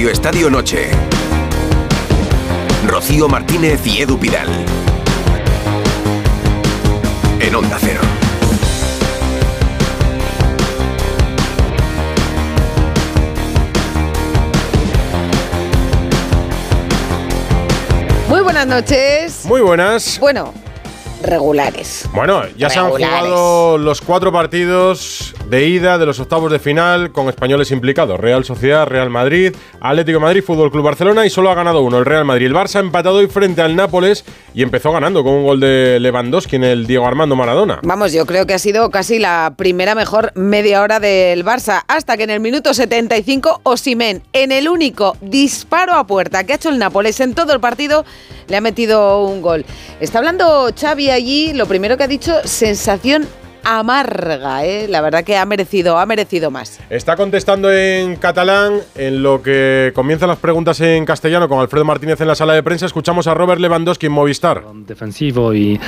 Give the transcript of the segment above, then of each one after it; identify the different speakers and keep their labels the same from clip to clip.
Speaker 1: Radio Estadio Noche. Rocío Martínez y Edu Pidal. En Onda Cero.
Speaker 2: Muy buenas noches.
Speaker 3: Muy buenas.
Speaker 2: Bueno, regulares.
Speaker 3: Bueno, ya se han jugado los cuatro partidos de ida de los octavos de final con españoles implicados. Real Sociedad, Real Madrid, Atlético Madrid, Fútbol Club Barcelona y solo ha ganado uno, el Real Madrid. El Barça ha empatado hoy frente al Nápoles y empezó ganando con un gol de Lewandowski en el Diego Armando Maradona.
Speaker 2: Vamos, yo creo que ha sido casi la primera mejor media hora del Barça, hasta que en el minuto 75 Osimen, en el único disparo a puerta que ha hecho el Nápoles en todo el partido, le ha metido un gol. Está hablando Xavi allí, lo primero que ha dicho, sensación amarga, ¿eh? la verdad que ha merecido, ha merecido más.
Speaker 3: Está contestando en catalán, en lo que comienzan las preguntas en castellano con Alfredo Martínez en la sala de prensa. Escuchamos a Robert Lewandowski en Movistar.
Speaker 4: defensivo y,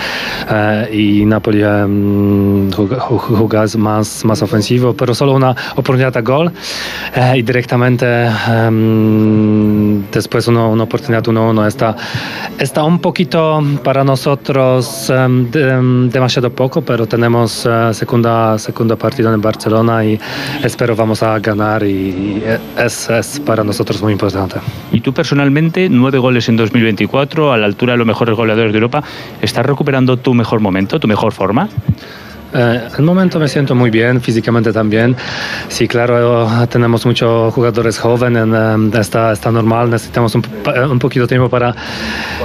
Speaker 4: eh, y Napoli um, jug- jug- jugás más, más ofensivo, pero solo una oportunidad a gol eh, y directamente em, después una, una oportunidad 1-1 está, está un poquito para nosotros em, de- em, demasiado poco, pero tenemos segunda, segunda partida en Barcelona y espero vamos a ganar y es, es para nosotros muy importante.
Speaker 5: Y tú personalmente, nueve goles en 2024, a la altura de los mejores goleadores de Europa, ¿estás recuperando tu mejor momento, tu mejor forma?
Speaker 4: Eh, el momento me siento muy bien, físicamente también. Sí, claro, tenemos muchos jugadores jóvenes, eh, está, está normal, necesitamos un, un poquito de tiempo para,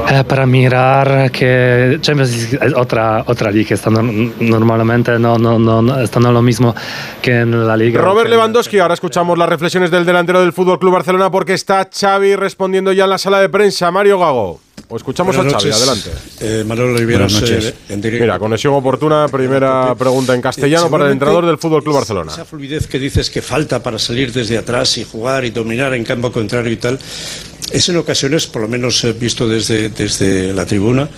Speaker 4: eh, para mirar que Champions es otra, otra liga, está nor- normalmente no, no, no, no- está no lo mismo que en la liga.
Speaker 3: Robert Lewandowski, ahora escuchamos las reflexiones del delantero del Fútbol Club Barcelona porque está Xavi respondiendo ya en la sala de prensa. Mario Gago. O escuchamos
Speaker 6: Buenas
Speaker 3: a Xavi,
Speaker 6: noches.
Speaker 3: adelante.
Speaker 6: Eh, Manuel Oliveros,
Speaker 7: Buenas noches.
Speaker 6: eh, en directo.
Speaker 3: Mira, conexión oportuna, primera pregunta en castellano
Speaker 6: Eh,
Speaker 3: para el entrenador del Fútbol Club Barcelona.
Speaker 6: Esa fluidez que dices que falta para salir desde atrás y jugar y dominar en campo contrario y tal, es en ocasiones, por lo menos eh, visto desde, desde la tribuna,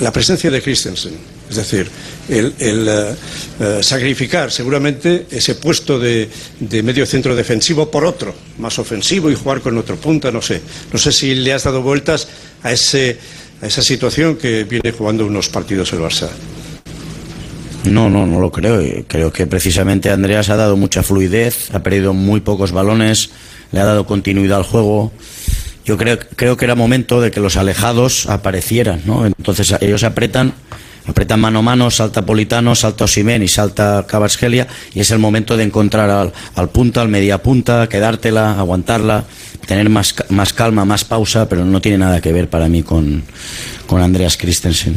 Speaker 6: la presencia de Christensen. Es decir, el, el, eh, eh, sacrificar seguramente ese puesto de, de medio centro defensivo por otro, más ofensivo y jugar con otro punta, no sé. No sé si le has dado vueltas a, ese, a esa situación que viene jugando unos partidos el Barça.
Speaker 7: No, no, no lo creo. Y Creo que precisamente Andreas ha dado mucha fluidez, ha perdido muy pocos balones, le ha dado continuidad al juego. Yo creo, creo que era momento de que los alejados aparecieran, ¿no? Entonces ellos apretan, apretan mano a mano, salta Politano, salta Osimen y salta Kvaratskhelia y es el momento de encontrar al, al punta, al media punta, quedártela, aguantarla, tener más, más calma, más pausa, pero no tiene nada que ver para mí con, con Andreas Christensen.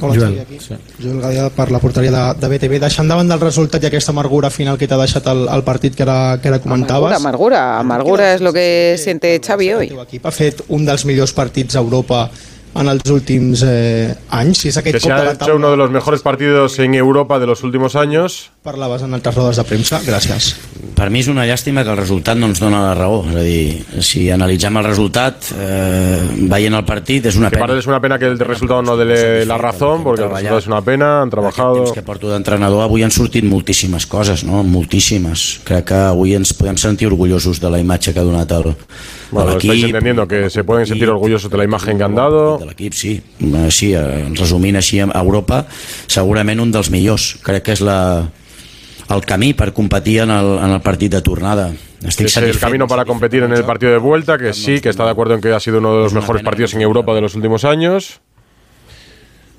Speaker 8: Hola, Joel. Aquí. Joel Gaia per la porteria de, de BTV. Deixant davant del resultat i aquesta amargura final que t'ha deixat el, el partit que ara, que ara comentaves...
Speaker 2: Amargura, amargura, amargura es lo que siente Xavi
Speaker 8: El teu equip ha fet un dels millors partits a Europa en els últims eh, anys. Si és aquest
Speaker 3: Que
Speaker 8: cop de la
Speaker 3: hecho uno
Speaker 8: taula
Speaker 3: de los mejores partidos en Europa de los últimos años.
Speaker 8: parlaves en altres rodes de premsa. Gràcies.
Speaker 7: Per mi és una llàstima que el resultat no ens dona la raó. És a dir, si analitzem el resultat, eh, veient el partit, és una
Speaker 3: Que
Speaker 7: pena.
Speaker 3: él es una pena que el resultado no dé la razón, porque el resultado es una pena, han
Speaker 7: Aquest temps que porto d'entrenador, avui han sortit moltíssimes coses, no? Moltíssimes. Crec que avui ens podem sentir orgullosos de la imatge que ha donat el,
Speaker 3: Bueno,
Speaker 7: l'equip.
Speaker 3: estáis entendiendo que se pueden sentir orgullosos de la imagen que han dado.
Speaker 7: De l'equip, sí. Sí, eh, resumint així, a Europa, segurament un dels millors. Crec que és la, el camí per competir en el, en el partit de tornada. Estic
Speaker 3: Es el camino para competir en el partido de vuelta, que sí, que está de acuerdo en que ha sido uno de los mejores partidos en Europa de los últimos años.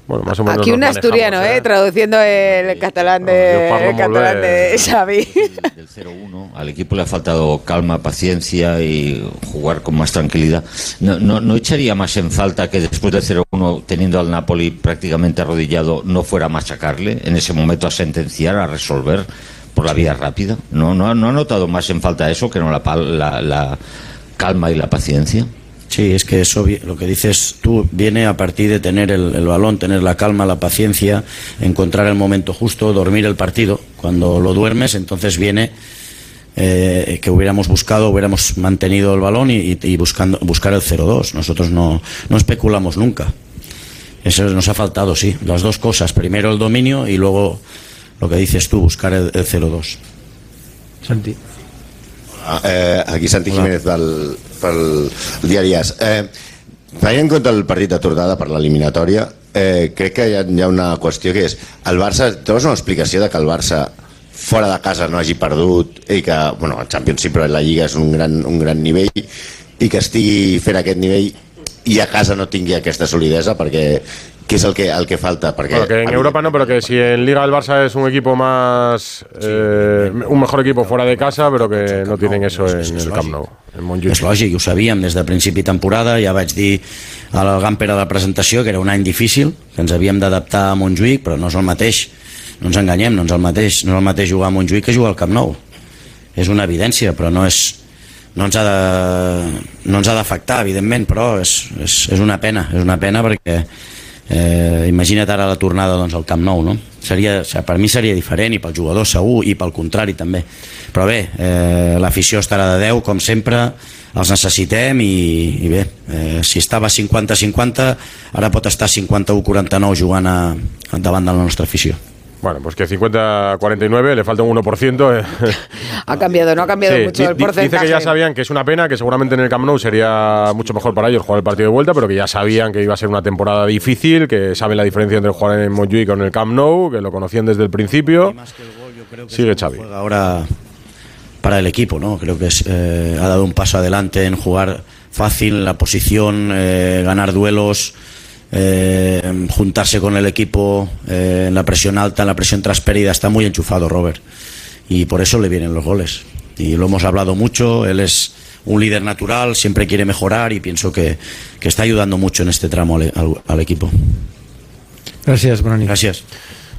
Speaker 3: Bueno, más o menos.
Speaker 2: Aquí un asturiano, ¿eh? traduciendo el catalán de, el catalán de Xavi.
Speaker 9: del 0-1. Al equipo le ha faltado calma, paciencia y jugar con más tranquilidad. ¿No, no, no echaría más en falta que después del 0-1, teniendo al Napoli prácticamente arrodillado, no fuera a machacarle en ese momento a sentenciar, a resolver por la vía rápida? ¿No, no, no ha notado más en falta eso que no la, pal- la, la calma y la paciencia?
Speaker 7: Sí, es que eso, lo que dices tú, viene a partir de tener el, el balón, tener la calma, la paciencia, encontrar el momento justo, dormir el partido. Cuando lo duermes, entonces viene eh, que hubiéramos buscado, hubiéramos mantenido el balón y, y- buscando, buscar el 0-2. Nosotros no, no especulamos nunca. Eso nos ha faltado, sí. Las dos cosas. Primero el dominio y luego lo que dices tú, buscar el, el 0-2.
Speaker 10: Santi. eh, aquí Santi Jiménez del, pel diari AS. Eh, Tenint en compte el partit de tornada per l'eliminatòria, eh, crec que hi ha, hi ha una qüestió que és el Barça, trobes una explicació de que el Barça fora de casa no hagi perdut i que, bueno, el Champions sí, però la Lliga és un gran, un gran nivell i que estigui fent aquest nivell i a casa no tingui aquesta solidesa perquè ¿Qué es el que, al que falta? Porque
Speaker 3: Bueno, que en Europa no, pero que si en Liga el Barça es un equipo más. eh, un mejor equipo fuera de casa, pero que no tienen eso en el Camp Nou.
Speaker 7: És lògic, ho sabíem des de principi de temporada, ja vaig dir a l'Algampera de presentació que era un any difícil, que ens havíem d'adaptar a Montjuïc, però no és el mateix, no ens enganyem, no és el mateix, no és el mateix jugar a Montjuïc que jugar al Camp Nou. És una evidència, però no és, no ens ha de, no ens ha d'afectar, evidentment, però és, és, és una pena, és una pena perquè eh, imagina't ara la tornada doncs, al Camp Nou, no? Seria, o sigui, per mi seria diferent i pel jugador segur i pel contrari també. Però bé, eh, l'afició estarà de 10 com sempre, els necessitem i, i bé, eh, si estava 50-50 ara pot estar 51-49 jugant a, davant de la nostra afició.
Speaker 3: Bueno, pues que 50-49, le falta un 1%. eh.
Speaker 2: Ha cambiado, no ha cambiado
Speaker 3: Sí,
Speaker 2: mucho el porcentaje.
Speaker 3: Dice que ya sabían que es una pena, que seguramente en el Camp Nou sería mucho mejor para ellos jugar el partido de vuelta, pero que ya sabían que iba a ser una temporada difícil, que saben la diferencia entre jugar en Montjuïc o en el Camp Nou, que lo conocían desde el principio. Sigue Xavi.
Speaker 7: juega ahora para el equipo, ¿no? Creo que es, eh, ha dado un paso adelante en jugar fácil, la posición, eh, ganar duelos, eh, juntarse con el equipo eh, en la presión alta, en la presión traspérida. Está muy enchufado Robert y por eso le vienen los goles. Y lo hemos hablado mucho, él es un líder natural, siempre quiere mejorar y pienso que, que está ayudando mucho en este tramo al, al- al equipo.
Speaker 11: Gracias, Broni.
Speaker 7: Gracias.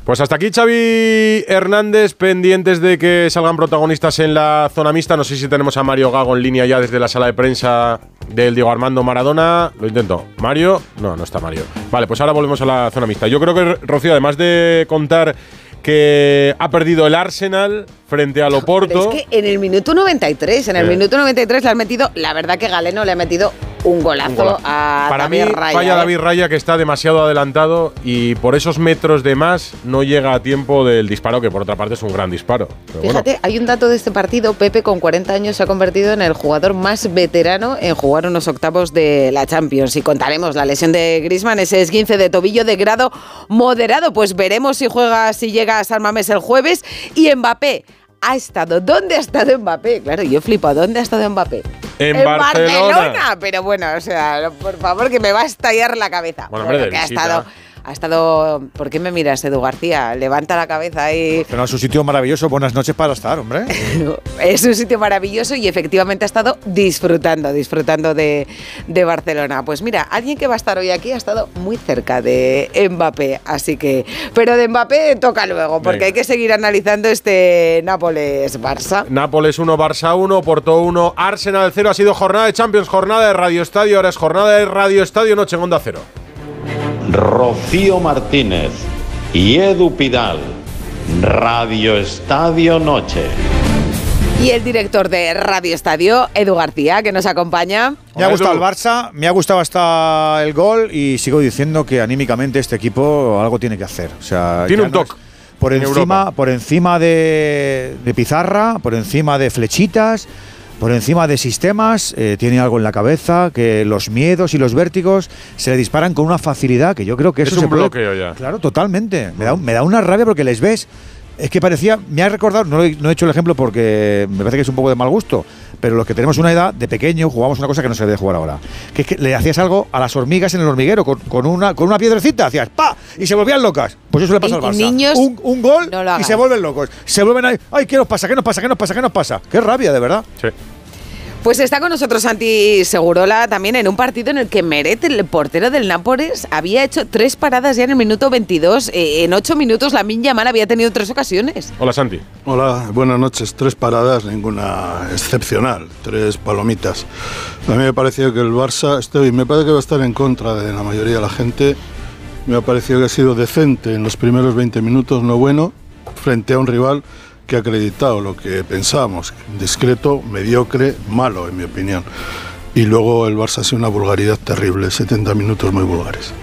Speaker 3: Pues hasta aquí Xavi Hernández, pendientes de que salgan protagonistas en la zona mixta. No sé si tenemos a Mario Gago en línea ya desde la sala de prensa del Diego Armando Maradona. Lo intento. Mario, no, no está Mario. Vale, pues ahora volvemos a la zona mixta. Yo creo que Rocío, además de contar que ha perdido el Arsenal frente al Oporto.
Speaker 2: Pero es que en el minuto 93, en el
Speaker 3: Eh.
Speaker 2: minuto 93 le han metido, la verdad que Galeno le ha metido un golazo,
Speaker 3: Un golazo.
Speaker 2: a
Speaker 3: Para
Speaker 2: David
Speaker 3: mí
Speaker 2: Raya.
Speaker 3: falla
Speaker 2: ¿eh?
Speaker 3: David Raya que está demasiado adelantado y por esos metros de más no llega a tiempo del disparo, que por otra parte es un gran disparo. Pero bueno.
Speaker 2: Fíjate, hay un dato de este partido. Pepe, con 40 años, se ha convertido en el jugador más veterano en jugar unos octavos de la Champions. Y contaremos la lesión de Grisman, ese esguince de tobillo de grado moderado. Pues veremos si juega, si llega a San Mamés el jueves. Y Mbappé ha estado. ¿Dónde ha estado Mbappé? Claro, yo flipo. ¿Dónde ha estado Mbappé?
Speaker 3: En Barcelona.
Speaker 2: Pero bueno, o sea, por favor, que me va a estallar la cabeza.
Speaker 3: Bueno, hombre,
Speaker 2: que ha estado. Ha estado. ¿Por qué me miras, Edu García? Levanta la cabeza ahí.
Speaker 12: Pero es un sitio maravilloso, buenas noches para estar, hombre.
Speaker 2: Es un sitio maravilloso y efectivamente ha estado disfrutando, disfrutando de, de Barcelona. Pues mira, alguien que va a estar hoy aquí ha estado muy cerca de Mbappé, así que... Pero de Mbappé toca luego, porque
Speaker 3: Venga.
Speaker 2: hay que seguir analizando este Nápoles-Barça.
Speaker 3: Nápoles 1, Barça 1, Porto 1, Arsenal 0. Ha sido jornada de Champions, jornada de Radio Estadio. Ahora es jornada de Radio Estadio, noche en Onda 0.
Speaker 13: Rocío Martínez y Edu Pidal. Radio Estadio Noche.
Speaker 2: Y el director de Radio Estadio, Edu García, que nos acompaña.
Speaker 12: Me ha gustado el Barça, me ha gustado hasta el gol y sigo diciendo que anímicamente este equipo algo tiene que hacer. O sea,
Speaker 3: Tiene un
Speaker 12: no
Speaker 3: toque
Speaker 12: Por
Speaker 3: en
Speaker 12: encima,
Speaker 3: Europa.
Speaker 12: por encima de, de pizarra, por encima de flechitas, por encima de sistemas, eh, tiene algo en la cabeza que los miedos y los vértigos se le disparan con una facilidad que yo creo que
Speaker 3: Es
Speaker 12: eso
Speaker 3: un
Speaker 12: se puede-
Speaker 3: bloqueo ya.
Speaker 12: Claro, totalmente. Me da, me da una rabia porque les ves. Es que parecía, me ha recordado, no, he- no he hecho el ejemplo porque me parece que es un poco de mal gusto, pero los que tenemos una edad, de pequeño, jugamos una cosa que no se debe jugar ahora. Que es que le hacías algo a las hormigas en el hormiguero, con, con una, con una piedrecita, hacías ¡pa! Y se volvían locas. Pues eso le pasa al Barça.
Speaker 2: niños,
Speaker 12: un, un gol
Speaker 2: no
Speaker 12: y se vuelven locos. Se vuelven ahí, ¡ay, qué nos pasa, qué nos pasa, qué nos pasa, qué nos pasa! ¡Qué rabia, de verdad!
Speaker 3: Sí.
Speaker 2: Pues está con nosotros Santi Segurola también en un partido en el que Meret, el portero del Nápoles, había hecho tres paradas ya en el minuto 22. Eh, en ocho minutos la Yamal había tenido tres ocasiones.
Speaker 3: Hola Santi.
Speaker 14: Hola, buenas noches. Tres paradas, ninguna excepcional. Tres palomitas. A mí me ha parecido que el Barça, estoy, me parece que va a estar en contra de la mayoría de la gente. Me ha parecido que ha sido decente en los primeros 20 minutos, no bueno, frente a un rival que ha acreditado lo que pensábamos. Discreto, mediocre, malo, en mi opinión. Y luego el Barça ha sido una vulgaridad terrible, 70 minutos muy vulgares.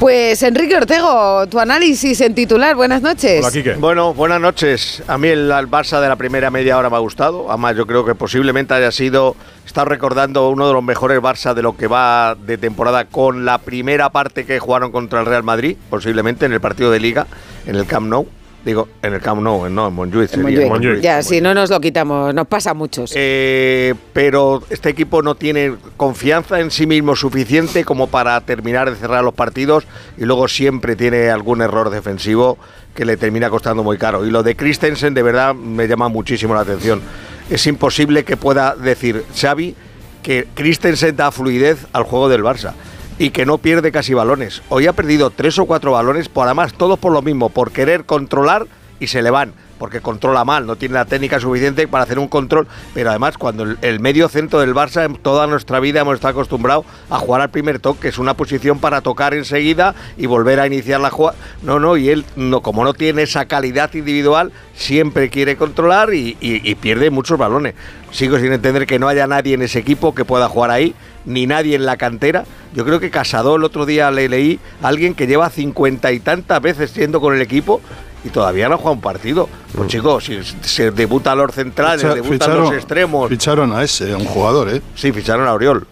Speaker 2: Pues Enrique Ortego, tu análisis en titular. Buenas noches.
Speaker 3: Hola, Quique.
Speaker 15: Bueno, buenas noches. A mí el, el Barça de la primera media hora me ha gustado. Además, yo creo que posiblemente haya sido, está recordando uno de los mejores Barça de lo que va de temporada con la primera parte que jugaron contra el Real Madrid, posiblemente en el partido de Liga, en el Camp Nou. Digo, en el Camp Nou, no, en Montjuic.
Speaker 2: En
Speaker 15: sería.
Speaker 2: Montjuic. Ya, si no nos lo quitamos, nos pasa a muchos.
Speaker 15: Eh, pero este equipo no tiene confianza en sí mismo suficiente como para terminar de cerrar los partidos y luego siempre tiene algún error defensivo que le termina costando muy caro. Y lo de Christensen de verdad me llama muchísimo la atención. Es imposible que pueda decir Xavi que Christensen da fluidez al juego del Barça y que no pierde casi balones. Hoy ha perdido tres o cuatro balones, por además todos por lo mismo, por querer controlar y se le van, porque controla mal, no tiene la técnica suficiente para hacer un control, pero además cuando el, medio centro del Barça en toda nuestra vida hemos estado acostumbrados a jugar al primer toque, que es una posición para tocar enseguida y volver a iniciar la jugada. No, no, y él no, como no tiene esa calidad individual, siempre quiere controlar y, y- y pierde muchos balones. Sigo sin entender que no haya nadie en ese equipo que pueda jugar ahí, ni nadie en la cantera. Yo creo que Casado el otro día le leí a alguien que lleva cincuenta y tantas veces siendo con el equipo y todavía no ha jugado un partido. Pues chicos, si se debuta los centrales,
Speaker 14: Ficha-
Speaker 15: debutan los extremos.
Speaker 14: Ficharon a ese, a un jugador, ¿eh?
Speaker 15: Sí, ficharon a Oriol.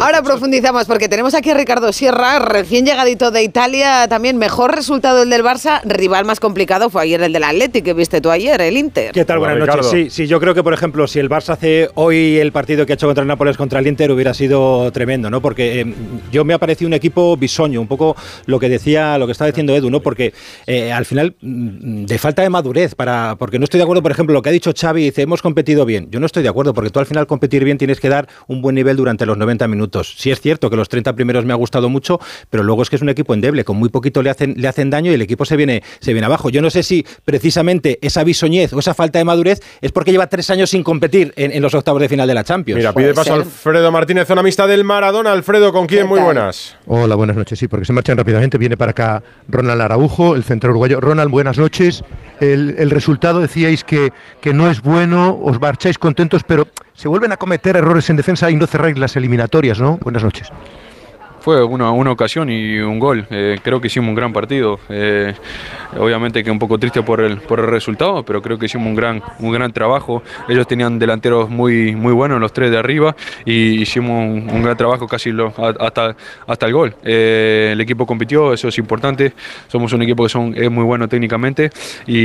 Speaker 2: Ahora profundizamos porque tenemos aquí a Ricardo Sierra, recién llegadito de Italia, también mejor resultado el del Barça, rival más complicado fue ayer el del Atlético que viste tú ayer, el Inter.
Speaker 16: ¿Qué tal? Buenas noches. Sí, sí, yo creo que, por ejemplo, si el Barça hace hoy el partido que ha hecho contra el Nápoles contra el Inter hubiera sido tremendo, ¿no? Porque eh, yo me ha parecido un equipo bisoño, un poco lo que decía, lo que estaba diciendo Edu, ¿no? Porque eh, al final, mm, de falta de madurez, para, porque no estoy de acuerdo, por ejemplo, lo que ha dicho Xavi, dice, hemos competido bien. Yo no estoy de acuerdo, porque tú al final competir bien tienes que dar un buen nivel durante los 90 minutos. Sí es cierto que los 30 primeros me ha gustado mucho, pero luego es que es un equipo endeble, con muy poquito le hacen, le hacen daño y el equipo se viene, se viene abajo. Yo no sé si precisamente esa bisoñez o esa falta de madurez es porque lleva tres años sin competir en, en los octavos de final de la Champions.
Speaker 3: Mira, pide paso Alfredo Martínez, zona mixta del Maradona. Alfredo, ¿con quién? Muy buenas.
Speaker 17: Hola, buenas noches. Sí, porque se marchan rápidamente. Viene para acá Ronald Araujo, el centro uruguayo. Ronald, buenas noches. El, el resultado decíais que, que no es bueno, os marcháis contentos, pero se vuelven a cometer errores en defensa y no cerráis las eliminatorias, ¿no? Buenas noches.
Speaker 18: Fue una, una ocasión y un gol. Eh, creo que hicimos un gran partido. Eh, obviamente que un poco triste por el, por el resultado, pero creo que hicimos un gran, un gran trabajo. Ellos tenían delanteros muy, muy buenos, los tres de arriba, y hicimos un, un gran trabajo casi lo- hasta, hasta el gol. Eh, el equipo compitió, eso es importante. Somos un equipo que son, es muy bueno técnicamente y,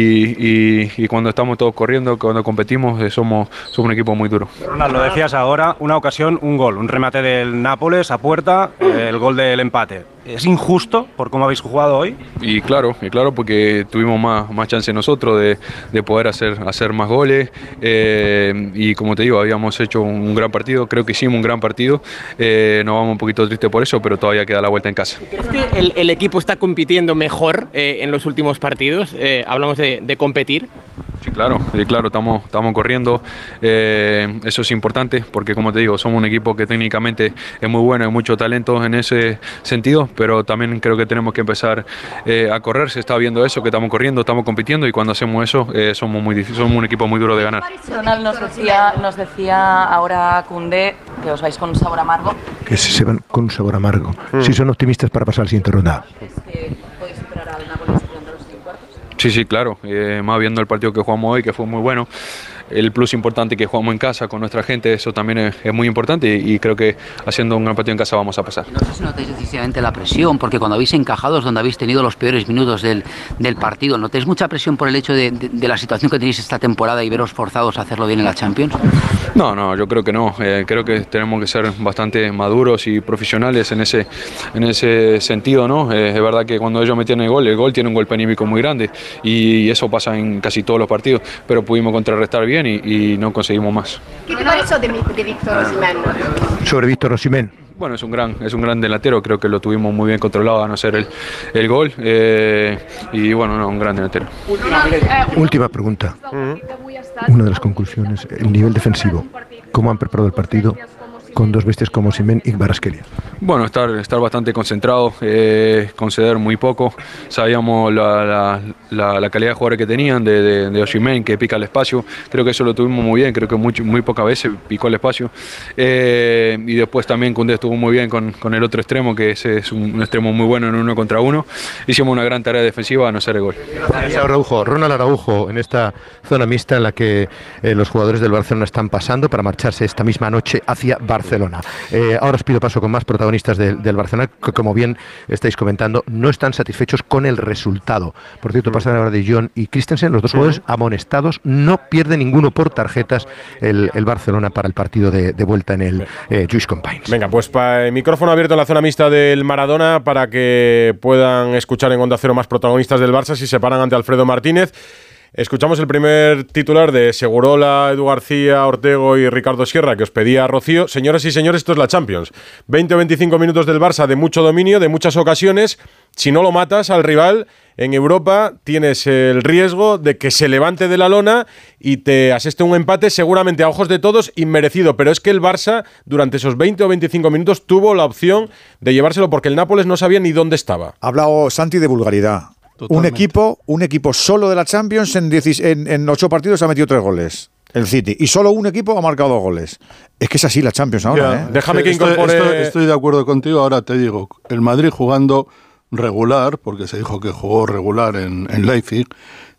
Speaker 18: y- y cuando estamos todos corriendo, cuando competimos, eh, somos, somos un equipo muy duro.
Speaker 19: Ronald, lo decías ahora, una ocasión, un gol, un remate del Nápoles a puerta, eh, el gol del empate. ¿Es injusto por cómo habéis jugado hoy?
Speaker 18: Y claro, y claro, porque tuvimos más, más chance nosotros de, de poder hacer, hacer más goles. eh, y como te digo, habíamos hecho un gran partido, creo que hicimos un gran partido. eh, nos vamos un poquito tristes por eso, pero todavía queda la vuelta en casa.
Speaker 20: ¿Crees que el, el equipo está compitiendo mejor eh, en los últimos partidos? Eh, hablamos de, de competir.
Speaker 18: Sí, claro, sí, claro, estamos, estamos corriendo. eh, eso es importante porque, como te digo, somos un equipo que técnicamente es muy bueno, hay mucho talento en ese sentido, pero también creo que tenemos que empezar eh, a correr. Se está viendo eso, que estamos corriendo, estamos compitiendo y cuando hacemos eso eh, somos, muy difícil, somos un equipo muy duro de ganar.
Speaker 21: Nos decía, nos decía ahora Cundé que os vais con un sabor amargo.
Speaker 17: Que si se van con un sabor amargo. Si son optimistas para pasar a la siguiente ronda.
Speaker 21: que podéis superar al Nápoles durante los cinco cuartos.
Speaker 18: Sí, sí, claro. Eh, más viendo el partido que jugamos hoy, que fue muy bueno. El plus importante que jugamos en casa con nuestra gente, eso también es, es muy importante y, y creo que haciendo un gran partido en casa vamos a pasar.
Speaker 22: No sé si notáis decisivamente la presión, porque cuando habéis encajado es donde habéis tenido los peores minutos del, del partido. ¿Notáis mucha presión por el hecho de, de- de la situación que tenéis esta temporada y veros forzados a hacerlo bien en la Champions?
Speaker 18: No, no, yo creo que no. Eh, creo que tenemos que ser bastante maduros y profesionales en ese, en ese sentido, ¿no? Eh, es verdad que cuando ellos metían el gol, el gol tiene un golpe anímico muy grande y eso pasa en casi todos los partidos, pero pudimos contrarrestar bien y, y no conseguimos más.
Speaker 23: ¿Qué te pareció de, de Víctor Osimhen?
Speaker 17: Sobre Víctor Osimhen.
Speaker 18: Bueno, es un gran, es un gran delantero, creo que lo tuvimos muy bien controlado a no ser el, el gol eh, y bueno, no, un gran delantero.
Speaker 17: Última pregunta. Una de las conclusiones, el nivel defensivo. ¿Cómo han preparado el partido con dos bestias como Simen y Barasquelia?
Speaker 18: Bueno, estar, estar bastante concentrado, eh, conceder muy poco. Sabíamos la, la- la- la calidad de jugadores que tenían, de, de, de Osimhen, que pica el espacio. Creo que eso lo tuvimos muy bien, creo que muy, muy pocas veces picó el espacio. Eh, y después también Koundé estuvo muy bien con, con el otro extremo, que ese es un, un extremo muy bueno en uno contra uno. Hicimos una gran tarea defensiva a no ser el gol.
Speaker 17: Araujo. Ronald Araujo, en esta zona mixta en la que eh, los jugadores del Barcelona están pasando para marcharse esta misma noche hacia Barcelona. Eh, ahora os pido paso con más protagonistas del, del Barcelona, que como bien estáis comentando, no están satisfechos con el resultado. Por cierto, pasan ahora de John y Christensen, los dos jugadores amonestados, no pierde ninguno por tarjetas el, el Barcelona para el partido de, de vuelta en el eh, Companys.
Speaker 3: Venga, pues pa- eh, micrófono abierto en la zona mixta del Maradona para que puedan escuchar en Onda Cero más protagonistas del Barça si se paran ante Alfredo Martínez. Escuchamos el primer titular de Segurola, Edu García, Ortego y Ricardo Sierra que os pedía Rocío. Señoras y señores, esto es la Champions. 20 o 25 minutos del Barça de mucho dominio, de muchas ocasiones. Si no lo matas al rival, en Europa tienes el riesgo de que se levante de la lona y te aseste un empate seguramente a ojos de todos inmerecido. Pero es que el Barça durante esos 20 o 25 minutos tuvo la opción de llevárselo porque el Nápoles no sabía ni dónde estaba.
Speaker 12: Ha hablado Santi de vulgaridad. Un equipo, un equipo solo de la Champions en, 16 en, en ocho partidos ha metido tres goles. El City. Y solo un equipo ha marcado dos goles. Es que es así la Champions ahora.
Speaker 14: Ya,
Speaker 12: ¿eh?
Speaker 14: estoy- Estoy, estoy de acuerdo contigo. Ahora te digo, el Madrid jugando regular, porque se dijo que jugó regular en, en Leipzig,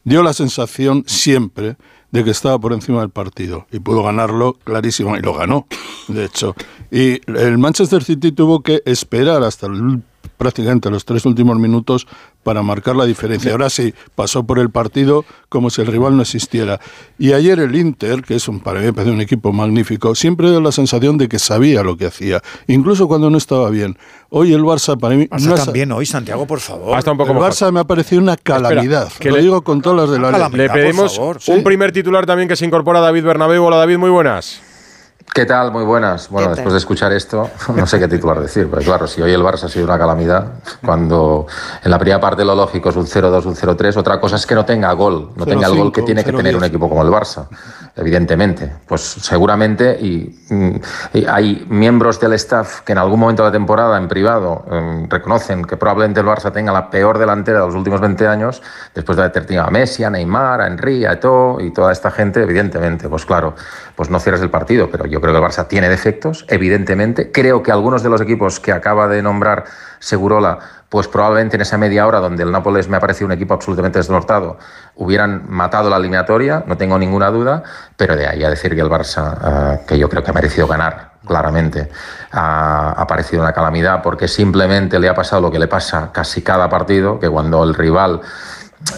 Speaker 14: dio la sensación siempre de que estaba por encima del partido y pudo ganarlo clarísimo y lo ganó, de hecho. Y el Manchester City tuvo que esperar hasta el- prácticamente los tres últimos minutos para marcar la diferencia. Ahora sí, pasó por el partido como si el rival no existiera. Y ayer el Inter, que es un, para mí me parece un equipo magnífico, siempre dio la sensación de que sabía lo que hacía, incluso cuando no estaba bien. Hoy el Barça para mí...
Speaker 12: Barça
Speaker 14: no es-
Speaker 12: también hoy, Santiago, por favor.
Speaker 3: Hasta un poco
Speaker 14: el
Speaker 3: mejor.
Speaker 14: Barça me ha parecido una calamidad.
Speaker 3: que
Speaker 14: lo
Speaker 3: le-
Speaker 14: digo con todas las de la ley.
Speaker 3: Le pedimos un primer titular también que se incorpora a David Bernabéu. Hola David, muy buenas.
Speaker 24: ¿Qué tal? Muy buenas. Bueno, después de escuchar esto, no sé qué titular decir, porque claro, si hoy el Barça ha sido una calamidad, cuando en la primera parte lo lógico es un 0-2, un 0-3, otra cosa es que no tenga gol, no tenga el gol que
Speaker 14: 0-5,
Speaker 24: tiene que tener un
Speaker 14: 0-10.
Speaker 24: equipo como el Barça, evidentemente. Pues seguramente, y, y hay miembros del staff que en algún momento de la temporada, en privado, em, reconocen que probablemente el Barça tenga la peor delantera de los últimos 20 años, después de haber tenido a Messi, a Neymar, a Henry, a Eto'o y toda esta gente, evidentemente, pues claro, pues no cierres el partido, pero yo creo que el Barça tiene defectos, evidentemente. Creo que algunos de los equipos que acaba de nombrar Segurola, pues probablemente en esa media hora donde el Nápoles me ha parecido un equipo absolutamente desnortado, hubieran matado la eliminatoria, no tengo ninguna duda, pero de ahí a decir que el Barça, ah, que yo creo que ha merecido ganar, claramente, ha, ha parecido una calamidad porque simplemente le ha pasado lo que le pasa casi cada partido, que cuando el rival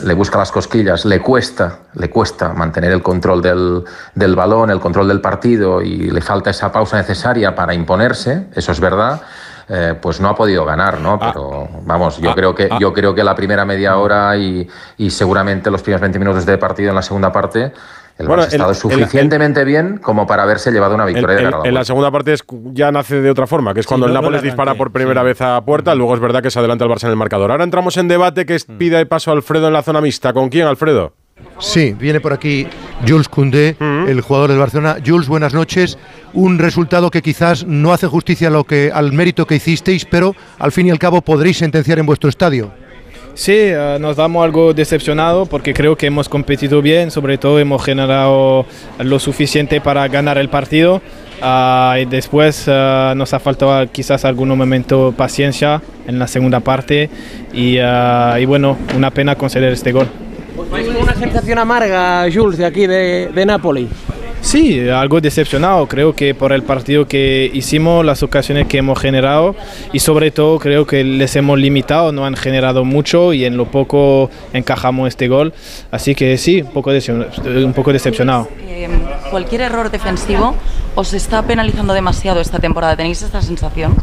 Speaker 24: le busca las cosquillas, le cuesta, le cuesta mantener el control del, del balón, el control del partido y le falta esa pausa necesaria para imponerse, eso es verdad. eh, pues no ha podido ganar, ¿no? Pero vamos, yo creo que yo creo que la primera media hora y, y seguramente los primeros 20 minutos de partido en la segunda parte el
Speaker 3: Bueno,
Speaker 24: Barça ha estado
Speaker 3: el- el-
Speaker 24: suficientemente bien como para haberse llevado una
Speaker 3: El-
Speaker 24: victoria
Speaker 3: el- en la segunda parte es- ya nace de otra forma, que es cuando el Nápoles
Speaker 24: el
Speaker 3: dispara por primera vez a puerta, luego es verdad que se adelanta el Barça en el marcador. Ahora entramos en debate que es-
Speaker 24: Mm.
Speaker 3: pida paso Alfredo en la zona mixta. ¿Con quién, Alfredo?
Speaker 17: Sí, viene por aquí Jules Koundé, el jugador del Barcelona. Jules, buenas noches. Un resultado que quizás no hace justicia a lo que, al mérito que hicisteis, pero al fin y al cabo podréis sentenciar en vuestro estadio.
Speaker 25: Sí, eh, nos damos algo decepcionado porque creo que hemos competido bien, sobre todo hemos generado lo suficiente para ganar el partido ah, y después ah, nos ha faltado quizás algún momento paciencia en la segunda parte y, ah, y bueno, una pena conceder este gol.
Speaker 20: ¿Vais con una sensación amarga, Jules, de aquí, de, de Napoli?
Speaker 25: Sí, algo decepcionado, creo que por el partido que hicimos, las ocasiones que hemos generado y sobre todo creo que les hemos limitado, no han generado mucho y en lo poco encajamos este gol, así que sí, un poco, decepcionado.
Speaker 21: Eh, cualquier error defensivo os está penalizando demasiado esta temporada. ¿Tenéis esta sensación?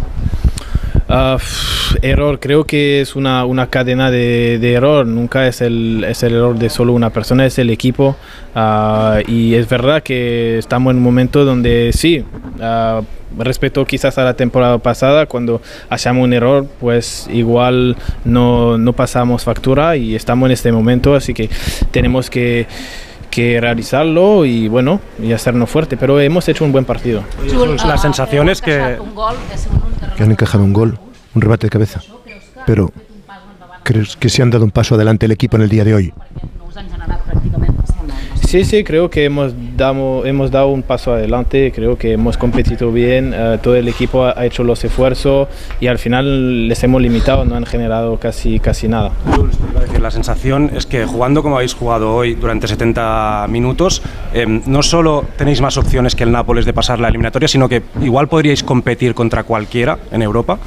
Speaker 25: Pff, error, creo que es una, una cadena de, de error, nunca es el, es el error de solo una persona, es el equipo. Ah, y es verdad que estamos en un momento donde sí, ah, respecto quizás a la temporada pasada, cuando hacemos un error, pues igual no, no pasamos factura y estamos en este momento, así que tenemos que que realizarlo y bueno, y hacernos fuerte, pero hemos hecho un buen partido.
Speaker 19: La sensación es que...
Speaker 17: que han encajado un gol, un remate de cabeza. Pero, ¿crees que se han dado un paso adelante el equipo en el día de hoy?
Speaker 25: Sí, sí, creo que hemos dado, hemos dado un paso adelante, creo que hemos competido bien, eh, todo el equipo ha hecho los esfuerzos y al final les hemos limitado, no han generado casi, casi nada.
Speaker 19: La sensación es que jugando como habéis jugado hoy durante 70 minutos, eh, no solo tenéis más opciones que el Nápoles de pasar la eliminatoria, sino que igual podríais competir contra cualquiera en Europa.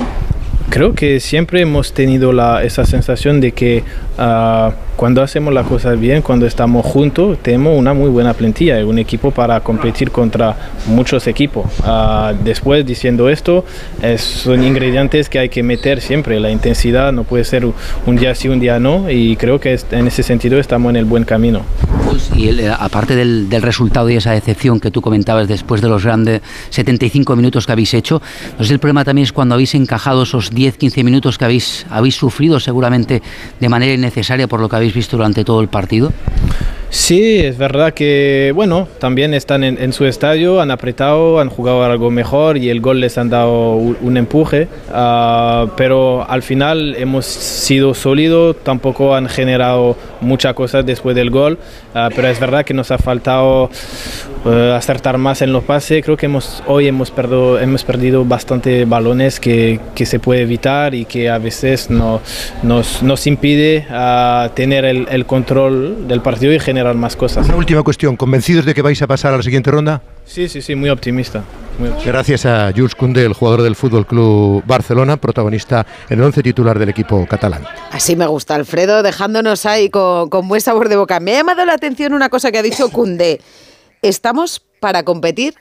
Speaker 25: Creo que siempre hemos tenido la, esa sensación de que ah, cuando hacemos las cosas bien, cuando estamos juntos, tenemos una muy buena plantilla, un equipo para competir contra muchos equipos. Ah, después, diciendo esto, es- son ingredientes que hay que meter siempre. La intensidad no puede ser un día sí, un día no, y creo que en ese sentido estamos en el buen camino.
Speaker 22: Pues, Y el- eh, aparte del, del resultado y esa decepción que tú comentabas después de los grandes 75 minutos que habéis hecho, no el problema también es cuando habéis encajado esos 10-15 minutos que habéis, habéis sufrido seguramente de manera innecesaria por lo que habéis visto durante todo el partido.
Speaker 25: Sí, es verdad que, bueno, también están en, en su estadio, han apretado, han jugado algo mejor y el gol les han dado un, un empuje, ah, pero al final hemos sido sólidos, tampoco han generado muchas cosas después del gol, ah, pero es verdad que nos ha faltado eh, acertar más en los pases, creo que hemos, hoy hemos perdido, hemos perdido bastante balones que, que se puede evitar y que a veces no, nos, nos impide ah, tener el, el control del partido y generar más cosas.
Speaker 17: Una última cuestión, ¿convencidos de que vais a pasar a la siguiente ronda?
Speaker 25: Sí, sí, sí, muy optimista. muy optimista.
Speaker 17: Gracias a Jules Koundé, el jugador del Fútbol Club Barcelona, protagonista en el once titular del equipo catalán.
Speaker 2: Así me gusta, Alfredo, dejándonos ahí con, con buen sabor de boca. Me ha llamado la atención una cosa que ha dicho Cundé. Estamos para competir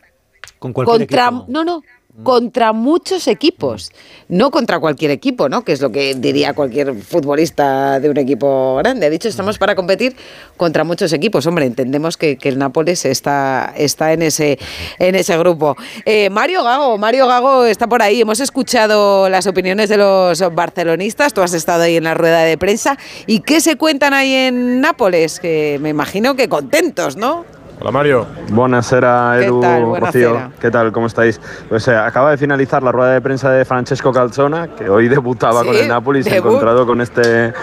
Speaker 16: Con cualquier
Speaker 2: contra,
Speaker 16: equipo.
Speaker 2: no, no, contra muchos equipos, no contra cualquier equipo, ¿no? Que es lo que diría cualquier futbolista de un equipo grande. Ha dicho, estamos para competir contra muchos equipos. Hombre, entendemos que, que el Nápoles está, está en ese, en ese grupo. Eh, Mario Gago, Mario Gago está por ahí. Hemos escuchado las opiniones de los barcelonistas. Tú has estado ahí en la rueda de prensa. ¿Y qué se cuentan ahí en Nápoles? Que me imagino que contentos, ¿no?
Speaker 3: Hola Mario.
Speaker 26: Buonasera
Speaker 2: ¿Qué
Speaker 26: Edu,
Speaker 2: tal?
Speaker 26: Rocío. ¿Qué tal? ¿Cómo estáis? Pues eh, acaba de finalizar la rueda de prensa de Francesco Calzona, que hoy debutaba
Speaker 2: Sí,
Speaker 26: con el Napoli y se ha encontrado con este,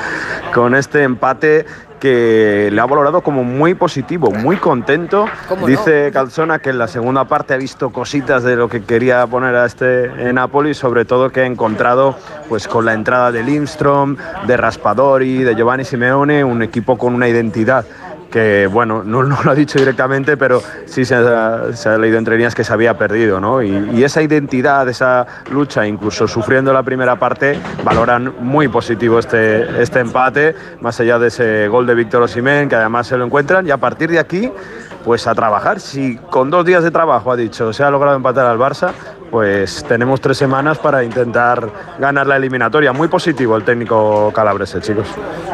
Speaker 26: con este empate que le ha valorado como muy positivo, muy contento.
Speaker 2: ¿Cómo no?
Speaker 26: Dice Calzona que en la segunda parte ha visto cositas de lo que quería poner a este eh, Napoli, sobre todo que ha encontrado pues con la entrada de Lindstrom, de Raspadori, de Giovanni Simeone, un equipo con una identidad que bueno, no, no lo ha dicho directamente, pero sí se ha, leído entre líneas que se había perdido, ¿no? Y, y esa identidad, esa lucha, incluso sufriendo la primera parte, valoran muy positivo este, este empate, más allá de ese gol de Víctor Osimén, que además se lo encuentran, y a partir de aquí, pues a trabajar. Si con dos días de trabajo, ha dicho, se ha logrado empatar al Barça, pues tenemos tres semanas para intentar ganar la eliminatoria. Muy positivo el técnico calabrese, chicos.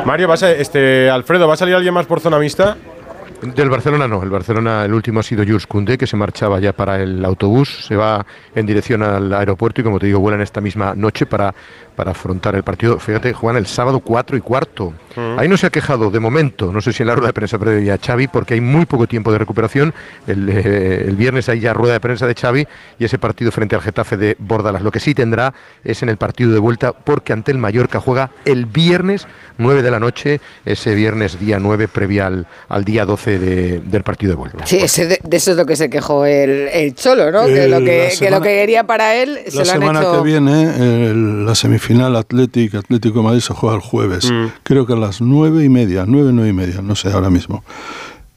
Speaker 3: Mario, ¿vas a- este, Alfredo, ¿va a salir alguien más por zona mixta?
Speaker 17: Del Barcelona no, el Barcelona el último ha sido Jules Koundé que se marchaba ya para el autobús, se va en dirección al aeropuerto y como te digo vuelan esta misma noche para, para afrontar el partido. Fíjate, juegan el sábado 4 y cuarto. Ahí no se ha quejado de momento, no sé si en la rueda de prensa previa Xavi, porque hay muy poco tiempo de recuperación. El, eh, el viernes hay ya rueda de prensa de Xavi y ese partido frente al Getafe de Bordalas. Lo que sí tendrá es en el partido de vuelta porque ante el Mallorca juega el viernes 9 de la noche, ese viernes día 9 previa al, al día 12 de- del partido de vuelta.
Speaker 2: Sí, ese de, de eso es lo que se quejó el, el Cholo, ¿no? que,
Speaker 14: Eh,
Speaker 2: lo que, que
Speaker 14: semana-
Speaker 2: lo que quería para él se
Speaker 14: La
Speaker 2: lo han
Speaker 14: semana
Speaker 2: hecho.
Speaker 14: que viene, el- la semifinal Athletic, Atlético de Madrid se juega el jueves.
Speaker 2: Mm.
Speaker 14: Creo que a las nueve y media, nueve, nueve y media, no sé ahora mismo.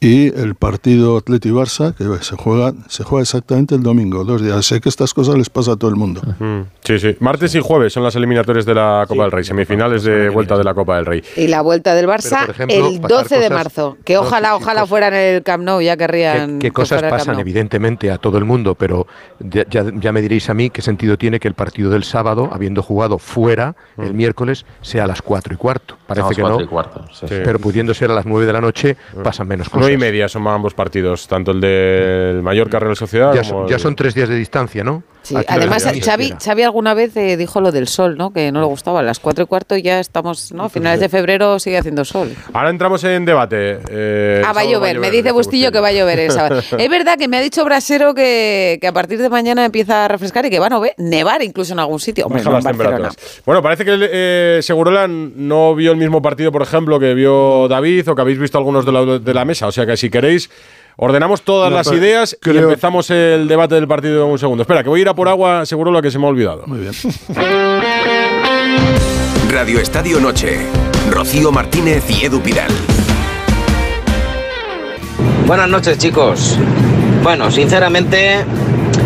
Speaker 14: Y el partido Atlético Barça, que se juega, se juega exactamente el domingo, dos días. Sé que estas cosas les pasa a todo el mundo.
Speaker 3: Mm, Sí, sí. Martes y jueves son las eliminatorias de la Copa del Rey, semifinales de vuelta de la Copa del Rey.
Speaker 2: Y la vuelta del Barça
Speaker 17: ejemplo,
Speaker 2: el
Speaker 17: pasar
Speaker 2: 12 de marzo. Que ojalá, ojalá fuera en el Camp Nou, ya querrían.
Speaker 17: ¿Qué, qué
Speaker 2: que
Speaker 17: cosas
Speaker 2: Camp
Speaker 17: pasan, evidentemente, a todo el mundo? Pero ya, ya- ya me diréis a mí qué sentido tiene que el partido del sábado, habiendo jugado fuera el miércoles, sea a las 4 y cuarto. Parece
Speaker 24: Mm. las
Speaker 17: que no.
Speaker 24: y cuarto, sí, sí.
Speaker 17: Pero pudiendo ser a las 9 de la noche, pasan menos cosas.
Speaker 3: Y media son ambos partidos, tanto el del Mallorca Real Sociedad
Speaker 17: Ya
Speaker 3: como
Speaker 17: son, ya
Speaker 3: el-
Speaker 17: son tres días de distancia, ¿no?
Speaker 2: Sí,
Speaker 17: Aquí
Speaker 2: además,
Speaker 17: no hay
Speaker 2: Xavi. Xavi alguna vez eh, dijo lo del sol, ¿no? Que no le gustaba. A las cuatro y cuarto ya estamos, ¿no? A finales de febrero sigue haciendo sol.
Speaker 3: Ahora entramos en debate. eh,
Speaker 2: Ah, va a llover. Me dice Bustillo que va a llover el sábado. Es verdad que me ha dicho Brasero que, que a partir de mañana empieza a refrescar y que va a nove- nevar incluso en algún sitio. Hombre, no en
Speaker 3: las
Speaker 2: Barcelona.
Speaker 3: temperaturas. Bueno, parece que eh, Segurola no vio el mismo partido, por ejemplo, que vio David o que habéis visto algunos de la, de la mesa. O sea que si queréis, ordenamos todas
Speaker 14: No,
Speaker 3: las ideas y
Speaker 14: creo-
Speaker 3: empezamos el debate del partido en un segundo. Espera, que voy a ir a por agua, Segurola, que se me ha olvidado.
Speaker 14: Muy bien.
Speaker 27: Radio Estadio Noche. Rocío Martínez y Edu Pidal.
Speaker 28: Buenas noches, chicos. Bueno, sinceramente,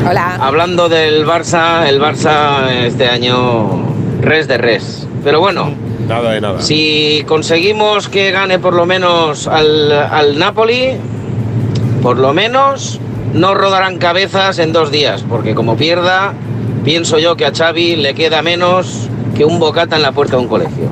Speaker 2: Hola.
Speaker 28: hablando del Barça, el Barça este año res de res. Pero bueno,
Speaker 3: Nada de nada.
Speaker 28: si conseguimos que gane por lo menos al, al Napoli, por lo menos no rodarán cabezas en dos días, porque como pierda, pienso yo que a Xavi le queda menos que un bocata en la puerta de un colegio.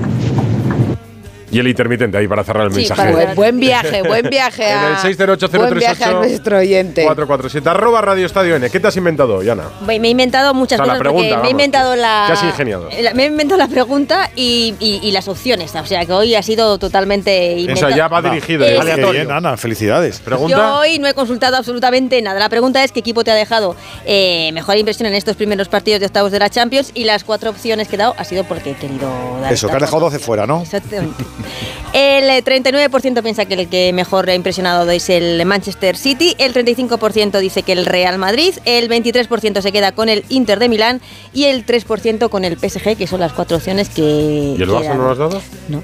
Speaker 3: Y el intermitente ahí para cerrar el
Speaker 2: Sí,
Speaker 3: mensaje.
Speaker 2: buen, buen viaje, buen viaje
Speaker 3: En el 6080388
Speaker 2: buen viaje a nuestro oyente.
Speaker 3: 447 arroba Radio Estadio N. ¿Qué te has inventado, Yana?
Speaker 29: Me me he inventado muchas
Speaker 3: O sea, la
Speaker 29: cosas
Speaker 3: pregunta,
Speaker 29: me he inventado la.
Speaker 3: has ingeniado.
Speaker 29: la- me he inventado la pregunta y, y- y las opciones. O sea que hoy ha sido totalmente inventado.
Speaker 3: ya va dirigido,
Speaker 29: Es-
Speaker 3: eh.
Speaker 12: Bien, Ana, felicidades.
Speaker 29: Yo hoy no he consultado absolutamente nada. La pregunta es qué equipo te ha dejado eh, mejor impresión en estos primeros partidos de octavos de la Champions y las cuatro opciones que he dado ha sido porque he querido dar.
Speaker 12: Eso, que has dejado 12 fuera, ¿no?
Speaker 29: Exactamente. El eh, 39% piensa que el que mejor ha impresionado es el Manchester City, el 35% dice que el Real Madrid, el 23% se queda con el Inter de Milán y el 3% con el PSG, que son las cuatro opciones que...
Speaker 3: ¿Y el Barça no lo has dado?
Speaker 29: No.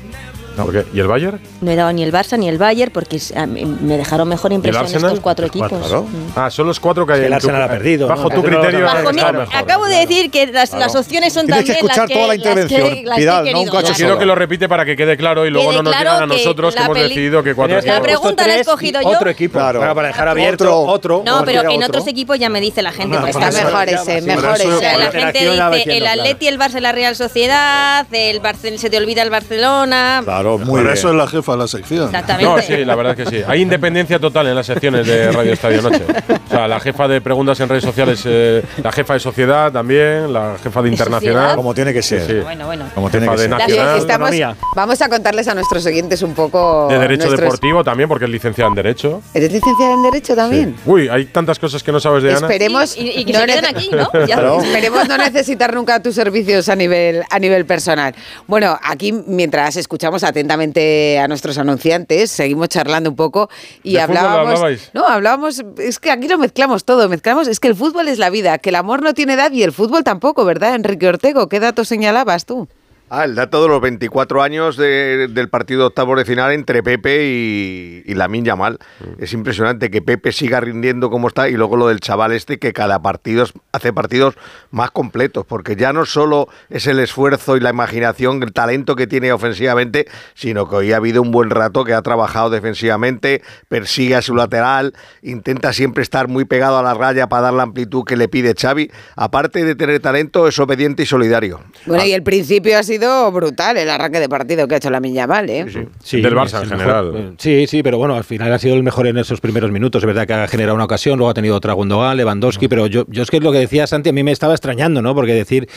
Speaker 3: ¿Por qué? ¿Y el Bayern?
Speaker 29: No he dado ni el Barça ni el Bayern porque me dejaron mejor impresión estos cuatro equipos.
Speaker 3: Claro.
Speaker 29: Mm.
Speaker 3: Ah, son los cuatro que hay
Speaker 12: El Arsenal ha perdido,
Speaker 3: Bajo
Speaker 12: ¿no?
Speaker 3: tu
Speaker 12: no
Speaker 3: criterio.
Speaker 29: Bajo
Speaker 3: mejor.
Speaker 29: acabo de decir que las,
Speaker 3: Claro.
Speaker 29: las opciones son
Speaker 12: Tienes que
Speaker 29: también
Speaker 12: escuchar
Speaker 29: las
Speaker 12: toda la
Speaker 29: que, las que-
Speaker 12: intervención,
Speaker 29: que he
Speaker 12: no.
Speaker 3: Quiero que lo repite para que quede claro y luego
Speaker 29: Quede
Speaker 3: no nos
Speaker 29: claro
Speaker 3: digan a
Speaker 29: que
Speaker 3: nosotros que
Speaker 29: la
Speaker 3: hemos decidido que cuatro
Speaker 29: La
Speaker 3: equipos.
Speaker 29: pregunta la he escogido yo.
Speaker 16: Otro equipo.
Speaker 12: Claro.
Speaker 16: Para dejar abierto otro.
Speaker 29: No, pero en
Speaker 16: otro.
Speaker 29: otros equipos ya me dice la gente. Pues
Speaker 16: por
Speaker 29: está mejor ese, mejor
Speaker 16: por
Speaker 29: ese.
Speaker 16: Por
Speaker 29: la
Speaker 16: la
Speaker 29: gente dice el. Atleti, el Barça, la Real Sociedad, el se te olvida el Barcelona.
Speaker 12: Claro, muy
Speaker 14: Por
Speaker 12: bien.
Speaker 14: eso es la jefa de la sección.
Speaker 29: Exactamente.
Speaker 3: No, sí, la verdad es que sí. Hay independencia total en las secciones de Radio Estadio Noche. O sea, la jefa de preguntas en redes sociales, eh, la jefa de sociedad también, la jefa de internacional.
Speaker 12: Como tiene que ser.
Speaker 3: Sí, sí.
Speaker 29: Bueno, bueno.
Speaker 12: Como tiene
Speaker 3: Jefa
Speaker 12: que
Speaker 3: de
Speaker 12: ser.
Speaker 3: nacional.
Speaker 2: Estamos- vamos a contarles a nuestros oyentes un poco.
Speaker 3: De derecho
Speaker 2: nuestros-
Speaker 3: deportivo también, porque es licenciada en derecho.
Speaker 2: ¿Eres licenciada en Derecho también?
Speaker 3: Uy, hay tantas cosas que no sabes de Ana.
Speaker 2: Esperemos,
Speaker 29: Y- y que
Speaker 2: no
Speaker 29: se queden aquí, ¿no? Ya.
Speaker 3: Claro.
Speaker 2: Esperemos no necesitar nunca tus servicios a nivel, a nivel personal. Bueno, aquí mientras escuchamos atentamente a nuestros anunciantes, seguimos charlando un poco y
Speaker 3: ¿De fútbol
Speaker 2: hablábamos. No, hablábamos. Es que aquí lo mezclamos todo, mezclamos. Es que el fútbol es la vida, que el amor no tiene edad y el fútbol tampoco, ¿verdad, Enrique Ortego? ¿Qué datos señalabas tú?
Speaker 15: Ah, el dato de los 24 años de- del partido de octavos de final entre Pepe y, y Lamine Yamal. Es impresionante que Pepe siga rindiendo como está y luego lo del chaval este que cada partido hace partidos más completos, porque ya no solo es el esfuerzo y la imaginación, el talento que tiene ofensivamente, sino que hoy ha habido un buen rato que ha trabajado defensivamente, persigue a su lateral, intenta siempre estar muy pegado a la raya para dar la amplitud que le pide Xavi. Aparte de tener talento, es obediente y solidario.
Speaker 2: Bueno, y el principio ha sido brutal, el arranque de partido que ha hecho la Mal, ¿eh?
Speaker 3: Del Barça en general.
Speaker 16: mejor. Eh, Sí, sí, pero bueno, al final ha sido el mejor en esos primeros minutos. Es verdad que ha generado una ocasión, luego ha tenido otra Gundogan, Lewandowski, pero yo, yo es que lo que decía Santi a mí me estaba extrañando, ¿no? Porque decir,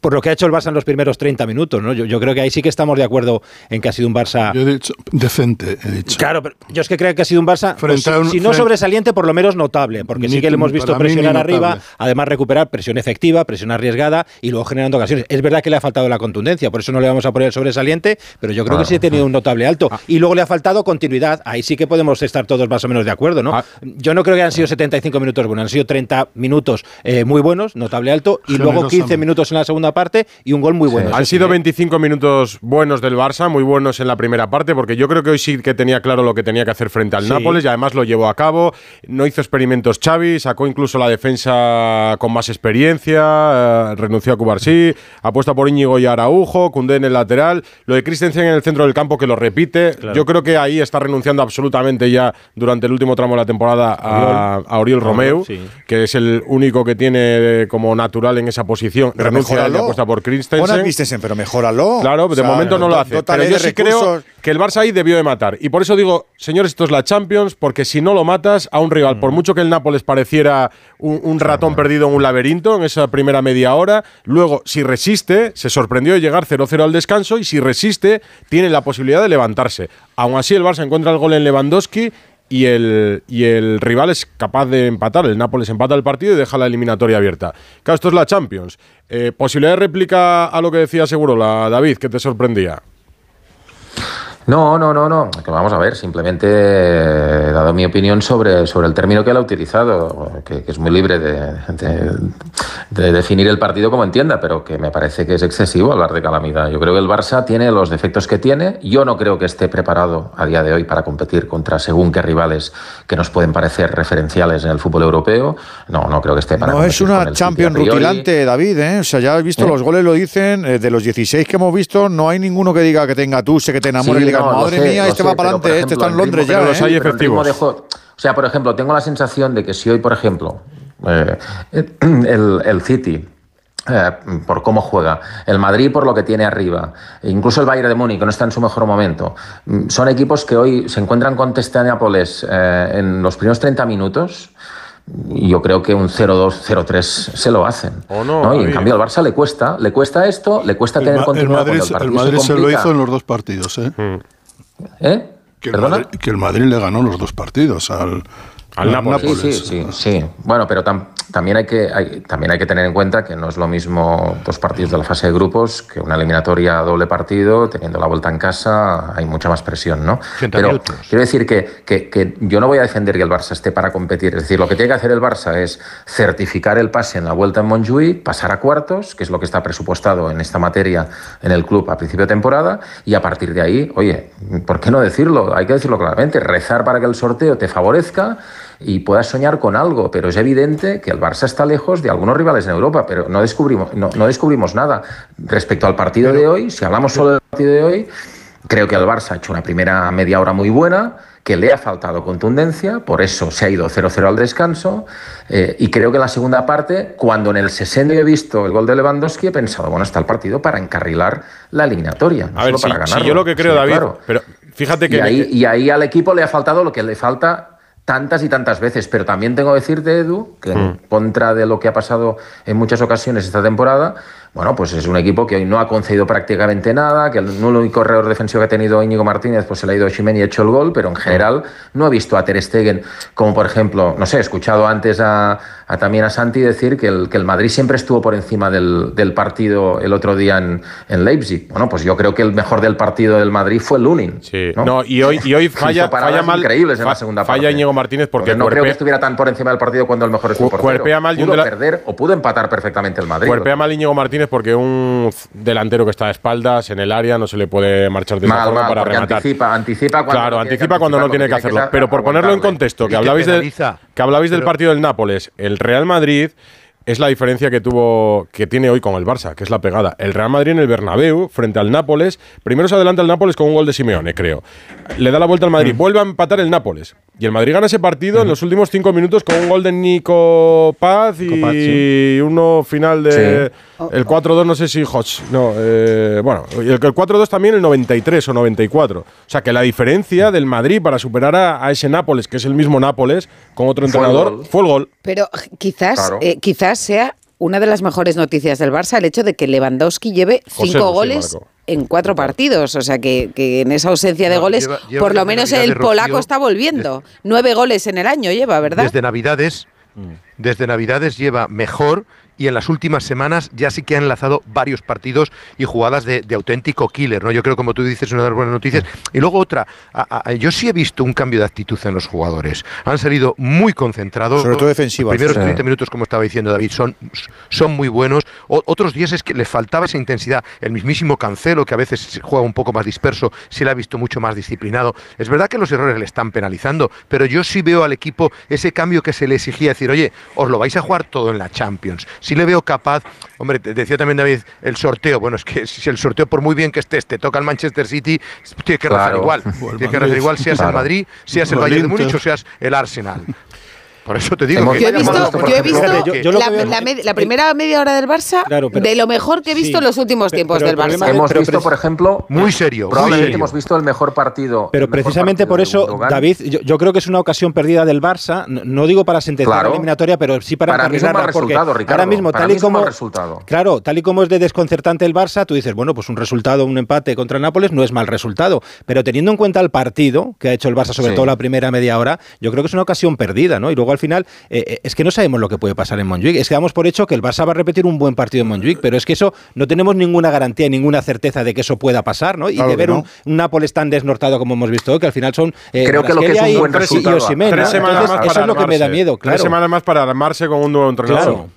Speaker 16: por lo que ha hecho el Barça en los primeros 30 minutos, ¿no? Yo, yo creo que ahí sí que estamos de acuerdo en que ha sido un Barça...
Speaker 14: Yo he dicho decente, he dicho.
Speaker 16: Claro, pero yo es que creo que ha sido un Barça, pues,
Speaker 14: un-
Speaker 16: si no sobresaliente, por lo menos notable, porque sí que le hemos visto presionar
Speaker 14: notable.
Speaker 16: arriba, además recuperar presión efectiva, presión arriesgada y luego generando ocasiones. Es verdad que le ha faltado la contundencia, por eso no le vamos a poner sobresaliente, pero yo creo que sí ha tenido un notable alto. Y luego le ha faltado continuidad, ahí sí que podemos estar todos más o menos de acuerdo, ¿no? Yo no creo que han sido 75 minutos buenos, han sido 30 minutos eh, muy buenos, notable alto, y luego 15
Speaker 3: Generosamente.
Speaker 16: minutos en la segunda parte y un gol muy bueno.
Speaker 3: Han sido
Speaker 16: ¿eh?
Speaker 3: 25 minutos buenos del Barça, muy buenos en la primera parte, porque yo creo que hoy sí que tenía claro lo que tenía que hacer frente al
Speaker 16: Sí.
Speaker 3: Nápoles y además lo llevó a cabo. No hizo experimentos Xavi, sacó incluso la defensa con más experiencia, eh, renunció a Cubarsí, apuesta por Íñigo y Araujo, Cundé en el lateral, lo de Christensen en el centro del campo que lo repite. Yo creo que ahí está renunciando absolutamente ya durante el último tramo de la temporada a, a Oriol Romeu,
Speaker 12: sí.
Speaker 3: que es el único que tiene como natural en esa posición.
Speaker 12: Pero
Speaker 3: Renuncia a él y
Speaker 12: mejóralo.
Speaker 3: apuesta por
Speaker 12: Pon a
Speaker 3: Christensen.
Speaker 12: Christensen, pero mejóralo.
Speaker 3: Claro, de
Speaker 12: O sea,
Speaker 3: momento no lo hace. Pero yo sí creo que el Barça ahí debió de matar. Y por eso digo, señores, esto es la Champions, porque si no lo matas a un rival, por mucho que el Nápoles pareciera un, un ratón perdido en un laberinto en esa primera media hora, luego, si resiste, se sorprendió de llegar 0-0 al descanso y si resiste, tiene la posibilidad de levantarse. Aún así, el Barça encuentra el gol en Lewandowski. Y el, y el rival es capaz de empatar. El Nápoles empata el partido y deja la eliminatoria abierta. Claro, esto es la Champions. Eh, ¿Posibilidad de réplica a lo que decía seguro la David, que te sorprendía?
Speaker 24: No, no, no, no. Que vamos a ver, simplemente he dado mi opinión sobre, sobre el término que él ha utilizado, que, que es muy libre de, de- de definir el partido como entienda, pero que me parece que es excesivo hablar de calamidad. Yo creo que el Barça tiene los defectos que tiene. Yo no creo que esté preparado a día de hoy para competir contra según qué rivales que nos pueden parecer referenciales en el fútbol europeo. No, no creo que esté para
Speaker 12: No es una Champions rutilante, David, ¿eh? O sea, ya has visto
Speaker 24: ¿Eh?
Speaker 12: los goles, lo dicen. eh, de los 16 que hemos visto, no hay ninguno que diga que tenga tú, sé que te enamore,
Speaker 24: Sí, no,
Speaker 12: madre
Speaker 24: sé,
Speaker 12: mía, este
Speaker 24: sé,
Speaker 12: va para adelante, este está en Londres ya.
Speaker 24: los
Speaker 12: ¿eh?
Speaker 24: hay juego- o sea, por ejemplo, tengo la sensación de que si hoy, por ejemplo, eh, el, el City eh, por cómo juega, el Madrid por lo que tiene arriba, incluso el Bayern de Múnich, que no está en su mejor momento, mm, son equipos que hoy se encuentran con Nápoles eh, en los primeros 30 minutos. Y yo creo que un 0-2, 0-3 se lo hacen.
Speaker 3: ¿O no,
Speaker 24: Y en cambio al Barça le cuesta, le cuesta esto, le cuesta
Speaker 14: El,
Speaker 24: tener
Speaker 14: Ma- el
Speaker 24: continuidad
Speaker 14: Madrid,
Speaker 24: cuando el partido
Speaker 14: el Madrid se, lo
Speaker 24: complica.
Speaker 14: hizo en los dos partidos, ¿eh?
Speaker 24: ¿Eh?
Speaker 14: Que el, Madrid, que el Madrid le ganó los dos partidos al,
Speaker 24: Al Nápoles. Sí, sí, sí, sí. Bueno, pero tam- también, hay que, hay, también hay que tener en cuenta que no es lo mismo dos partidos de la fase de grupos que una eliminatoria a doble partido, teniendo la vuelta en casa, hay mucha más presión, ¿no?
Speaker 17: 80
Speaker 24: Pero
Speaker 17: minutos.
Speaker 24: quiero decir que, que- que yo no voy a defender que el Barça esté para competir. Es decir, lo que tiene que hacer el Barça es certificar el pase en la vuelta en Montjuïc, pasar a cuartos, que es lo que está presupuestado en esta materia en el club a principio de temporada, y a partir de ahí, oye, ¿por qué no decirlo? Hay que decirlo claramente, rezar para que el sorteo te favorezca y puedas soñar con algo, pero es evidente que el Barça está lejos de algunos rivales en Europa, pero no descubrimos, no, no descubrimos nada. Respecto al partido de hoy, si hablamos solo del partido de hoy, creo que el Barça ha hecho una primera media hora muy buena, que le ha faltado contundencia, por eso se ha ido 0-0 al descanso, eh, y creo que en la segunda parte, cuando en el 60 he visto el gol de Lewandowski, he pensado, bueno, está el partido para encarrilar la eliminatoria, no
Speaker 3: A ver, si,
Speaker 24: para
Speaker 3: si yo lo que creo,
Speaker 24: Sí,
Speaker 3: David,
Speaker 24: claro.
Speaker 3: pero fíjate que...
Speaker 24: Y ahí, y ahí al equipo le ha faltado lo que le falta tantas y tantas veces. Pero también tengo que decirte, Edu, que en
Speaker 3: Mm.
Speaker 24: contra de lo que ha pasado en muchas ocasiones esta temporada, bueno, pues es un equipo que hoy no ha concedido prácticamente nada, que el único corredor defensivo que ha tenido Íñigo Martínez, pues se le ha ido a Ximen y ha hecho el gol, pero en general no he visto a Ter Stegen, como por ejemplo, no sé, he escuchado antes a, a también a Santi decir que el, que el Madrid siempre estuvo por encima del, del partido el otro día en, en Leipzig. Bueno, pues yo creo que el mejor del partido del Madrid fue Lunin. ¿no?
Speaker 3: No, y hoy, y hoy falla, falla mal.
Speaker 24: increíbles en la
Speaker 3: fa-
Speaker 24: segunda
Speaker 3: falla. Íñigo Martínez porque,
Speaker 24: Porque no creo que
Speaker 3: cuerpea-
Speaker 24: estuviera tan por encima del partido cuando el mejor es su portero.
Speaker 3: cuerpea mal
Speaker 24: pudo perder o pudo empatar perfectamente el Madrid.
Speaker 3: Cuerpea mal Íñigo Martínez porque un delantero que está de espaldas en el área no se le puede marchar de esa
Speaker 24: Mal,
Speaker 3: forma
Speaker 24: mal,
Speaker 3: para rematar.
Speaker 24: anticipa, anticipa cuando
Speaker 3: Claro,
Speaker 24: no tiene que
Speaker 3: anticipa cuando no tiene que
Speaker 24: lo
Speaker 3: hacerlo. Pero por ponerlo en contexto, que hablabais, del,
Speaker 24: penaliza.
Speaker 3: que hablabais del partido del Nápoles, el Real Madrid es la diferencia que tuvo que tiene hoy con el Barça, que es la pegada. El Real Madrid en el Bernabéu frente al Nápoles, primero se adelanta el Nápoles con un gol de Simeone, creo. Le da la vuelta al Madrid, vuelve a empatar el Nápoles. Y el Madrid gana ese partido en los últimos cinco minutos con un gol de Nico Paz y
Speaker 25: sí.
Speaker 3: uno final de
Speaker 25: Sí.
Speaker 3: el 4-2 no sé si Hodge, no, eh, bueno, y el, el 4-2 también el 93 o 94. O sea que la diferencia del Madrid para superar a, a ese Nápoles, que es el mismo Nápoles, con otro
Speaker 24: Fue el
Speaker 3: entrenador,
Speaker 24: gol.
Speaker 3: fue el gol.
Speaker 2: Pero quizás,
Speaker 3: Claro.
Speaker 2: eh, quizás sea una de las mejores noticias del Barça el hecho de que Lewandowski lleve
Speaker 3: José,
Speaker 2: cinco
Speaker 3: José,
Speaker 2: goles. En cuatro partidos. O sea que, que en esa ausencia de
Speaker 17: No,
Speaker 2: goles,
Speaker 17: lleva- lleva
Speaker 2: por lo menos
Speaker 17: Navidad
Speaker 2: el
Speaker 17: Rocío,
Speaker 2: polaco está volviendo. Nueve goles en el año lleva, ¿verdad?
Speaker 17: Desde Navidades, desde Navidades lleva mejor y en las últimas semanas ya sí que ha enlazado varios partidos y jugadas de, de auténtico killer, ¿no? Yo creo, como tú dices, una de las buenas noticias. Y luego otra, a- a- yo sí he visto un cambio de actitud en los jugadores. Han salido muy concentrados.
Speaker 12: Sobre todo defensivas.
Speaker 17: Los primeros
Speaker 12: Sí.
Speaker 17: 30 minutos, como estaba diciendo David, son, son muy buenos. O- otros días es que les faltaba esa intensidad. El mismísimo Cancelo, que a veces juega un poco más disperso, se le ha visto mucho más disciplinado. Es verdad que los errores le están penalizando, pero yo sí veo al equipo ese cambio que se le exigía, decir, oye, os lo vais a jugar todo en la Champions. Sí le veo capaz. Hombre, decía también David, el sorteo. Bueno, es que si el sorteo, por muy bien que estés, te toca el Manchester City, tiene que rezar
Speaker 24: Claro.
Speaker 17: igual.
Speaker 24: El
Speaker 17: Tiene que rezar igual, seas el
Speaker 24: Claro.
Speaker 17: Madrid, seas el
Speaker 24: el
Speaker 17: Bayern de. Múnich o seas el Arsenal. Por eso te digo
Speaker 24: Hemos-
Speaker 17: que
Speaker 2: Yo he visto, yo he visto
Speaker 17: fíjate, yo- yo lo
Speaker 2: la,
Speaker 17: que veo-
Speaker 2: la med- la primera media hora del Barça
Speaker 16: Claro, pero-
Speaker 2: de lo mejor que he visto
Speaker 16: Sí.
Speaker 2: en los últimos
Speaker 16: Pero-
Speaker 2: tiempos
Speaker 16: pero
Speaker 2: del Barça.
Speaker 24: Hemos
Speaker 16: pero
Speaker 24: visto, por ejemplo,
Speaker 17: muy serio, muy
Speaker 24: probablemente
Speaker 17: serio.
Speaker 24: hemos visto el mejor partido.
Speaker 16: Pero
Speaker 24: mejor
Speaker 16: precisamente
Speaker 24: partido
Speaker 16: por eso. David, yo, yo creo que es una ocasión perdida del Barça. No, no digo para sentenciar
Speaker 24: Claro.
Speaker 16: la eliminatoria, pero sí para,
Speaker 24: Para mí es un mal
Speaker 16: porque
Speaker 24: resultado, Ricardo.
Speaker 16: Ahora mismo,
Speaker 24: Para
Speaker 16: tal y como.
Speaker 24: mal resultado.
Speaker 16: Claro, tal y como es de desconcertante el Barça, tú dices, bueno, pues un resultado, un empate contra el Nápoles no es mal resultado. Pero teniendo en cuenta el partido que ha hecho el Barça, sobre
Speaker 24: Sí.
Speaker 16: todo la primera media hora, yo creo que es una ocasión perdida, ¿no? Y luego al final, eh, eh, es que no sabemos lo que puede pasar en Montjuic. Es que damos por hecho que el Barça va a repetir un buen partido en Montjuic, pero es que eso no tenemos ninguna garantía, ninguna certeza de que eso pueda pasar, ¿no? Y
Speaker 12: Claro
Speaker 16: de ver
Speaker 12: no.
Speaker 16: un, un Nápoles tan desnortado como hemos visto hoy, que al final son. eh,
Speaker 24: Creo que lo que es un
Speaker 16: y-
Speaker 24: buen
Speaker 16: y
Speaker 24: resultado,
Speaker 16: Osimhen, ¿no?
Speaker 3: Tres semanas
Speaker 16: Entonces,
Speaker 3: más
Speaker 16: eso es lo que me da miedo, claro.
Speaker 3: Tres semanas más para armarse con un nuevo entrenador.
Speaker 16: Claro.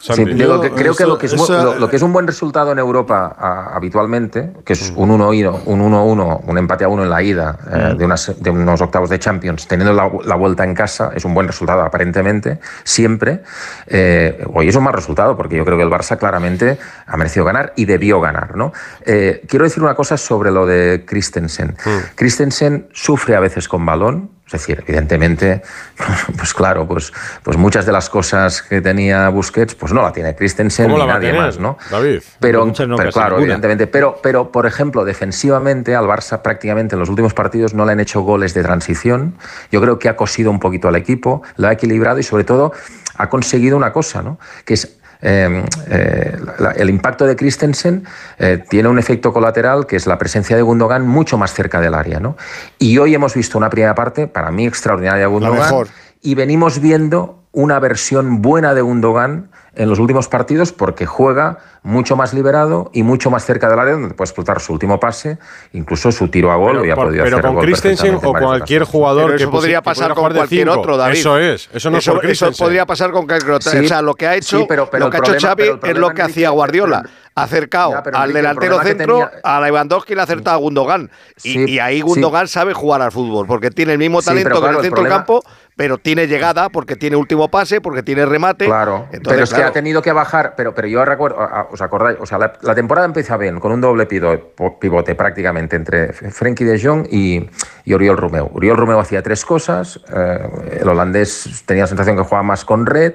Speaker 24: Sí,
Speaker 3: Santi.
Speaker 24: digo que creo que lo que, es, bu-
Speaker 14: esa-
Speaker 24: lo, lo que es un buen resultado en Europa a- habitualmente, que es un 1-1, un 1-1, un empate a uno en la ida eh, de, unas- de unos octavos de Champions, teniendo la, la vuelta en casa, es un buen resultado aparentemente, siempre. Eh, hoy es un mal resultado porque yo creo que el Barça claramente ha merecido ganar y debió ganar. ¿no? Eh, quiero decir una cosa sobre lo de Christensen. Christensen sufre a veces con balón, es decir, evidentemente, pues claro, pues, pues muchas de las cosas que tenía Busquets, pues no la tiene Christensen
Speaker 3: ¿Cómo
Speaker 24: ni nadie
Speaker 3: tener,
Speaker 24: más, ¿no?
Speaker 3: David?
Speaker 24: Pero,
Speaker 16: no,
Speaker 24: claro,
Speaker 16: ninguna.
Speaker 24: evidentemente. Pero, pero, por ejemplo, defensivamente al Barça prácticamente en los últimos partidos no le han hecho goles de transición. Yo creo que ha cosido un poquito al equipo, lo ha equilibrado y sobre todo ha conseguido una cosa, ¿no? Que es eh, eh, la- el impacto de Christensen eh, tiene un efecto colateral que es la presencia de Gundogan mucho más cerca del área, ¿no? Y hoy hemos visto una primera parte, para mí, extraordinaria de Gundogan.
Speaker 12: mejor.
Speaker 24: Y venimos viendo una versión buena de Gundogan en los últimos partidos porque juega mucho más liberado y mucho más cerca del área donde puede explotar su último pase, incluso su tiro a gol
Speaker 3: Pero,
Speaker 24: y ha
Speaker 3: por-
Speaker 24: podido
Speaker 3: pero
Speaker 24: hacer
Speaker 3: con
Speaker 24: gol
Speaker 3: Christensen o cualquier jugador
Speaker 15: Pero
Speaker 3: que
Speaker 15: eso podría pasar con cualquier
Speaker 3: cinco.
Speaker 15: otro, David.
Speaker 3: Eso es, eso no es
Speaker 15: eso,
Speaker 3: por
Speaker 15: eso podría pasar con cualquier otro.
Speaker 24: Sí,
Speaker 15: o sea, lo que ha hecho,
Speaker 24: sí, pero- pero
Speaker 15: lo que ha hecho
Speaker 24: problema-
Speaker 15: Xavi es lo que hacía Guardiola. acercado
Speaker 24: Ya,
Speaker 15: al
Speaker 24: Enrique,
Speaker 15: delantero centro,
Speaker 24: tenía-
Speaker 15: a Lewandowski y le ha acertado a Gundogan. Y,
Speaker 24: Sí,
Speaker 15: y ahí
Speaker 24: sí.
Speaker 15: Gundogan sabe jugar al fútbol, porque tiene el mismo
Speaker 24: Sí,
Speaker 15: talento que en
Speaker 24: claro,
Speaker 15: el centro campo, pero tiene llegada, porque tiene último pase, porque tiene remate.
Speaker 24: Claro,
Speaker 15: Entonces,
Speaker 24: pero es que ha tenido que bajar, pero, pero yo recuerdo, os acordáis, o sea, la, la temporada empieza bien, con un doble pivote prácticamente entre Frenkie de Jong y, y Oriol Romeu. Oriol Romeu hacía tres cosas, eh, el holandés tenía la sensación que jugaba más con red,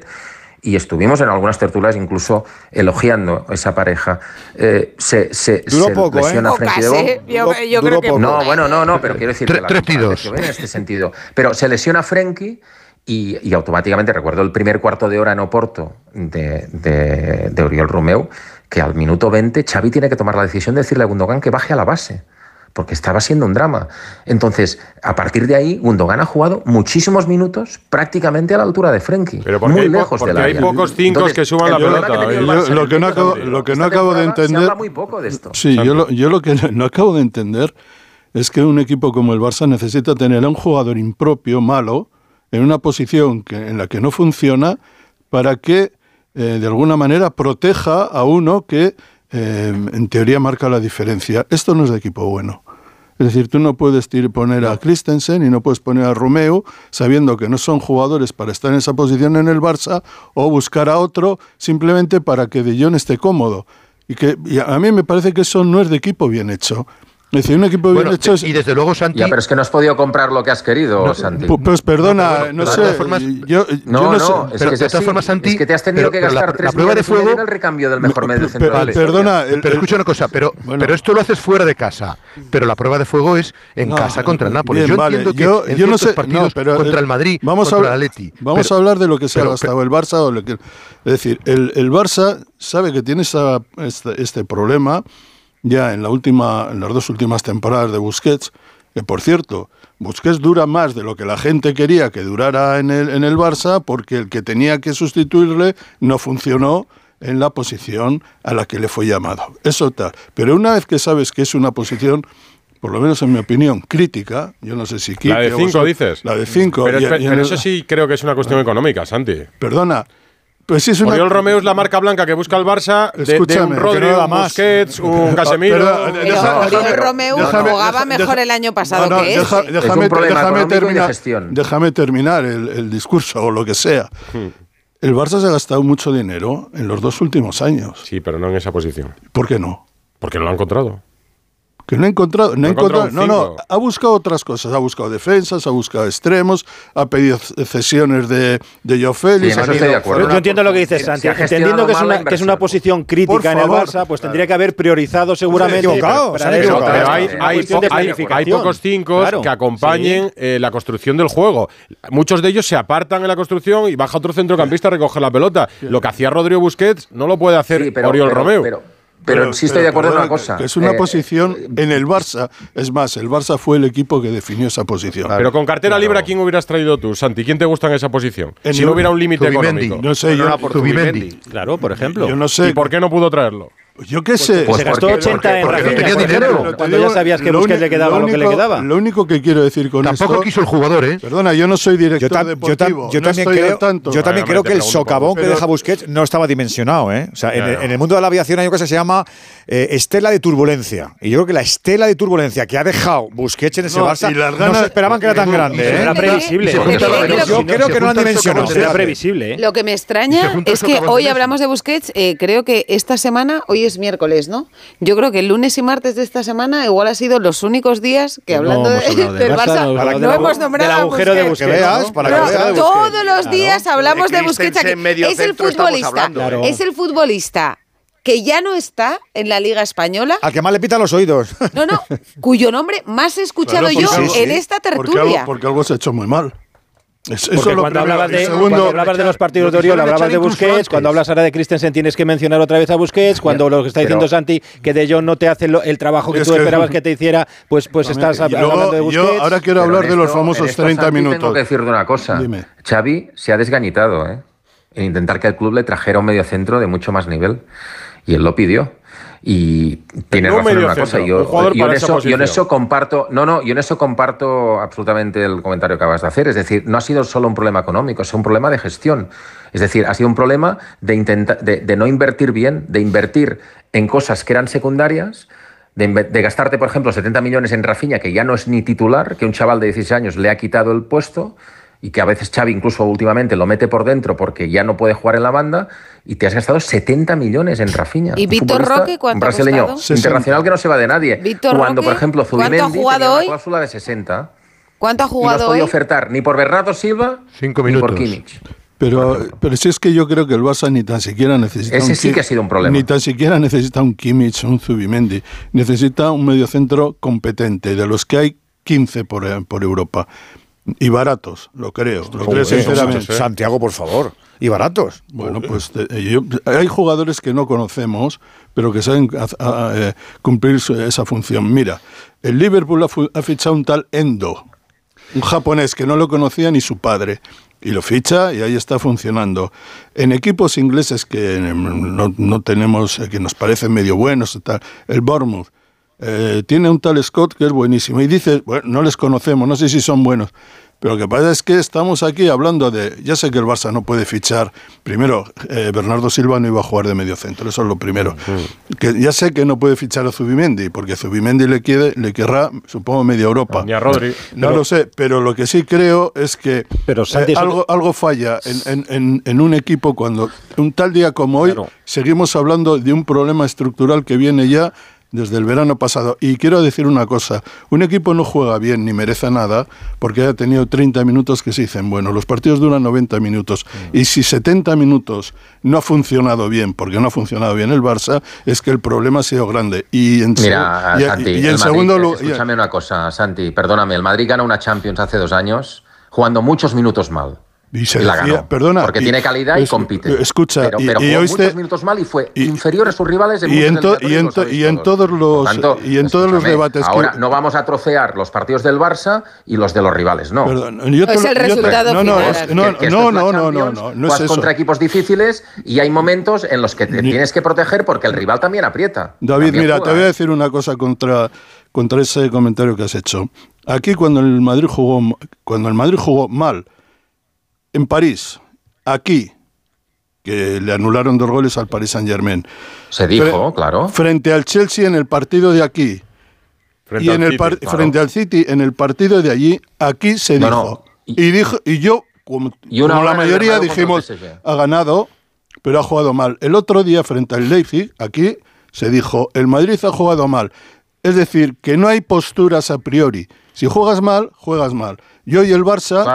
Speaker 24: y estuvimos en algunas tertulias incluso elogiando esa pareja. Eh, se se,
Speaker 12: Duró
Speaker 24: se
Speaker 12: poco, ¿eh?
Speaker 24: lesiona
Speaker 2: Pocas,
Speaker 24: Frenkie de.
Speaker 2: ¿eh? Yo,
Speaker 12: Duró-
Speaker 2: yo
Speaker 12: duró
Speaker 2: creo que.
Speaker 24: No, bueno, no, no, pero quiero decir
Speaker 17: Tre-
Speaker 24: que la
Speaker 17: tres
Speaker 24: temporada
Speaker 17: tiros.
Speaker 24: en este sentido. Pero se lesiona Frenkie y, y automáticamente recuerdo el primer cuarto de hora en Oporto de, de, de Oriol Romeu, que al minuto 20 Xavi tiene que tomar la decisión de decirle a Gundogan que baje a la base. Porque estaba siendo un drama. Entonces, a partir de ahí, Gundogan ha jugado muchísimos minutos prácticamente a la altura de Frenkie.
Speaker 3: Pero porque
Speaker 24: muy
Speaker 3: po-
Speaker 24: lejos
Speaker 3: porque
Speaker 24: del
Speaker 3: hay
Speaker 24: área.
Speaker 3: pocos cinco
Speaker 24: Entonces,
Speaker 3: que suban la pelota,
Speaker 24: que
Speaker 14: Yo lo que no acabo- lo que no acabo de
Speaker 24: temporada, Se
Speaker 14: entender-
Speaker 24: habla muy poco de esto.
Speaker 14: Sí, yo lo, yo lo que no acabo de entender es que un equipo como el Barça necesita tener a un jugador impropio, malo, en una posición que, en la que no funciona, para que eh, de alguna manera proteja a uno que eh, en teoría marca la diferencia. Esto no es de equipo bueno. Es decir, tú no puedes poner a Christensen y no puedes poner a Romeo sabiendo que no son jugadores para estar en esa posición en el Barça o buscar a otro simplemente para que De Jong esté cómodo. Y que y a mí me parece que eso no es de equipo bien hecho. Es decir, un equipo bien
Speaker 17: Bueno,
Speaker 14: hecho es...
Speaker 17: y desde luego, Santi,
Speaker 24: Ya, pero es que no has podido comprar lo que has querido, Santi.
Speaker 14: Pu- Pues perdona, no, sé. yo,
Speaker 24: No,
Speaker 14: no,
Speaker 24: no,
Speaker 14: sé.
Speaker 24: es
Speaker 17: pero
Speaker 24: que es
Speaker 17: de todas formas, Santi,
Speaker 24: es que te has tenido
Speaker 17: pero-
Speaker 24: que
Speaker 17: pero la-
Speaker 24: gastar
Speaker 17: la
Speaker 24: 3
Speaker 17: prueba de fuego-
Speaker 24: en el recambio del mejor
Speaker 14: No,
Speaker 24: medio centro de la
Speaker 14: perdona, el-
Speaker 17: pero escucha una cosa, pero,
Speaker 14: Bueno.
Speaker 17: pero esto lo haces fuera de casa. Pero la prueba de fuego es en
Speaker 14: No,
Speaker 17: casa contra el Nápoles.
Speaker 14: bien,
Speaker 17: yo
Speaker 14: vale.
Speaker 17: entiendo que
Speaker 14: Yo-
Speaker 17: en
Speaker 14: yo no sé,
Speaker 17: partidos
Speaker 14: no, pero,
Speaker 17: contra
Speaker 14: eh,
Speaker 17: el Madrid,
Speaker 14: vamos
Speaker 17: contra el Atleti.
Speaker 14: Vamos a hablar de lo que se ha gastado el Barça. O lo que, es decir, el, el Barça sabe que tiene este problema ya en, la última, en las dos últimas temporadas de Busquets, que por cierto, Busquets dura más de lo que la gente quería que durara en el, en el Barça, porque el que tenía que sustituirle no funcionó en la posición a la que le fue llamado. Eso tal. Pero una vez que sabes que es una posición, por lo menos en mi opinión, crítica, yo no sé si...
Speaker 3: La de
Speaker 14: Quique o
Speaker 3: 5
Speaker 14: vosotros-
Speaker 3: dices.
Speaker 14: La de 5.
Speaker 3: Pero, espe- pero eso sí creo que es una cuestión económica, Santi.
Speaker 14: Perdona. Pues sí es una...
Speaker 3: Oriol Romeo es la marca blanca que busca el Barça de, de
Speaker 14: Escúchame,
Speaker 3: un Rodri,
Speaker 14: no
Speaker 3: un. Busquets, un Casemiro.
Speaker 14: Pero,
Speaker 2: Pero
Speaker 14: Deja-
Speaker 2: Oriol
Speaker 14: déjame-
Speaker 2: Romeu
Speaker 14: déjame-
Speaker 2: jugaba mejor el año pasado
Speaker 14: No, no,
Speaker 2: que
Speaker 14: deja-
Speaker 2: este.
Speaker 14: déjame,
Speaker 24: Es un problema
Speaker 14: déjame
Speaker 24: económico y de
Speaker 14: terminar,
Speaker 24: gestión.
Speaker 14: déjame terminar el, el discurso o lo que sea. El Barça se ha gastado mucho dinero en los dos últimos años.
Speaker 3: Sí, pero no en esa posición.
Speaker 14: ¿Por qué no?
Speaker 3: Porque no lo ha encontrado.
Speaker 14: Que no ha encontrado, no,
Speaker 3: No
Speaker 14: ha
Speaker 3: encontrado
Speaker 14: encontrado, no, no, ha buscado otras cosas, ha buscado defensas, ha buscado extremos, ha pedido cesiones de, de Joe Félix. ido-
Speaker 16: Yo, yo entiendo lo que dices, Santi. Entendiendo que es, una, que es una posición crítica en el. Barça, pues tendría que haber priorizado seguramente.
Speaker 12: equivocado,
Speaker 16: para
Speaker 12: se han
Speaker 16: eso,
Speaker 12: equivocado.
Speaker 3: Pero
Speaker 16: para
Speaker 3: hay, po- pocos cinco
Speaker 16: Claro.
Speaker 3: que acompañen eh, la construcción del juego. Muchos de ellos se apartan en la construcción y baja otro centrocampista a recoger la pelota. Lo que hacía Rodrigo Busquets no lo puede hacer
Speaker 24: pero-
Speaker 3: Oriol
Speaker 24: pero-
Speaker 3: Romeo.
Speaker 24: Pero- Pero, sí estoy de acuerdo en una cosa.
Speaker 14: Que es una
Speaker 24: eh,
Speaker 14: posición en el Barça. Es más, el Barça fue el equipo que definió esa posición.
Speaker 3: Pero con cartera libre, ¿a quién hubieras traído tú, Santi? ¿Quién te gusta en esa posición?
Speaker 14: En
Speaker 3: si
Speaker 14: el-
Speaker 3: no hubiera un límite económico.
Speaker 14: No sé, yo-.
Speaker 16: Claro, por ejemplo.
Speaker 14: Yo no sé.
Speaker 3: ¿Y por qué no pudo traerlo?
Speaker 14: Yo qué sé.
Speaker 16: se gastó 80 en Rafinha, por ejemplo,
Speaker 14: Pero te
Speaker 16: cuando
Speaker 14: digo,
Speaker 16: ya sabías que
Speaker 14: lo
Speaker 16: Busquets le quedaba lo que le
Speaker 14: único-
Speaker 16: quedaba.
Speaker 14: Lo único que quiero decir con
Speaker 17: Tampoco
Speaker 14: esto.
Speaker 17: quiso el jugador, ¿eh?
Speaker 14: Perdona, yo no soy director
Speaker 12: Yo, tam- yo,
Speaker 14: deportivo.
Speaker 12: yo
Speaker 14: no
Speaker 12: también creo,
Speaker 14: tanto.
Speaker 12: yo también creo
Speaker 3: te
Speaker 12: que el socavón que
Speaker 14: pero-
Speaker 12: deja Busquets no estaba dimensionado. ¿eh? O sea, en, el,
Speaker 3: Claro.
Speaker 12: en el mundo de la aviación hay una cosa que se llama eh, estela de turbulencia. Y yo creo que la estela de turbulencia que ha dejado Busquets en ese
Speaker 14: No,
Speaker 12: Barça
Speaker 14: y las
Speaker 12: no
Speaker 14: ganas-
Speaker 12: se esperaban que era tan grande. ¿eh?
Speaker 16: Era previsible.
Speaker 12: Yo
Speaker 2: Pero-
Speaker 12: creo que no lo han dimensionado.
Speaker 16: Era previsible. ¿eh?
Speaker 2: Lo que me extraña es que hoy hablamos de Busquets, eh, creo que esta semana, hoy es miércoles, ¿no? Yo creo que el lunes y martes de esta semana igual ha sido los únicos días que hablando de-
Speaker 16: hablado del
Speaker 2: del
Speaker 16: Barça,
Speaker 2: Barça,
Speaker 16: no hemos
Speaker 2: no, nombrado
Speaker 16: del
Speaker 2: a
Speaker 16: de
Speaker 2: Busquets.
Speaker 12: Veas, para que veas.
Speaker 2: todos los días hablamos de
Speaker 15: De
Speaker 2: Busquets aquí.
Speaker 15: Christensen medio
Speaker 2: Es el futbolista,
Speaker 16: Claro.
Speaker 2: es el futbolista que ya no está en la Liga Española,
Speaker 12: Al que más le pitan los oídos.
Speaker 2: no, no, cuyo nombre más he escuchado
Speaker 14: Claro,
Speaker 2: yo en esta
Speaker 14: Porque
Speaker 2: tertulia.
Speaker 14: algo, porque algo se ha hecho muy mal. Eso
Speaker 16: Porque cuando
Speaker 14: primero.
Speaker 16: hablabas, de,
Speaker 14: segundo-
Speaker 16: cuando hablabas de los partidos de Oriol, hablabas de Busquets.
Speaker 17: antes.
Speaker 16: Cuando hablas ahora de Christensen, tienes que mencionar otra vez a Busquets. Cuando lo que está diciendo
Speaker 24: Pero-
Speaker 16: Santi, que De Jong no te hace lo- el trabajo que
Speaker 14: Es
Speaker 16: tú
Speaker 14: que-
Speaker 16: esperabas que te hiciera, pues, pues estás
Speaker 14: luego,
Speaker 16: hablando de Busquets.
Speaker 14: yo ahora quiero
Speaker 24: Pero
Speaker 14: hablar de los famosos
Speaker 24: esto,
Speaker 14: 30
Speaker 24: Santi,
Speaker 14: minutos.
Speaker 24: Tengo que decir de una cosa.
Speaker 14: Dime.
Speaker 24: Xavi se ha desgañitado ¿eh? en intentar que el club le trajera un mediocentro de mucho más nivel. Y él lo pidió. Y tiene
Speaker 3: no un
Speaker 24: razón en una cosa. Yo, yo en eso, yo en
Speaker 3: posición.
Speaker 24: eso comparto. No, no, yo en eso comparto absolutamente el comentario que acabas de hacer. Es decir, no ha sido solo un problema económico, es un problema de gestión. Es decir, ha sido un problema de, intenta- de, de no invertir bien, de invertir en cosas que eran secundarias. De, de gastarte, por ejemplo, 70 millones en Rafinha, que ya no es ni titular, que un chaval de 16 años le ha quitado el puesto, y que a veces Xavi incluso últimamente lo mete por dentro porque ya no puede jugar en la banda y te has gastado 70 millones en Rafinha.
Speaker 2: ¿Y Víctor Roque cuánto
Speaker 24: un
Speaker 2: ha
Speaker 24: brasileño
Speaker 2: costado?
Speaker 24: internacional que no se va de nadie.
Speaker 2: Víctor
Speaker 24: Cuando,
Speaker 2: Roque,
Speaker 24: por ejemplo,
Speaker 2: ¿cuánto ha
Speaker 24: Zubimendi
Speaker 2: jugado
Speaker 24: tenía
Speaker 2: hoy?
Speaker 24: una cláusula de 60
Speaker 2: ¿Cuánto ha
Speaker 24: y no has
Speaker 2: jugado
Speaker 24: podido
Speaker 2: hoy?
Speaker 24: ofertar ni por Bernardo Silva
Speaker 17: Cinco
Speaker 24: ni por
Speaker 17: minutos.
Speaker 24: Kimmich.
Speaker 14: Pero, pero si es que yo creo que el Barça ni tan siquiera necesita
Speaker 24: Ese
Speaker 14: un
Speaker 24: sí que ha sido un problema.
Speaker 14: Ni tan siquiera necesita un Kimmich o un Zubimendi. Necesita un mediocentro competente, de los que hay 15 por, por Europa. Y baratos, lo creo. Lo creo sinceramente.
Speaker 12: Santiago, por favor. Y baratos.
Speaker 14: Bueno, pues te- yo- hay jugadores que no conocemos, pero que saben haz- a- eh, cumplir su- esa función. Mira, el Liverpool ha, fichado un tal Endo, un japonés que no lo conocía ni su padre, y lo ficha y ahí está funcionando. En equipos ingleses que mm, no, no tenemos, eh, que nos parecen medio buenos, el Bournemouth. Eh, tiene un tal Scott que es buenísimo y dice, bueno, no les conocemos, no sé si son buenos, pero lo que pasa es que estamos aquí hablando de, ya sé que el Barça no puede fichar, primero, eh, Bernardo Silva no iba a jugar de medio centro, eso es lo primero. Que ya sé que no puede fichar a Zubimendi, porque Zubimendi le, quiere, le querrá, supongo, media Europa.
Speaker 3: Ni a Rodri.
Speaker 14: No
Speaker 3: Pero-
Speaker 14: lo sé, pero lo que sí creo es que
Speaker 16: Pero, Santi,
Speaker 14: eh, algo, algo falla en, en- en- en un equipo cuando un tal día como hoy seguimos hablando de un problema estructural que viene ya desde el verano pasado. Y quiero decir una cosa, un equipo no juega bien ni merece nada porque haya tenido 30 minutos que se dicen, bueno, los partidos duran 90 minutos
Speaker 24: Mm.
Speaker 14: y si 70 minutos no ha funcionado bien, porque no ha funcionado bien el Barça, es que el problema ha sido grande. Y en,
Speaker 24: Mira,
Speaker 14: y-
Speaker 24: Santi,
Speaker 14: y
Speaker 24: el
Speaker 14: en segundo lugar...
Speaker 24: escúchame una cosa, Santi, perdóname, el Madrid ganó una Champions hace dos años jugando muchos minutos mal.
Speaker 14: Y se
Speaker 24: la
Speaker 14: decía-
Speaker 24: ganó.
Speaker 14: perdona,
Speaker 24: Porque
Speaker 14: y-
Speaker 24: tiene calidad y
Speaker 14: es-
Speaker 24: compite.
Speaker 14: escucha,
Speaker 24: pero,
Speaker 14: y-
Speaker 24: pero
Speaker 14: y
Speaker 24: jugó
Speaker 14: oíste-
Speaker 24: muchos minutos mal y fue inferior a sus rivales en
Speaker 14: y en, to- y en
Speaker 24: lo
Speaker 14: to-
Speaker 24: sabéis
Speaker 14: y en
Speaker 24: todos.
Speaker 14: los
Speaker 24: tanto,
Speaker 14: y en todos los debates que-
Speaker 24: ahora no vamos a trocear los partidos del Barça y los de los rivales, no.
Speaker 14: Perdón, yo te
Speaker 2: Es el
Speaker 14: yo
Speaker 2: resultado
Speaker 14: no,
Speaker 2: final.
Speaker 14: no,
Speaker 24: que
Speaker 14: no, no, no, no, no, no, es eso.
Speaker 24: contra equipos difíciles y hay momentos en los que te tienes que proteger porque el rival también aprieta.
Speaker 14: David,
Speaker 24: También
Speaker 14: mira,
Speaker 24: juega,
Speaker 14: te voy a
Speaker 24: ¿eh?
Speaker 14: decir una cosa contra, contra ese comentario que has hecho. Aquí cuando el Madrid jugó cuando el Madrid jugó mal en París, aquí que le anularon dos goles al Paris Saint-Germain.
Speaker 24: Se dijo, claro.
Speaker 14: Frente al Chelsea en el partido de aquí.
Speaker 3: Frente
Speaker 14: y
Speaker 3: al
Speaker 14: en el
Speaker 3: City,
Speaker 14: par-
Speaker 3: claro.
Speaker 14: frente al City en el partido de allí, aquí se
Speaker 24: No,
Speaker 14: dijo.
Speaker 24: no,
Speaker 14: Y, dijo y yo como,
Speaker 24: Y
Speaker 14: como la mayoría dijimos, ha ganado, pero ha jugado mal. El otro día, frente al Leipzig, aquí se dijo, el Madrid ha jugado mal. Es decir, que no hay posturas a priori. Si juegas mal, juegas mal. Y hoy el Barça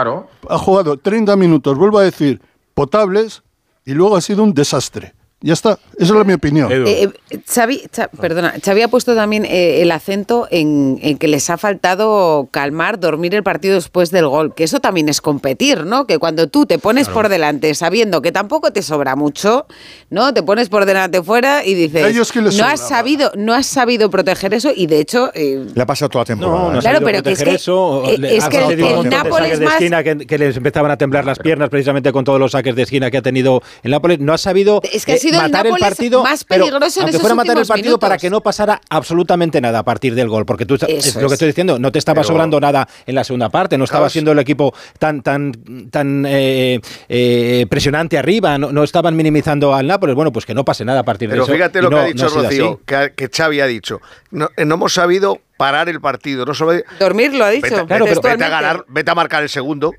Speaker 14: ha jugado 30 minutos, vuelvo a decir, potables, y luego ha sido un desastre. Ya está, esa es mi opinión.
Speaker 2: Eh, eh, Xavi, Xa- perdona, Xavi ha puesto también eh, el acento en, en que les ha faltado calmar, dormir el partido después del gol, que eso también es competir, ¿no? Que cuando tú te pones por delante sabiendo que tampoco te sobra mucho, ¿no? Te pones por delante fuera y dices,
Speaker 12: A ellos que les
Speaker 2: no has
Speaker 12: sobraba".
Speaker 2: sabido, no has sabido proteger eso y de hecho eh,
Speaker 12: Le ha pasado toda la temporada.
Speaker 16: No, no ha
Speaker 2: Claro, pero que es que-
Speaker 16: eso,
Speaker 2: eh, es que el- el Nápoles
Speaker 16: saques de
Speaker 2: más-
Speaker 16: esquina que, que les empezaban a temblar las piernas precisamente con todos los saques de esquina que ha tenido el Nápoles. No ha sabido
Speaker 2: Es que ha
Speaker 16: eh,
Speaker 2: sido
Speaker 16: matar el,
Speaker 2: Nápoles
Speaker 16: partido,
Speaker 2: más
Speaker 16: pero
Speaker 2: en
Speaker 16: aunque
Speaker 2: esos
Speaker 16: fuera matar el partido para que no pasara absolutamente nada a partir del gol, porque tú
Speaker 2: Eso
Speaker 16: es lo que estoy diciendo, no te estaba
Speaker 15: Pero-
Speaker 16: sobrando nada en la segunda parte, no estaba siendo el equipo tan tan tan eh, eh, presionante arriba, no, no estaban minimizando al Nápoles. Bueno, pues que no pase nada a partir
Speaker 15: Pero
Speaker 16: de eso.
Speaker 15: fíjate
Speaker 16: y
Speaker 15: lo que ha
Speaker 16: no
Speaker 15: dicho Rocío, que, que Xavi ha dicho. No, eh, no hemos sabido parar el partido. No solo
Speaker 2: dormir lo ha dicho.
Speaker 15: Vete,
Speaker 16: Claro,
Speaker 15: vete-
Speaker 16: pero-
Speaker 15: vete a ganar, vete a marcar el segundo.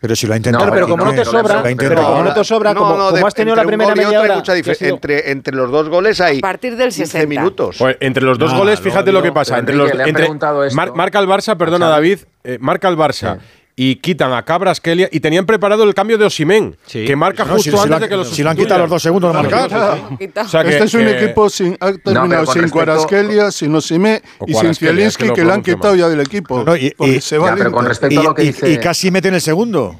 Speaker 12: Pero si lo ha intentado.
Speaker 16: Claro, pero como no te sobra, pero como no te sobra, como, como has tenido la primera
Speaker 15: media
Speaker 16: hora,
Speaker 15: mucha
Speaker 16: sido-
Speaker 15: entre, entre los dos goles hay
Speaker 2: a partir del
Speaker 15: 15
Speaker 2: 60.
Speaker 15: minutos.
Speaker 3: Pues entre los dos goles,
Speaker 15: no,
Speaker 3: fíjate lo que pasa. Entre
Speaker 24: Enrique,
Speaker 3: los, entre- mar- marca el Barça, perdona. David, eh, marca el Barça. Y quitan a Cabras, Kelia y tenían preparado el cambio de Osimén, que marca
Speaker 12: No,
Speaker 3: justo
Speaker 12: si- si
Speaker 3: antes de que lo
Speaker 12: si lo han quitado los dos segundos de marcar.
Speaker 3: O sea, que-
Speaker 14: este es un
Speaker 3: que-
Speaker 14: equipo sin, ha terminado
Speaker 24: con
Speaker 14: sin Cuarasquelia, sin Osimé
Speaker 3: O
Speaker 14: y sin
Speaker 3: que
Speaker 14: Zielinski,
Speaker 3: lo
Speaker 14: que le han quitado
Speaker 3: mal.
Speaker 14: ya del equipo.
Speaker 12: No, y, y-
Speaker 14: se va
Speaker 24: Ya,
Speaker 14: al
Speaker 24: pero con
Speaker 14: Inter.
Speaker 24: respecto a lo que
Speaker 12: y-
Speaker 24: dice...
Speaker 12: y casi mete en el segundo.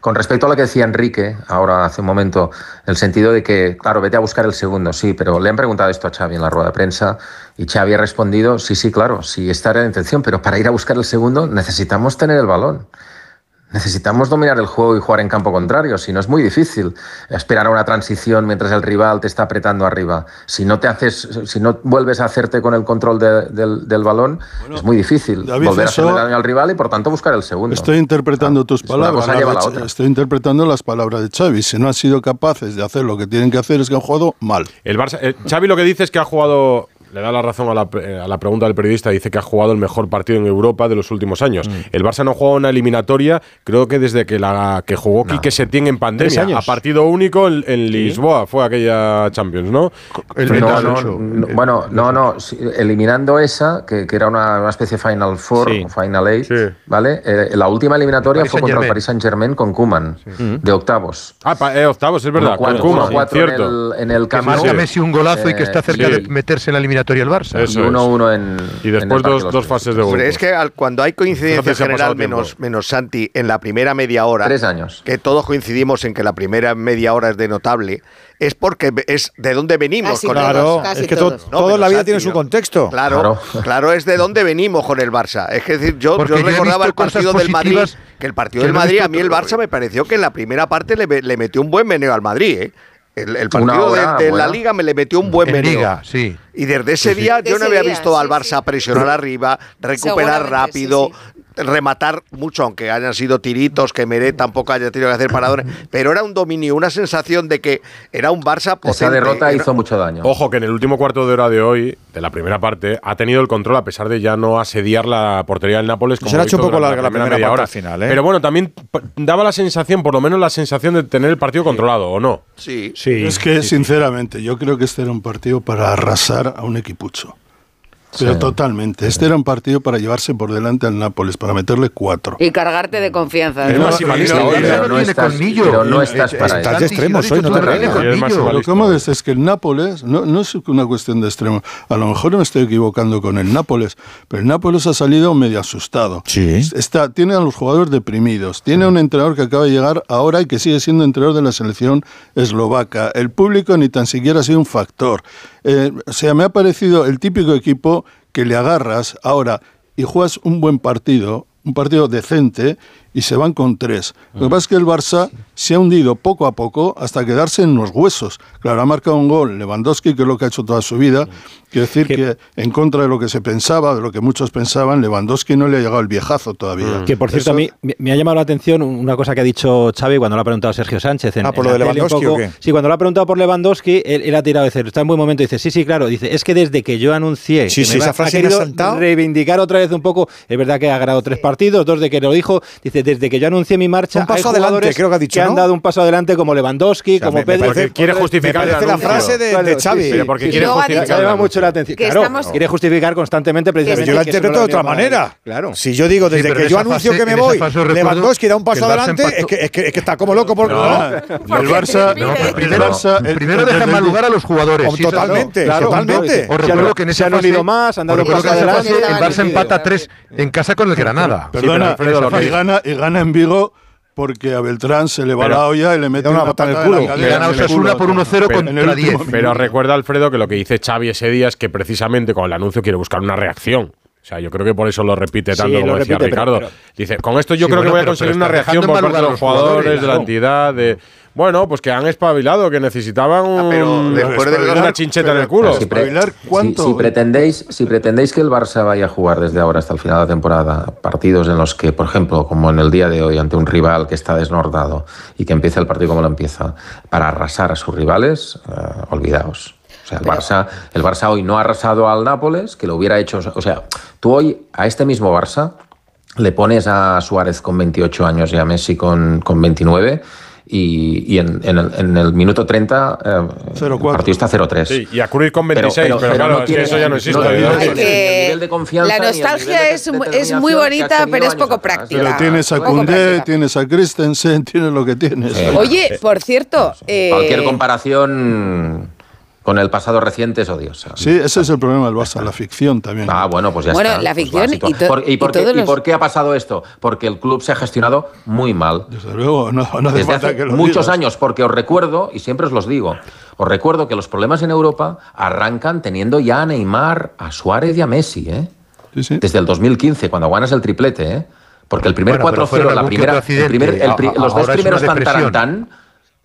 Speaker 24: Con respecto a lo que decía Enrique, ahora hace un momento, el sentido de que, claro, vete a buscar el segundo, sí, pero le han preguntado esto a Xavi en la rueda de prensa y Xavi ha respondido, sí, sí, claro, sí, esta era la intención, pero para ir a buscar el segundo necesitamos tener el balón. Necesitamos dominar el juego y jugar en campo contrario, si no es muy difícil esperar a una transición mientras el rival te está apretando arriba. Si no te haces, si no vuelves a hacerte con el control de- del, del balón, es muy difícil
Speaker 14: David,
Speaker 24: volver a hacerle daño al rival y por tanto buscar el segundo.
Speaker 14: Estoy interpretando tus palabras.
Speaker 24: la.
Speaker 14: Estoy interpretando las palabras de Xavi. Si no han sido capaces de hacer lo que tienen que hacer es que han jugado mal.
Speaker 3: El Barça, eh, Xavi lo que dice es que ha jugado, le da la razón a la, eh, a la pregunta del periodista, dice que ha jugado el mejor partido en Europa de los últimos años. El Barça no ha jugado una eliminatoria, creo que desde que la que jugó Quique Setién en pandemia,
Speaker 16: años.
Speaker 3: a partido único en, en Lisboa, fue aquella Champions, ¿no?
Speaker 24: No, no, no, bueno, no, no, eliminando esa, que, que era una, una especie de Final Four,
Speaker 3: Sí.
Speaker 24: o Final Eight, ¿vale? Eh, la última eliminatoria fue contra el. Paris Saint-Germain con Kuman, de octavos.
Speaker 3: Ah, pa- eh, octavos, es verdad.
Speaker 24: 1-4,
Speaker 3: con Koeman,
Speaker 24: 1-4
Speaker 3: cierto.
Speaker 24: en el, en el Camp.
Speaker 17: Messi un golazo y que está cerca
Speaker 3: sí.
Speaker 17: de meterse en la eliminatoria el Barça.
Speaker 3: Eso
Speaker 24: y
Speaker 3: es.
Speaker 24: 1-1 en.
Speaker 3: Y después dos, fases de grupos.
Speaker 15: es que al- cuando hay coincidencia general menos, menos Santi en la primera media hora,
Speaker 24: Tres años.
Speaker 15: que todos coincidimos en que la primera media hora es de notable, es porque es de dónde venimos
Speaker 2: Casi
Speaker 15: con
Speaker 2: todos,
Speaker 15: el
Speaker 12: Claro,
Speaker 2: casi
Speaker 12: es que.
Speaker 15: No,
Speaker 12: todo en
Speaker 15: pero
Speaker 12: la vida
Speaker 15: Santi,
Speaker 12: tiene su contexto.
Speaker 15: Claro,
Speaker 24: Claro.
Speaker 15: claro, es de dónde venimos con el Barça. Es que decir, yo, yo recordaba el partido del Madrid, que el partido del Madrid, a mí el Barça me pareció que en la primera parte le, le metió un buen meneo al Madrid, ¿eh? El, partido de,
Speaker 24: hora
Speaker 15: de la. Liga me le metió un buen.
Speaker 17: Liga, sí.
Speaker 15: Y desde ese
Speaker 17: Sí, sí.
Speaker 15: día yo no había visto al Barça
Speaker 2: sí.
Speaker 15: presionar arriba, recuperar rápido,
Speaker 2: sí,
Speaker 15: rematar mucho, aunque hayan sido tiritos, que Meret tampoco haya tenido que hacer paradones, pero era un dominio, una sensación de que era un Barça potente.
Speaker 24: Esa derrota
Speaker 15: Era-
Speaker 24: hizo mucho daño.
Speaker 3: Ojo que en el último cuarto de hora de hoy, de la primera parte, ha tenido el control a pesar de ya no asediar la portería del Nápoles. Como
Speaker 12: Se ha hecho un poco larga la primera parte
Speaker 3: hora.
Speaker 12: al final, ¿eh?
Speaker 3: Pero bueno, también daba la sensación, por lo menos la sensación de tener el partido controlado, ¿o no?
Speaker 15: Sí.
Speaker 16: Sí.
Speaker 14: Es que, sinceramente, yo creo que este era un partido para arrasar a un equipucho. Pero
Speaker 24: Sí.
Speaker 14: totalmente. Este era un partido para llevarse por delante al Nápoles, para meterle cuatro.
Speaker 2: Y cargarte de confianza.
Speaker 3: Es
Speaker 2: ¿no?
Speaker 3: maximalista ¿eh?
Speaker 24: no
Speaker 17: tiene
Speaker 24: estás, pero no estás para
Speaker 12: estás
Speaker 24: eso.
Speaker 12: de extremos
Speaker 17: si lo
Speaker 12: hoy,
Speaker 17: has
Speaker 12: no te.
Speaker 14: Lo que me es que el Nápoles no, no es una cuestión de extremo. A lo mejor me estoy equivocando con el Nápoles, pero el Nápoles ha salido medio asustado.
Speaker 12: Sí.
Speaker 14: Está, tiene a los jugadores deprimidos. Tiene un entrenador que acaba de llegar ahora y que sigue siendo entrenador de la selección eslovaca. El público ni tan siquiera ha sido un factor. Eh, o sea, me ha parecido el típico equipo que le agarras ahora y juegas un buen partido, un partido decente, y se van con tres. Lo que pasa es que el Barça se ha hundido poco a poco hasta quedarse en los huesos. Claro, ha marcado un gol Lewandowski, que es lo que ha hecho toda su vida. Quiero decir que en contra de lo que se pensaba, de lo que muchos pensaban, Lewandowski no le ha llegado el viejazo todavía.
Speaker 16: Que por cierto,
Speaker 14: Eso-
Speaker 16: a mí me- ha llamado la atención una cosa que ha dicho Xavi cuando lo ha preguntado Sergio Sánchez. En,
Speaker 12: Ah, ¿por
Speaker 16: en
Speaker 12: lo de Lewandowski
Speaker 16: poco.
Speaker 12: o qué?
Speaker 16: Sí, cuando lo ha preguntado por Lewandowski, él, él ha tirado de decir, está en buen momento. Dice, sí, sí, claro. Dice, es que desde que yo anuncié.
Speaker 12: Sí,
Speaker 16: que
Speaker 12: sí,
Speaker 16: me
Speaker 12: esa
Speaker 16: va-
Speaker 12: frase
Speaker 16: ha
Speaker 12: me ha
Speaker 16: querido
Speaker 12: saltado.
Speaker 16: reivindicar otra vez un poco. Es verdad que ha ganado tres partidos, dos de que lo dijo. Dice, desde que yo anuncié mi marcha,
Speaker 12: Un paso
Speaker 16: hay
Speaker 12: adelante,
Speaker 16: jugadores
Speaker 12: creo que ha dicho,
Speaker 16: han
Speaker 12: ¿no?
Speaker 16: dado un paso adelante como Lewandowski, como
Speaker 12: me- me
Speaker 16: Pedro.
Speaker 12: parece-
Speaker 3: quiere justificar el
Speaker 12: la frase de, de Xavi.
Speaker 3: Pero porque quiere justificar.
Speaker 16: llama mucho la atención.
Speaker 2: Que
Speaker 16: Claro,
Speaker 2: estamos-
Speaker 16: quiere justificar constantemente
Speaker 12: Pero
Speaker 16: precisamente.
Speaker 12: yo
Speaker 16: que no
Speaker 12: interpreto de otra manera.
Speaker 16: Claro.
Speaker 12: Si yo digo
Speaker 17: Sí,
Speaker 12: desde que yo anuncio
Speaker 17: fase-
Speaker 12: que me voy, Lewandowski da un
Speaker 17: que
Speaker 12: paso adelante, es que, es, que, es que está como loco por.
Speaker 14: No, el Barça,
Speaker 17: No,
Speaker 14: el Barça-
Speaker 17: primero deja mal lugar a los jugadores. Sí,
Speaker 12: totalmente.
Speaker 17: Claro,
Speaker 12: totalmente.
Speaker 17: Os
Speaker 16: han-
Speaker 17: recuerdo que en
Speaker 16: se
Speaker 17: esa
Speaker 16: han unido más, han dado
Speaker 17: recuerdo
Speaker 16: paso
Speaker 17: que
Speaker 16: adelante.
Speaker 17: El Barça
Speaker 16: Sí,
Speaker 17: empata 3 en casa con el Granada.
Speaker 14: Perdona,
Speaker 17: Sí,
Speaker 14: y gana, gana en Vigo porque a Beltrán se le va
Speaker 3: Pero-
Speaker 14: la olla y le mete
Speaker 12: una
Speaker 14: una
Speaker 12: patada en el culo.
Speaker 14: la
Speaker 12: Y
Speaker 14: cadera
Speaker 17: gana
Speaker 14: en
Speaker 17: Osasuna por 1-0
Speaker 14: Pero-
Speaker 17: contra
Speaker 14: en el último
Speaker 17: 10.
Speaker 14: minuto.
Speaker 3: Pero recuerda, Alfredo, que lo que dice Xavi ese día es que precisamente con el anuncio quiere buscar una reacción. O sea, yo creo que por eso lo repite
Speaker 16: Sí,
Speaker 3: tanto como
Speaker 16: lo
Speaker 3: decía
Speaker 16: pero-
Speaker 3: Ricardo.
Speaker 16: pero-
Speaker 3: Dice, con esto yo
Speaker 17: Sí,
Speaker 3: creo que voy a conseguir
Speaker 17: pero
Speaker 3: una reacción por
Speaker 17: en
Speaker 3: parte de los
Speaker 17: jugadores,
Speaker 3: de la entidad, de... Bueno, pues que han espabilado, que necesitaban un-
Speaker 15: pero después de
Speaker 3: una chincheta en el culo.
Speaker 14: ¿Espabilar cuánto?
Speaker 24: Si, si pretendéis, si pretendéis que el Barça vaya a jugar desde ahora hasta el final de la temporada partidos en los que, por ejemplo, como en el día de hoy, ante un rival que está desnordado y que empieza el partido como lo empieza, para arrasar a sus rivales, eh, olvidaos. O sea, el Barça, el Barça hoy no ha arrasado al Nápoles, que lo hubiera hecho. O sea, tú hoy a este mismo Barça le pones a Suárez con 28 años y a Messi con, con 29 y, y en, en el, en el minuto 30 eh, el
Speaker 14: 0-4.
Speaker 24: partido está 0-3.
Speaker 3: Sí, y a Cruz con 26, pero, claro,
Speaker 24: no
Speaker 3: es que
Speaker 24: tiene-
Speaker 3: eso ya no existe.
Speaker 24: no no tiene ni el nivel de confianza
Speaker 2: la nostalgia
Speaker 24: de
Speaker 2: es, es muy bonita,
Speaker 24: que
Speaker 2: pero es poco práctica.
Speaker 14: Pero tienes a Koundé, tienes a Christensen, tienes lo que tienes.
Speaker 24: Sí.
Speaker 2: Oye, por cierto, eh,
Speaker 24: Cualquier comparación con el pasado reciente es odiosa.
Speaker 14: Sí, ese es el problema del Barça, la ficción también.
Speaker 24: Ah, bueno, pues ya
Speaker 2: Bueno,
Speaker 24: está.
Speaker 2: la
Speaker 24: pues
Speaker 2: ficción
Speaker 24: básico.
Speaker 2: y to-
Speaker 24: Por- ¿Y, por
Speaker 2: y
Speaker 24: qué,
Speaker 2: todos
Speaker 24: ¿Y
Speaker 2: los-
Speaker 24: por qué ha pasado esto? Porque el club se ha gestionado muy mal.
Speaker 14: Desde luego, no, no hace
Speaker 24: Desde
Speaker 14: falta
Speaker 24: hace
Speaker 14: que lo
Speaker 24: muchos
Speaker 14: digas.
Speaker 24: años, porque os recuerdo, y siempre os los digo, os recuerdo que los problemas en Europa arrancan teniendo ya a Neymar, a Suárez y a Messi, ¿eh?
Speaker 14: Sí, sí.
Speaker 24: Desde el 2015, cuando ganas el triplete, ¿eh? Porque el primer
Speaker 17: Bueno, pero
Speaker 24: 4-0,
Speaker 17: fueron
Speaker 24: la primera, el primer-
Speaker 17: accidente.
Speaker 24: el pri-
Speaker 17: A-
Speaker 24: los dos primeros tantarantán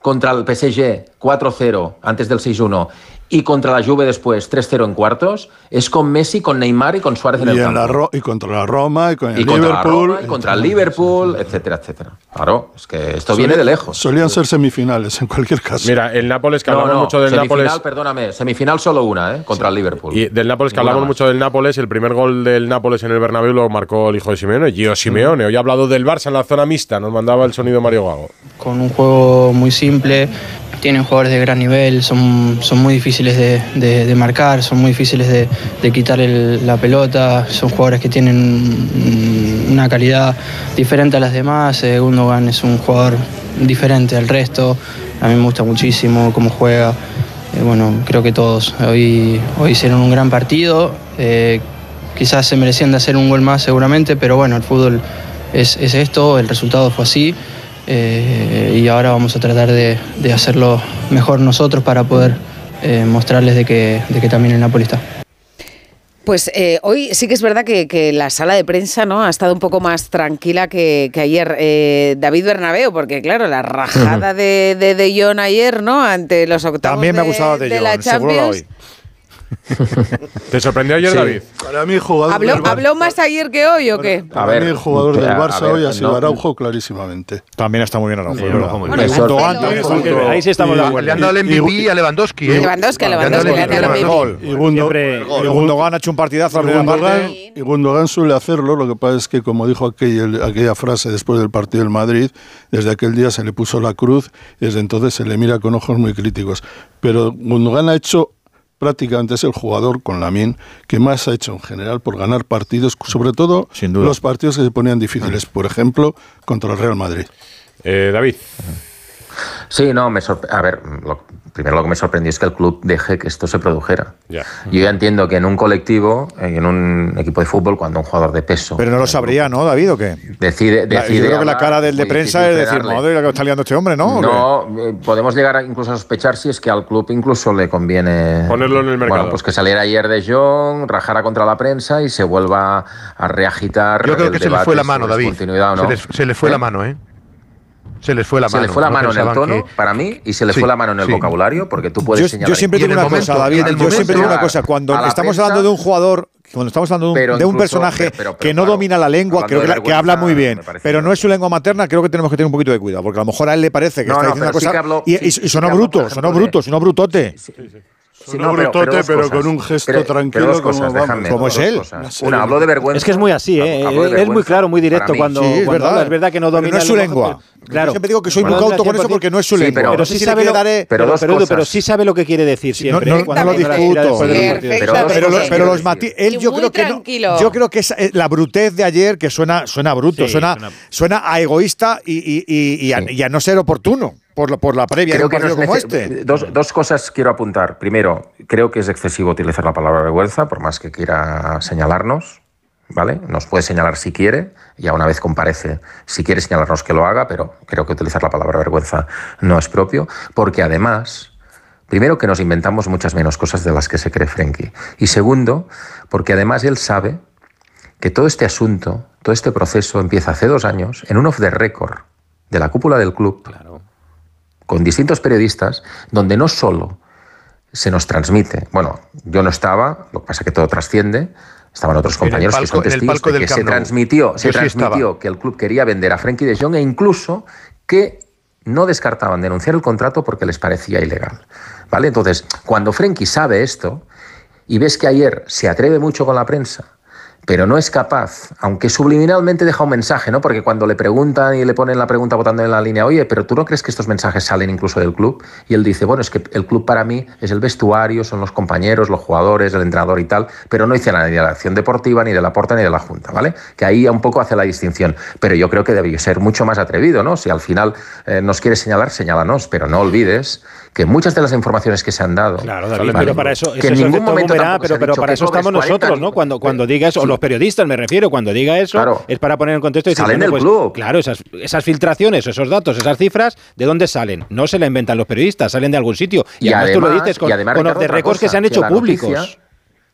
Speaker 24: contra el PSG 4-0 antes del 6-1 y contra la Juve después 3-0 en cuartos, es con Messi, con Neymar y con Suárez en
Speaker 14: Y,
Speaker 24: el
Speaker 14: en
Speaker 24: campo.
Speaker 14: la y contra la Roma, y con el
Speaker 24: y contra la
Speaker 14: Liverpool.
Speaker 24: Roma, y contra el Liverpool, etcétera, etcétera. Claro, es que esto viene de lejos.
Speaker 14: Solían ser semifinales en cualquier caso.
Speaker 3: Mira, el Nápoles, que
Speaker 24: No,
Speaker 3: hablamos
Speaker 24: no,
Speaker 3: mucho del
Speaker 24: semifinal,
Speaker 3: Nápoles.
Speaker 24: perdóname, semifinal solo una, ¿eh? Contra el Liverpool.
Speaker 3: Y del Nápoles, que
Speaker 24: Ninguna
Speaker 3: hablamos
Speaker 24: más.
Speaker 3: mucho del Nápoles, el primer gol del Nápoles en el Bernabéu lo marcó el hijo de Simeone, Gio Simeone. Hoy ha hablado del Barça en la zona mixta, nos mandaba el sonido Mario Gago.
Speaker 30: con un juego muy simple. Tienen jugadores de gran nivel, son, son muy difíciles de, de- marcar, son muy difíciles de, de quitar la pelota, son jugadores que tienen una calidad diferente a las demás. Eh, Gundogan es un jugador diferente al resto, a mí me gusta muchísimo cómo juega. Eh, bueno, creo que todos hoy, hoy hicieron un gran partido. Eh, quizás se merecían de hacer un gol más seguramente, pero bueno, el fútbol es, es esto, el resultado fue así. Eh, y ahora vamos a tratar de, de hacerlo mejor nosotros para poder eh, mostrarles de que, de que también el Napoli está.
Speaker 2: Pues eh, hoy sí que es verdad que, que la sala de prensa no ha estado un poco más tranquila que, que ayer. Eh, David Bernabeu, porque claro, la rajada de, de De Jong ayer, ¿no? Ante los octavos
Speaker 12: También me ha
Speaker 2: de-
Speaker 12: gustado de,
Speaker 2: de la
Speaker 12: Jong, seguro la hoy.
Speaker 3: ¿Te sorprendió ayer,
Speaker 24: Sí.
Speaker 3: David?
Speaker 14: Para mí, el jugador
Speaker 2: ¿Habló,
Speaker 14: del Barça,
Speaker 2: ¿Habló más ayer que hoy o qué?
Speaker 14: para
Speaker 24: A ver,
Speaker 14: mí el jugador del
Speaker 24: a- a
Speaker 14: Barça
Speaker 24: ver,
Speaker 14: hoy ha sido
Speaker 24: no-
Speaker 14: Araujo clarísimamente.
Speaker 12: También está muy bien Araujo, muy bien.
Speaker 16: Ahí sí estamos de
Speaker 14: Y-
Speaker 16: acuerdo.
Speaker 17: Le han dado el
Speaker 14: Y-
Speaker 17: MVP
Speaker 14: y-
Speaker 17: a Lewandowski. ¿eh?
Speaker 2: Lewandowski, Lewandowski.
Speaker 14: Y,
Speaker 12: Gundogan ha hecho un partidazo a primera
Speaker 14: Gundogan,
Speaker 12: parte.
Speaker 14: y Gundogan suele hacerlo, lo que pasa es que, como dijo aquel- aquella frase después del partido del Madrid, desde aquel día se le puso la cruz y desde entonces se le mira con ojos muy críticos. Pero Gundogan ha hecho prácticamente es el jugador con Lamin que más ha hecho en general por ganar partidos, sobre todo
Speaker 12: Sin duda.
Speaker 14: los partidos que se ponían difíciles, por ejemplo, contra el Real Madrid.
Speaker 3: Eh, David.
Speaker 24: Sí, no, me sorpre- A ver, lo- primero lo que me sorprendió es que el club deje que esto se produjera.
Speaker 3: Ya.
Speaker 24: Yo ya entiendo que en un colectivo, eh, en un equipo de fútbol, cuando un jugador de peso
Speaker 12: Pero no lo sabría, ¿no, David, o qué?
Speaker 24: decide,
Speaker 12: La-
Speaker 24: decide
Speaker 12: yo creo que la cara del de prensa es decir, madre, que está liando este hombre, ¿no?
Speaker 24: No, eh, podemos llegar a incluso a sospechar si es que al club incluso le conviene
Speaker 3: Ponerlo en el mercado.
Speaker 24: Bueno, pues que saliera ayer de Jong, rajara contra la prensa y se vuelva a reagitar.
Speaker 17: Yo creo
Speaker 24: el
Speaker 17: que se le fue la mano, David.
Speaker 24: continuidad no.
Speaker 17: Se, le fue
Speaker 24: ¿Eh?
Speaker 17: la mano, ¿eh? Se les fue la
Speaker 24: Se
Speaker 17: mano.
Speaker 24: le fue la
Speaker 17: No
Speaker 24: mano en el tono,
Speaker 17: que-
Speaker 24: para mí, y se le
Speaker 17: Sí,
Speaker 24: fue la mano en el
Speaker 17: sí.
Speaker 24: vocabulario, porque tú puedes
Speaker 12: Yo,
Speaker 24: señalar.
Speaker 12: yo siempre digo una cosa, David. Yo siempre digo una cosa. Cuando estamos
Speaker 24: prensa-
Speaker 12: hablando de un jugador, cuando estamos hablando de un, de personaje
Speaker 24: pero- pero-
Speaker 12: que no
Speaker 24: claro,
Speaker 12: domina la lengua, creo que,
Speaker 24: de
Speaker 12: la- que habla muy bien, pero no es su lengua materna, creo que tenemos que tener un poquito de cuidado, porque a lo mejor a él le parece que
Speaker 24: No,
Speaker 12: está
Speaker 24: no,
Speaker 12: diciendo una cosa y, sonó bruto, sonó bruto, sonó brutote.
Speaker 24: Sí,
Speaker 14: un brutote,
Speaker 24: dos
Speaker 14: pero,
Speaker 24: cosas.
Speaker 14: con un gesto
Speaker 24: Pero-
Speaker 14: tranquilo
Speaker 24: pero dos
Speaker 14: como,
Speaker 24: cosas,
Speaker 14: vamos.
Speaker 24: déjame,
Speaker 12: Como es él.
Speaker 24: cosas. Una, hablo de vergüenza.
Speaker 16: Es que es muy así, ¿eh? Es muy claro, muy directo cuando,
Speaker 12: Sí, es
Speaker 16: cuando
Speaker 12: verdad.
Speaker 16: habla. Es verdad que no
Speaker 12: Pero
Speaker 16: domina
Speaker 12: no es su lengua.
Speaker 16: pero- Claro.
Speaker 12: Yo siempre digo que soy muy cauto con eso
Speaker 16: 100%,
Speaker 12: porque no es su
Speaker 24: Sí,
Speaker 12: lengua.
Speaker 24: pero-
Speaker 16: Pero
Speaker 12: No
Speaker 16: sí sabe lo,
Speaker 12: daré-
Speaker 24: pero
Speaker 16: pero, pero sí sabe lo que quiere decir siempre.
Speaker 12: no,
Speaker 16: ¿eh?
Speaker 12: no lo discuto.
Speaker 24: Pero
Speaker 12: Pero, pero los mati
Speaker 24: decir.
Speaker 12: él yo creo que no, yo creo que es eh, la brutez de ayer que suena suena bruto, suena, a egoísta y a no ser oportuno por la, por la previa de
Speaker 24: Creo
Speaker 12: un
Speaker 24: que no
Speaker 12: partido
Speaker 24: es
Speaker 12: como este.
Speaker 24: Dos, dos cosas quiero apuntar. Primero, creo que es excesivo utilizar la palabra vergüenza, por más que quiera señalarnos. ¿Vale? Nos puede señalar si quiere, ya una vez comparece, si quiere señalarnos que lo haga, pero creo que utilizar la palabra vergüenza no es propio, porque además, primero que nos inventamos muchas menos cosas de las que se cree Frenkie, y segundo, porque además él sabe que todo este asunto, todo este proceso empieza hace dos años en un off the record de la cúpula del club, con distintos periodistas, donde no solo se nos transmite, bueno, yo no estaba, lo que pasa es que todo trasciende, estaban otros compañeros que son testigos de que se transmitió, se
Speaker 17: sí
Speaker 24: transmitió que el club quería vender a Frenkie de Jong e incluso que no descartaban denunciar el contrato porque les parecía ilegal. ¿Vale? Entonces, cuando Frenkie sabe esto y ves que ayer se atreve mucho con la prensa, pero no es capaz, aunque subliminalmente deja un mensaje, ¿no? Porque cuando le preguntan y le ponen la pregunta votando en la línea, oye, pero tú no crees que estos mensajes salen incluso del club? Y él dice, bueno, es que el club para mí es el vestuario, son los compañeros, los jugadores, el entrenador y tal, pero no hice nada ni de la acción deportiva, ni de la porta, ni de la junta, ¿vale? Que ahí un poco hace la distinción. Pero yo creo que debió ser mucho más atrevido, ¿no? Si al final eh, nos quiere señalar, señálanos, pero no olvides que muchas de las informaciones que se han dado.
Speaker 16: Claro, David,
Speaker 24: ¿vale?
Speaker 16: pero para eso,
Speaker 24: que en ningún momento
Speaker 16: pero, pero para eso estamos
Speaker 24: 40
Speaker 16: nosotros, ¿no? Cuando, cuando diga eso, o los periodistas me refiero, cuando diga eso,
Speaker 24: Claro.
Speaker 16: es para poner en contexto y decir,
Speaker 24: Salen
Speaker 16: bueno,
Speaker 24: del
Speaker 16: pues,
Speaker 24: club.
Speaker 16: claro, esas, esas filtraciones, esos datos, esas cifras, ¿de dónde salen? No se la inventan los periodistas, salen de algún sitio. Y,
Speaker 24: Y
Speaker 16: además, tú lo
Speaker 24: además-
Speaker 16: dices con,
Speaker 24: y además,
Speaker 16: con
Speaker 24: Ricardo, otra
Speaker 16: records que se han hecho públicos.
Speaker 24: noticia-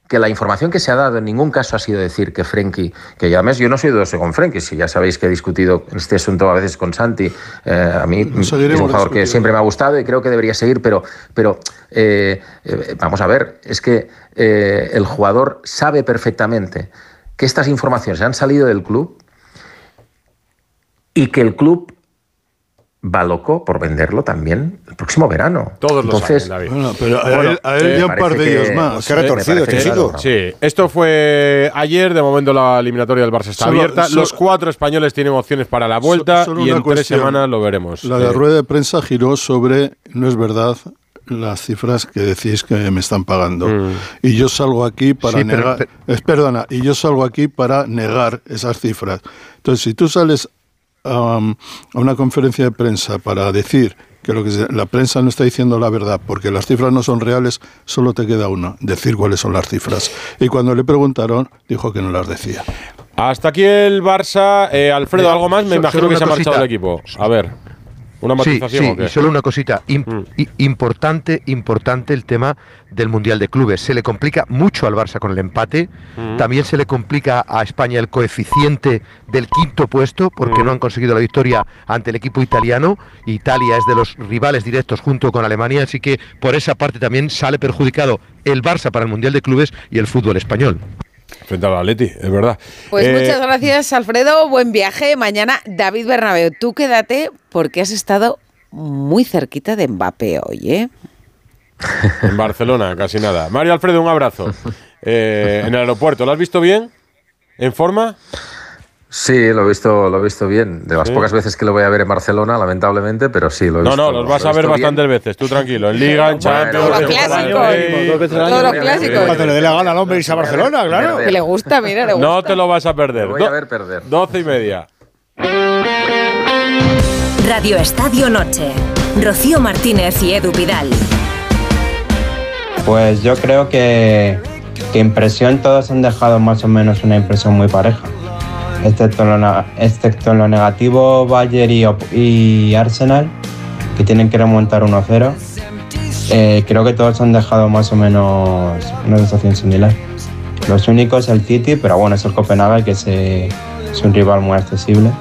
Speaker 24: que la información que se ha dado en ningún caso ha sido decir que Frenkie, que ya además yo no soy dudoso con Frenkie, si ya sabéis que he discutido este asunto a veces con Santi, eh, a mí es un jugador que siempre me ha gustado y creo que debería seguir, pero, pero eh, eh, vamos a ver, es que eh, el jugador sabe perfectamente que estas informaciones han salido del club y que el club va loco por venderlo también el próximo verano.
Speaker 3: Todos lo
Speaker 24: Entonces,
Speaker 3: saben, David.
Speaker 14: Bueno, pero a
Speaker 24: Bueno,
Speaker 14: él, a él ya un par de ellos
Speaker 24: que-
Speaker 14: más.
Speaker 12: Qué retorcido este
Speaker 24: que-
Speaker 12: chico.
Speaker 24: claro.
Speaker 3: Sí, esto fue ayer, de momento la eliminatoria del Barça está
Speaker 14: Solo-
Speaker 3: abierta.
Speaker 14: solo-
Speaker 3: Los cuatro españoles tienen opciones para la vuelta
Speaker 14: solo
Speaker 3: y en tres semanas lo veremos.
Speaker 14: La de
Speaker 3: Eh,
Speaker 14: rueda de prensa giró sobre, no es verdad, las cifras que decís que me están pagando.
Speaker 3: Mm.
Speaker 14: Y yo salgo aquí para
Speaker 17: Sí, pero-
Speaker 14: negar.
Speaker 17: pero-
Speaker 14: es, perdona, y yo salgo aquí para negar esas cifras. Entonces, si tú sales um, a una conferencia de prensa para decir que lo que se- la prensa no está diciendo la verdad porque las cifras no son reales, solo te queda una, decir cuáles son las cifras. Y cuando le preguntaron, dijo que no las decía.
Speaker 3: Hasta aquí el Barça. Eh, Alfredo, ¿algo más? Me imagino que se ha marchado el equipo. A ver, ¿una
Speaker 17: Sí,
Speaker 3: matización
Speaker 17: sí, y solo una cosita.
Speaker 3: Mm.
Speaker 17: importante, importante el tema del Mundial de Clubes. Se le complica mucho al Barça con el empate.
Speaker 3: Mm.
Speaker 17: También se le complica a España el coeficiente del quinto puesto, porque
Speaker 3: Mm.
Speaker 17: no han conseguido la victoria ante el equipo italiano. Italia es de los rivales directos junto con Alemania, así que por esa parte también sale perjudicado el Barça para el Mundial de Clubes y el fútbol español.
Speaker 3: Frente al Atleti, es verdad.
Speaker 2: Pues
Speaker 3: Eh,
Speaker 2: muchas gracias, Alfredo. Buen viaje. Mañana, David Bernabeu, tú quédate porque has estado muy cerquita de Mbappé hoy, ¿eh?
Speaker 3: En Barcelona, casi nada. Mario Alfredo, un abrazo. Eh, en el aeropuerto, ¿lo has visto bien? ¿En forma?
Speaker 24: Sí, lo he visto, lo he visto bien. De las
Speaker 3: Sí.
Speaker 24: pocas veces que lo voy a ver en Barcelona, lamentablemente, pero sí, lo he
Speaker 3: No,
Speaker 24: visto.
Speaker 3: no, los vas
Speaker 24: lo
Speaker 3: a ver
Speaker 24: bien.
Speaker 3: bastantes veces, tú tranquilo. En Liga, en Champions, en
Speaker 16: al
Speaker 2: Todos los clásicos.
Speaker 12: Cuando le dé la gana al hombre irse a Barcelona, claro.
Speaker 2: Que le gusta, mira, le gusta.
Speaker 3: No te lo vas a perder.
Speaker 24: Lo voy a ver perder.
Speaker 3: Doce y media.
Speaker 31: Radio Estadio Noche. Rocío Martínez y Edu Vidal.
Speaker 32: Pues yo creo que, que impresión todos han dejado más o menos una impresión muy pareja. Excepto lo, lo negativo Bayern y, Arsenal, que tienen que remontar 1-0. Eh, creo que todos han dejado más o menos una sensación similar. Los únicos el City, pero bueno, es el Copenhague, que es un rival muy accesible.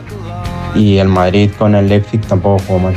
Speaker 32: Y el Madrid con el Leipzig tampoco jugó mal.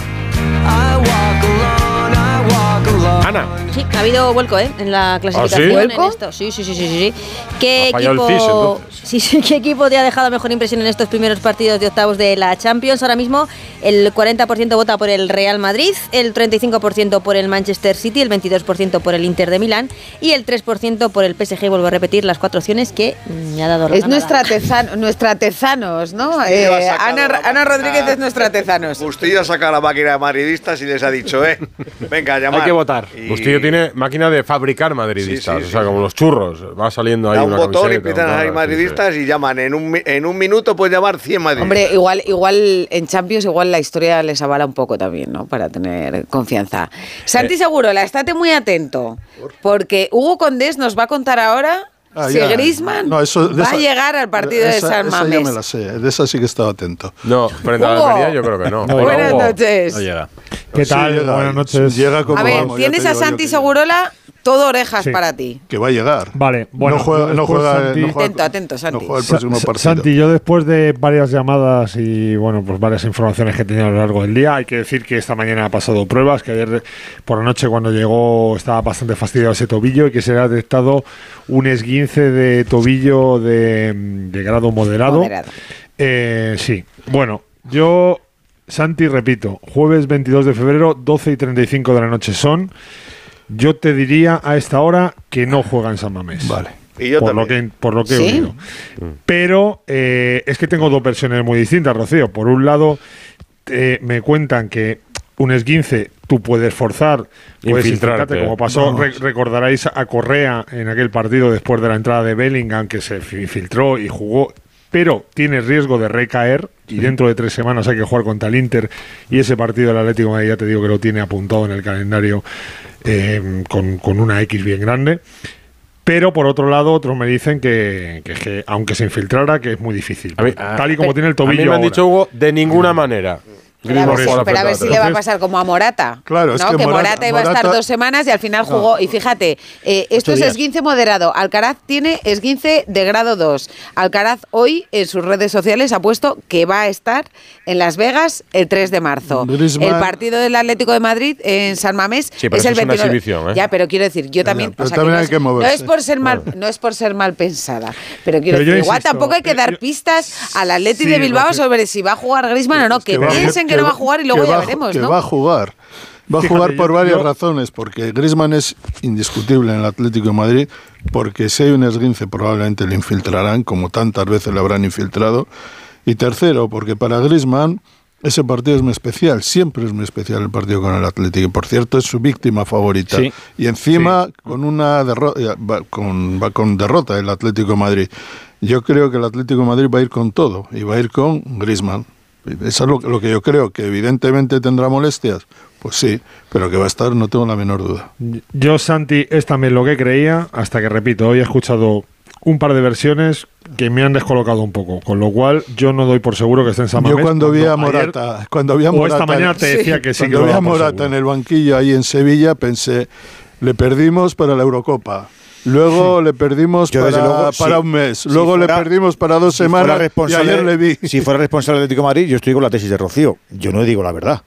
Speaker 29: Sí, ha habido vuelco ¿eh? en la clasificación.
Speaker 3: sí?
Speaker 29: en
Speaker 2: ¿Vuelco?
Speaker 29: esto. Sí, sí, sí, sí, sí. ¿Qué
Speaker 3: Ha el
Speaker 29: equipo,
Speaker 3: CIS,
Speaker 29: sí, sí, ¿Qué equipo te ha dejado mejor impresión en estos primeros partidos de octavos de la Champions? Ahora mismo el 40% vota por el Real Madrid, el 35% por el Manchester City, el 22% por el Inter de Milán y el 3% por el PSG. Vuelvo a repetir las cuatro opciones que me ha dado
Speaker 2: Es
Speaker 29: Rosa
Speaker 2: nuestra, tezano, nuestra Tezanos, ¿no? Eh, Ana,
Speaker 15: la
Speaker 2: Ana Rodríguez es nuestra Tezanos.
Speaker 15: Bustillo saca la máquina de madridistas y les ha dicho, eh, venga, llamar.
Speaker 16: Hay que votar.
Speaker 15: Y
Speaker 3: Bustillo tiene máquina de fabricar madridistas,
Speaker 15: Sí, sí,
Speaker 3: o sea,
Speaker 15: sí.
Speaker 3: como los churros. Va saliendo ahí
Speaker 15: Da un
Speaker 3: una
Speaker 15: botón y empiezan a salir
Speaker 3: tal, sí, sí.
Speaker 15: madridistas y llaman. En un, en un minuto puedes llamar 100 madridistas.
Speaker 2: Hombre, igual, igual en Champions, igual la historia les avala un poco también, ¿no? Para tener confianza. Santi
Speaker 14: Eh.
Speaker 2: Segurola, estate muy atento, porque Hugo Condés nos va a contar ahora
Speaker 14: Ah,
Speaker 2: si
Speaker 14: ya.
Speaker 2: Griezmann
Speaker 14: No, eso- de
Speaker 2: va
Speaker 14: esa-
Speaker 2: a llegar al partido de
Speaker 14: esa-
Speaker 2: San
Speaker 14: esa
Speaker 2: Mamés.
Speaker 14: ya me la sé, de esa sí que estaba atento.
Speaker 3: No, frente a la. Almería yo creo que no.
Speaker 2: Buenas noches.
Speaker 33: ¿Qué
Speaker 14: Sí,
Speaker 33: tal?
Speaker 14: llega,
Speaker 33: Buenas noches.
Speaker 14: Llega como
Speaker 2: A ver,
Speaker 14: vamos,
Speaker 2: tienes a Santi
Speaker 14: que-
Speaker 2: Segurola todo orejas
Speaker 33: Sí.
Speaker 2: para ti.
Speaker 14: Que va a llegar.
Speaker 33: Vale, bueno.
Speaker 14: no juega, no juega,
Speaker 33: Santi-
Speaker 14: no juega-
Speaker 2: Atento, atento, Santi.
Speaker 14: no juega el
Speaker 33: Sa-
Speaker 14: próximo
Speaker 33: Sa-
Speaker 14: partido.
Speaker 33: Santi, yo después de varias llamadas y bueno, pues varias informaciones que he tenido a lo largo del día, hay que decir que esta mañana ha pasado pruebas, que ayer por la noche cuando llegó estaba bastante fastidiado ese tobillo y que se le ha detectado un esguince de tobillo de, de grado moderado.
Speaker 2: Moderado.
Speaker 33: Eh, sí, bueno, yo, Santi, repito, jueves 22 de febrero, 12 y 35 de la noche son. Yo te diría a esta hora que no juega en San Mamés.
Speaker 14: Vale.
Speaker 15: Y yo
Speaker 33: por lo que por lo que he
Speaker 2: ¿Sí?
Speaker 33: oído. Pero eh, es que tengo dos versiones muy distintas, Rocío. Por un lado, eh, me cuentan que un esguince tú puedes forzar, puedes
Speaker 3: Infiltrarte.
Speaker 33: como pasó, re- recordaréis a Correa en aquel partido después de la entrada de Bellingham, que se fi- infiltró y jugó, pero tiene riesgo de recaer y dentro de tres semanas hay que jugar contra el Inter y ese partido del Atlético de Madrid ya te digo que lo tiene apuntado en el calendario eh, con, con una X bien grande. Pero por otro lado, otros me dicen que, que, aunque se infiltrara, que es muy difícil.
Speaker 3: Mí-
Speaker 33: Tal y como tiene el
Speaker 3: A
Speaker 33: tobillo.
Speaker 3: mí me han
Speaker 33: ahora.
Speaker 3: dicho, Hugo, de ninguna manera.
Speaker 2: Pero a ver, si, pero a ver si le va a
Speaker 3: Atlético.
Speaker 2: pasar como a Morata.
Speaker 14: Claro, es
Speaker 2: ¿no?
Speaker 14: que
Speaker 2: que Morata,
Speaker 14: Morata-
Speaker 2: iba a estar
Speaker 14: Morata-
Speaker 2: dos semanas y al final jugó. Y fíjate, eh, esto es esguince moderado. Alcaraz tiene esguince de grado 2. Alcaraz hoy en sus redes sociales ha puesto que va a estar en Las Vegas el 3 de marzo.
Speaker 14: Griezmann-
Speaker 2: El partido del Atlético de Madrid en San Mamés
Speaker 3: Sí, pero
Speaker 2: es
Speaker 3: eso
Speaker 2: el
Speaker 3: es una
Speaker 2: 29.
Speaker 3: exhibición, ¿eh?
Speaker 2: Ya, pero quiero decir, yo también.
Speaker 14: pero
Speaker 2: o sea,
Speaker 14: también
Speaker 2: no
Speaker 14: hay
Speaker 2: es- no por ser mal, no es por ser mal pensada, pero quiero
Speaker 33: Pero
Speaker 2: decir, igual
Speaker 33: insisto,
Speaker 2: tampoco hay que dar
Speaker 33: yo-
Speaker 2: pistas al Atleti
Speaker 33: Sí,
Speaker 2: de Bilbao sobre si va a jugar Griezmann o no. Que, piensen que, no va a jugar y luego
Speaker 14: que
Speaker 2: ya
Speaker 14: va
Speaker 2: veremos,
Speaker 14: que
Speaker 2: ¿no?
Speaker 14: va a jugar. Va a
Speaker 33: Fíjate,
Speaker 14: jugar por
Speaker 33: yo-
Speaker 14: varias
Speaker 33: yo-
Speaker 14: razones, porque Griezmann es indiscutible en el Atlético de Madrid, porque si hay un esguince probablemente le infiltrarán, como tantas veces le habrán infiltrado. Y tercero, porque para Griezmann ese partido es muy especial, siempre es muy especial el partido con el Atlético. Y por cierto, es su víctima favorita.
Speaker 16: Sí.
Speaker 14: Y encima con una derrota, va con, va con derrota el Atlético de Madrid. Yo creo que el Atlético de Madrid va a ir con todo y va a ir con Griezmann. Eso es lo, lo que yo creo, que evidentemente tendrá molestias, pues sí, pero que va a estar, no tengo la menor duda.
Speaker 33: Yo, Santi, es también lo que creía, hasta que repito, hoy he escuchado un par de versiones que me han descolocado un poco, con lo cual yo no doy por seguro que esté en San
Speaker 14: Yo
Speaker 33: Mamés,
Speaker 14: cuando vi a
Speaker 33: ayer-
Speaker 14: Morata, cuando vi a
Speaker 33: o
Speaker 14: Morata,
Speaker 33: esta mañana te decía que sí
Speaker 14: cuando vi a Morata en el banquillo ahí en Sevilla, pensé, le perdimos para la Eurocopa. Luego le perdimos
Speaker 12: Yo,
Speaker 14: para,
Speaker 12: desde luego,
Speaker 14: para
Speaker 12: si-
Speaker 14: un mes.
Speaker 12: si
Speaker 14: Luego
Speaker 12: fuera-
Speaker 14: le perdimos para dos
Speaker 12: si fuera
Speaker 14: semanas y ayer le vi.
Speaker 12: Si fuera responsable del Atlético de Madrid, yo estoy con la tesis de Rocío. Yo no digo la verdad.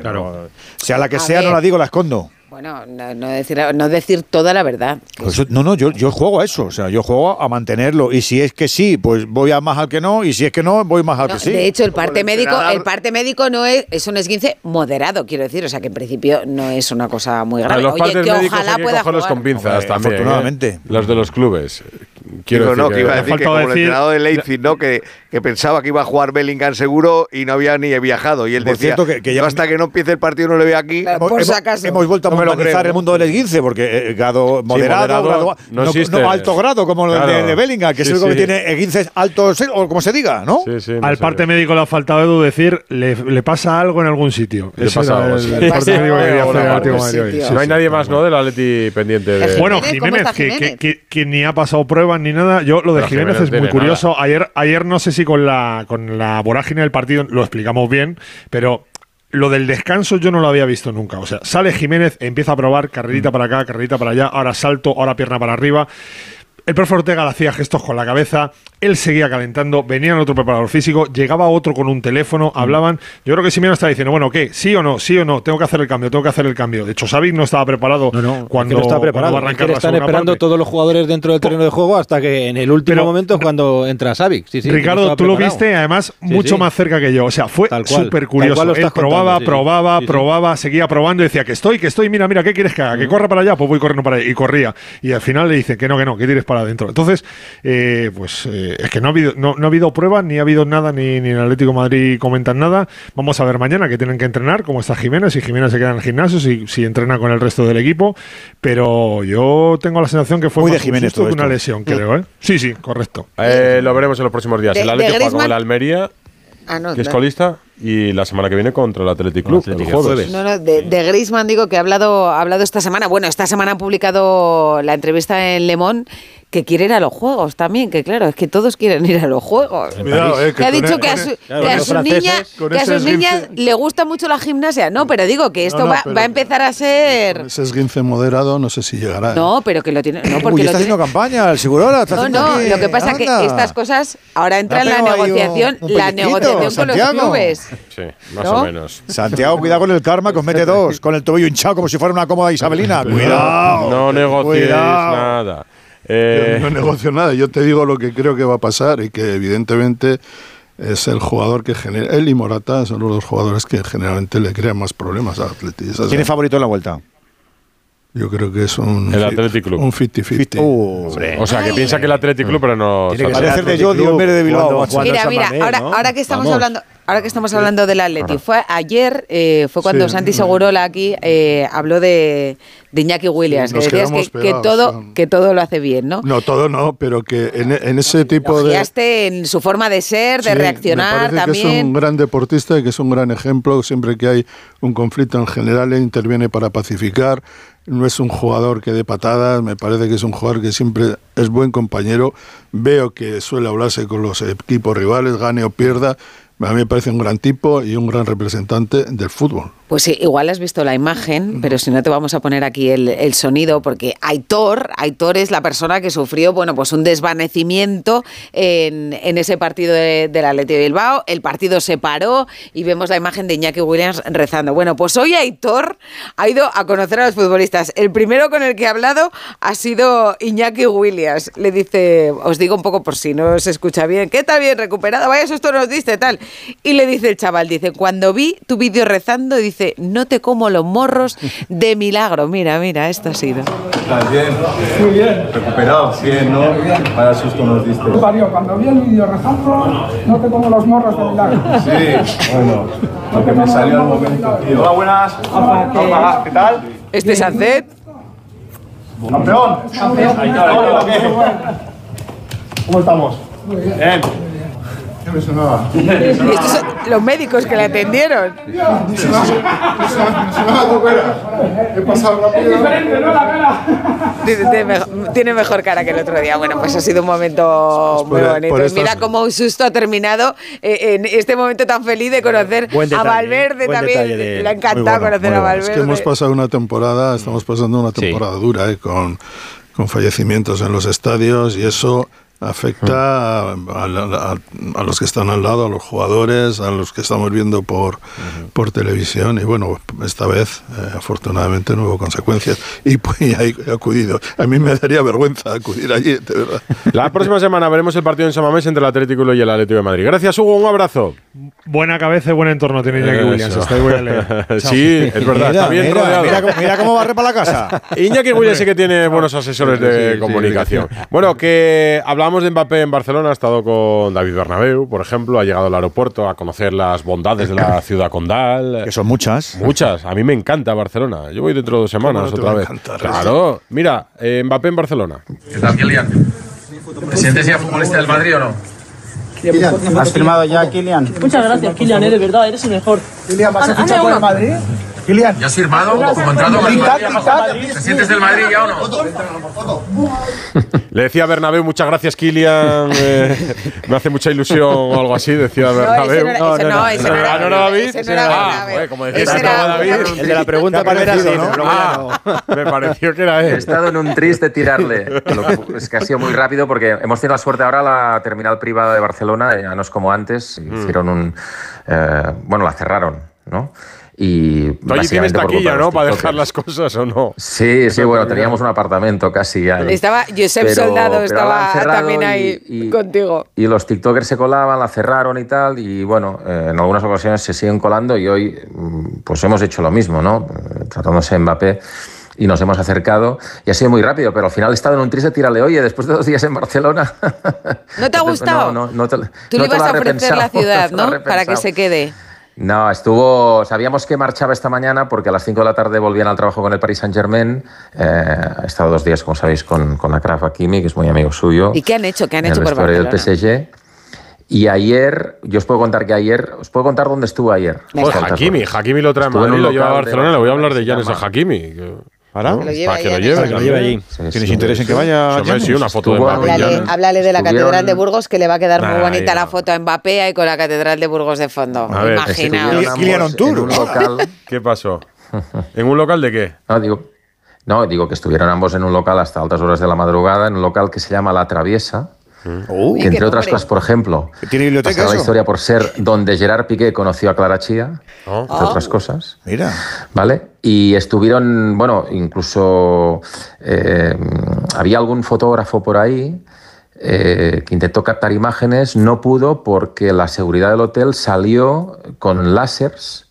Speaker 33: Claro.
Speaker 12: Sea la que
Speaker 2: A
Speaker 12: sea, no la digo, la escondo.
Speaker 2: Bueno, no, no decir, no decir toda la verdad.
Speaker 12: Pues eso- no, no, yo, yo juego a eso. O sea, yo juego a mantenerlo. Y si es que sí, pues voy a más al que no. Y si es que no, voy más al
Speaker 2: No,
Speaker 12: que sí.
Speaker 2: De hecho, el parte médico, el parte médico no es, es un esguince moderado, quiero decir, o sea que en principio no es una cosa muy grave.
Speaker 3: los
Speaker 2: Oye, que ojalá
Speaker 3: hay que
Speaker 2: pueda
Speaker 3: cogerlos
Speaker 2: jugar.
Speaker 3: con pinzas
Speaker 12: Hombre,
Speaker 3: también. ¿eh?
Speaker 12: afortunadamente.
Speaker 3: Los de los clubes. Quiero
Speaker 15: Digo,
Speaker 3: decir
Speaker 15: no, que iba a decir que como el entrenador de Leipzig, ¿no? Que, que pensaba que iba a jugar Bellingham seguro y no había ni viajado. Y él
Speaker 12: Por
Speaker 15: decía,
Speaker 12: cierto, que- que ya-
Speaker 15: "Yo hasta que no empiece el partido no le veo aquí.
Speaker 2: Por
Speaker 12: hemos,
Speaker 2: si acaso.
Speaker 12: hemos vuelto a
Speaker 15: No me lo creo.
Speaker 12: el mundo del esguince, porque eh, grado moderado,
Speaker 3: moderado
Speaker 12: grado-
Speaker 3: no
Speaker 12: no,
Speaker 3: existe.
Speaker 12: no alto grado, como el
Speaker 3: Claro.
Speaker 12: de, de Bellingham, que
Speaker 3: Sí,
Speaker 12: es el que tiene esguinces altos, o como se diga, ¿no?
Speaker 3: Sí, sí, no
Speaker 33: Al parte médico le ha faltado Edu decir, le, le pasa algo en algún sitio.
Speaker 3: Le
Speaker 33: Ese
Speaker 3: pasa algo,
Speaker 33: el, parte médico que
Speaker 3: no hay nadie más. ¿no? Del Atleti pendiente.
Speaker 33: Bueno,
Speaker 2: Jiménez, ¿cómo
Speaker 33: Jiménez,
Speaker 2: está
Speaker 33: que, ni ha pasado pruebas ni nada. Yo lo de Jiménez, es muy curioso. Ayer, ayer no sé si con la, con la vorágine del partido lo explicamos bien, pero lo del descanso yo no lo había visto nunca. O sea, sale Jiménez, empieza a probar
Speaker 3: Mm.
Speaker 33: carrerita para acá, carrerita para allá, ahora salto, ahora pierna para arriba. El profe Ortega le hacía gestos con la cabeza, él seguía calentando, venía otro preparador físico, llegaba otro con un teléfono,
Speaker 16: Mm.
Speaker 33: hablaban. Yo creo que Simeone estaba diciendo, bueno, ¿qué? ¿Sí o no? ¿Sí o no? Tengo que hacer el cambio, tengo que hacer el cambio. De hecho, Savic no estaba preparado cuando,
Speaker 16: no preparado.
Speaker 33: cuando va a
Speaker 16: Es
Speaker 33: arrancar
Speaker 16: que le
Speaker 33: la
Speaker 16: están esperando
Speaker 33: parte.
Speaker 16: todos los jugadores dentro del terreno de juego hasta que en el último momento es cuando entra. Sí, sí, no
Speaker 33: Ricardo,
Speaker 16: estaba
Speaker 33: tú lo
Speaker 16: preparado.
Speaker 33: viste además
Speaker 16: Sí,
Speaker 33: mucho más cerca que yo. O sea, fue súper curioso. Él probaba,
Speaker 16: contando,
Speaker 33: probaba,
Speaker 16: sí.
Speaker 33: probaba, seguía probando y decía que estoy, que estoy, mira, mira, ¿qué quieres que haga? Que corra para allá, pues voy corriendo para allá. Y corría. Y al final le dice que no, que no, que tires para adentro. Entonces, eh, pues eh, es que no ha habido, no, no ha habido pruebas, ni ha habido nada, ni, ni en Atlético de Madrid comentan nada. Vamos a ver mañana que tienen que entrenar, cómo está Jiménez, si Jiménez se queda en el gimnasio, si, si entrena con el resto del equipo. Pero yo tengo la sensación que fue
Speaker 12: Muy de
Speaker 33: más
Speaker 12: Jiménez
Speaker 33: que una lesión, creo, ¿eh? Sí, sí, correcto.
Speaker 3: Eh, lo veremos en los próximos días.
Speaker 2: De-
Speaker 3: el Atlético juega con el Almería,
Speaker 2: Ah, no,
Speaker 3: que es colista, y la semana que viene contra el Athletic Club, el
Speaker 16: Atlético,
Speaker 3: jueves.
Speaker 2: No, no, de, de Griezmann digo que ha hablado, ha hablado esta semana. Bueno, esta semana ha publicado la entrevista en Le Monde que quiere ir a los juegos también, que claro, es que todos quieren ir a los juegos.
Speaker 14: Cuidado, eh,
Speaker 2: que ha dicho
Speaker 14: e-
Speaker 2: que a, su-
Speaker 14: e-
Speaker 2: que a
Speaker 14: con
Speaker 2: sus niñas, que a sus niñas le gusta mucho la gimnasia. No, pero digo que esto
Speaker 14: No, no,
Speaker 2: va,
Speaker 14: pero-
Speaker 2: va a empezar a ser...
Speaker 14: Ese esguince moderado, no sé si llegará. ¿eh?
Speaker 2: No, pero que lo tiene... No,
Speaker 12: Uy,
Speaker 2: porque
Speaker 12: está
Speaker 2: lo tiene...
Speaker 12: haciendo campaña, el Segurola. Está
Speaker 2: No, no,
Speaker 12: aquí-
Speaker 2: lo que pasa es que estas cosas ahora entra en la
Speaker 12: un-
Speaker 2: negociación,
Speaker 12: un
Speaker 2: la negociación con los
Speaker 12: Santiago.
Speaker 2: clubes.
Speaker 3: Sí, más
Speaker 2: ¿No?
Speaker 3: o menos.
Speaker 12: Santiago, cuidado con el karma, que os mete dos. Con el tobillo hinchado como si fuera una cómoda isabelina. Cuidado.
Speaker 3: No negocies
Speaker 12: Cuidado.
Speaker 3: nada. Eh,
Speaker 14: Yo no negocio nada, yo te digo lo que creo que va a pasar y que evidentemente es el jugador que genera. Él y Morata son los dos jugadores que generalmente le crean más problemas al es
Speaker 12: ¿Quién es favorito en la vuelta?
Speaker 14: Yo creo que es un.
Speaker 3: El Athletic Club.
Speaker 14: Un 50-50.
Speaker 3: o sea, que piensa que el Athletic Club, pero no.
Speaker 12: Tiene que ser de en vez de Bilbao.
Speaker 2: Mira, mira, ahora, ahora que estamos hablando, ahora que estamos hablando del Atleti, fue ayer, eh, fue cuando
Speaker 14: Sí,
Speaker 2: Santi. Segurola aquí eh, habló de, de Iñaki Williams,
Speaker 14: Sí,
Speaker 2: que decías que, que todo, que todo lo hace bien, ¿no?
Speaker 14: No, todo no, pero que en, en ese tipo de.
Speaker 2: En su forma de ser, de
Speaker 14: Sí,
Speaker 2: reaccionar
Speaker 14: me parece que es
Speaker 2: también.
Speaker 14: un gran deportista y que es un gran ejemplo. Siempre que hay un conflicto en general, él interviene para pacificar. No es un jugador que dé patadas, me parece que es un jugador que siempre es buen compañero. Veo que suele hablarse con los equipos rivales, gane o pierda. A mí me parece un gran tipo y un gran representante del fútbol.
Speaker 2: Pues sí, igual has visto la imagen, pero si no te vamos a poner aquí el, el sonido, porque Aitor, Aitor es la persona que sufrió, bueno, pues un desvanecimiento en, en ese partido de- del Atleti de Bilbao. El partido se paró y vemos la imagen de Iñaki Williams rezando. Bueno, pues hoy Aitor ha ido a conocer a los futbolistas. El primero con el que ha hablado ha sido Iñaki Williams. Le dice, os digo un poco por si no se escucha bien, ¿qué tal bien recuperado? Vaya esto nos diste, tal. Y le dice el chaval, dice, cuando vi tu vídeo rezando, dice, no te como los morros de milagro. Mira, mira, esto ha sido.
Speaker 34: ¿Estás bien? Muy bien. Recuperado, bien, ¿no? Para susto nos diste.
Speaker 35: Mario, cuando vi el vídeo rezando, no te como los morros de milagro.
Speaker 34: Sí, bueno, lo que me salió al momento, tío. Hola, buenas. Hola, ¿qué tal?
Speaker 2: Este es Ancet.
Speaker 34: Campeón. ¿qué? ¿Cómo estamos? Bien. ¿Qué me sonaba?
Speaker 2: Y estos son los médicos que le atendieron.
Speaker 34: He pasado rápido.
Speaker 2: Dice, Tiene mejor, tiene mejor cara que el otro día. Bueno, pues ha sido un momento muy bonito. Y Mira cómo un susto ha terminado eh, en este momento tan feliz de conocer
Speaker 16: Buen detalle,
Speaker 2: a Valverde
Speaker 16: buen
Speaker 2: también.
Speaker 16: de-
Speaker 2: Le ha encantado conocer a Valverde.
Speaker 14: Es que hemos pasado una temporada, estamos pasando una temporada dura, eh, con, con fallecimientos en los estadios y eso afecta a, a- a- a los que están al lado, a los jugadores, a los que estamos viendo por, por televisión y bueno, esta vez eh, afortunadamente no hubo consecuencias y pues y ahí he acudido. A mí me daría vergüenza acudir allí, de verdad.
Speaker 3: La próxima semana veremos el partido en Samamés entre el Atlético y el Atlético de Madrid. Gracias, Hugo. Un abrazo.
Speaker 33: Buena cabeza y buen entorno tiene Iñaki
Speaker 3: Eso.
Speaker 33: Williams. Leer.
Speaker 3: sí, es verdad.
Speaker 12: Mira,
Speaker 3: está bien
Speaker 12: mira,
Speaker 3: rodeado.
Speaker 12: mira cómo- mira cómo barre para la casa.
Speaker 3: Iñaki Williams sí que tiene buenos asesores de
Speaker 12: Sí, sí,
Speaker 3: comunicación. Bueno, que hablamos de Mbappé en Barcelona, ha estado con David Bernabeu, por ejemplo, ha llegado al aeropuerto a conocer las bondades de la ciudad condal.
Speaker 12: Que son muchas.
Speaker 3: Muchas. A mí me encanta Barcelona. Yo voy dentro de dos semanas otra vez.
Speaker 14: encantar
Speaker 3: Claro. Mira, eh, Mbappé en Barcelona.
Speaker 36: ¿Qué tal, Kylian? ¿Te sientes ya futbolista del Madrid o no?
Speaker 37: ¿Has firmado ya, Kylian?
Speaker 38: Muchas gracias, Kylian, eh, de verdad, eres el mejor.
Speaker 37: Kylian, ¿vas a fichar por el. Madrid? Kylian.
Speaker 36: ¿Ya has firmado tu contrato con el
Speaker 37: Tic-tac,
Speaker 36: Madrid?
Speaker 37: tic-tac.
Speaker 36: ¿Te sientes del Madrid ya o no?
Speaker 3: Le decía a Bernabéu, muchas gracias, Kilian. eh, me hace mucha ilusión o algo así, decía Bernabéu.
Speaker 2: no ese no, ese no era
Speaker 3: Ah, ¿no era David?
Speaker 2: Ese no era
Speaker 3: Ah,
Speaker 2: Bernabéu.
Speaker 3: joder, como decía
Speaker 2: Ese era
Speaker 3: David.
Speaker 16: El de la pregunta ya no.
Speaker 3: Ah, me pareció que era
Speaker 24: He
Speaker 3: él.
Speaker 24: estado en un tris de tirarle. Lo que- es que ha sido muy rápido porque hemos tenido la suerte ahora la terminal privada de Barcelona, ya no es como antes,
Speaker 3: Mm.
Speaker 24: hicieron un... eh, bueno, la cerraron, ¿no? Y
Speaker 3: Tú allí tienes
Speaker 24: básicamente por culpa
Speaker 3: taquilla, ¿no? Para
Speaker 24: tiktokers.
Speaker 3: dejar las cosas o no.
Speaker 24: Sí, sí, bueno, teníamos un apartamento casi ya. ahí.
Speaker 2: Estaba Josep
Speaker 24: Pero-
Speaker 2: Soldado,
Speaker 24: pero
Speaker 2: estaba
Speaker 24: cerrado
Speaker 2: también
Speaker 24: y-
Speaker 2: ahí
Speaker 24: y-
Speaker 2: contigo.
Speaker 24: Y los TikTokers se colaban, la cerraron y tal, y bueno, eh, en algunas ocasiones se siguen colando y hoy mm, pues hemos hecho lo mismo, ¿no? Eh, Tratándose de Mbappé y nos hemos acercado y ha sido muy rápido, pero al final he estado en un tris de tirarle, oye, después de dos días en Barcelona...
Speaker 2: ¿No te ha gustado?
Speaker 24: No, no, no te,
Speaker 2: Tú
Speaker 24: no
Speaker 2: le ibas a ofrecer la ciudad,
Speaker 24: no.
Speaker 2: Para que se quede.
Speaker 24: No, estuvo. Sabíamos que marchaba esta mañana porque a las 5 de la tarde volvían al trabajo con el Paris Saint Germain. ha estado dos días, como sabéis, con, con Akraf Hakimi, que es muy amigo suyo.
Speaker 2: ¿Y qué han hecho? ¿Qué han
Speaker 24: en
Speaker 2: hecho
Speaker 24: el
Speaker 2: por Barcelona?
Speaker 24: del PSG. Y ayer, yo os puedo contar que ayer, os puedo contar dónde estuvo ayer.
Speaker 3: Pues Hakimi, Hakimi lo trae Madrid, lo lleva a Barcelona. Le voy a hablar de Janes a Hakimi.
Speaker 12: ¿Para?
Speaker 3: ¿No?
Speaker 2: Que lo lleve
Speaker 3: Para que lo
Speaker 2: allí,
Speaker 3: lleve.
Speaker 2: que lo
Speaker 3: claro.
Speaker 2: lleve allí.
Speaker 12: ¿Tienes
Speaker 24: sí.
Speaker 12: interés en que vaya
Speaker 3: Sí, hombre,
Speaker 12: James?
Speaker 3: sí, una foto de Mbappé.
Speaker 2: Háblale, de la Catedral de Burgos, que le va a quedar muy bonita la foto a Mbappé ahí con la Catedral de Burgos de fondo.
Speaker 3: A ver,
Speaker 2: Imaginaos.
Speaker 12: tour.
Speaker 24: En un local.
Speaker 3: ¿Qué pasó? ¿En un local de qué?
Speaker 24: No, digo, no, digo que estuvieron ambos en un local hasta altas horas de la madrugada, en un local que se llama La Traviesa.
Speaker 12: Uh,
Speaker 24: que entre otras cosas, por ejemplo,
Speaker 12: ¿Tiene biblioteca
Speaker 24: la historia por ser donde Gerard Piqué conoció a Clara Chía,
Speaker 3: Oh.
Speaker 24: entre otras cosas.
Speaker 12: Mira.
Speaker 24: ¿Vale? Y estuvieron, bueno, incluso eh, había algún fotógrafo por ahí eh, que intentó captar imágenes, no pudo porque la seguridad del hotel salió con láseres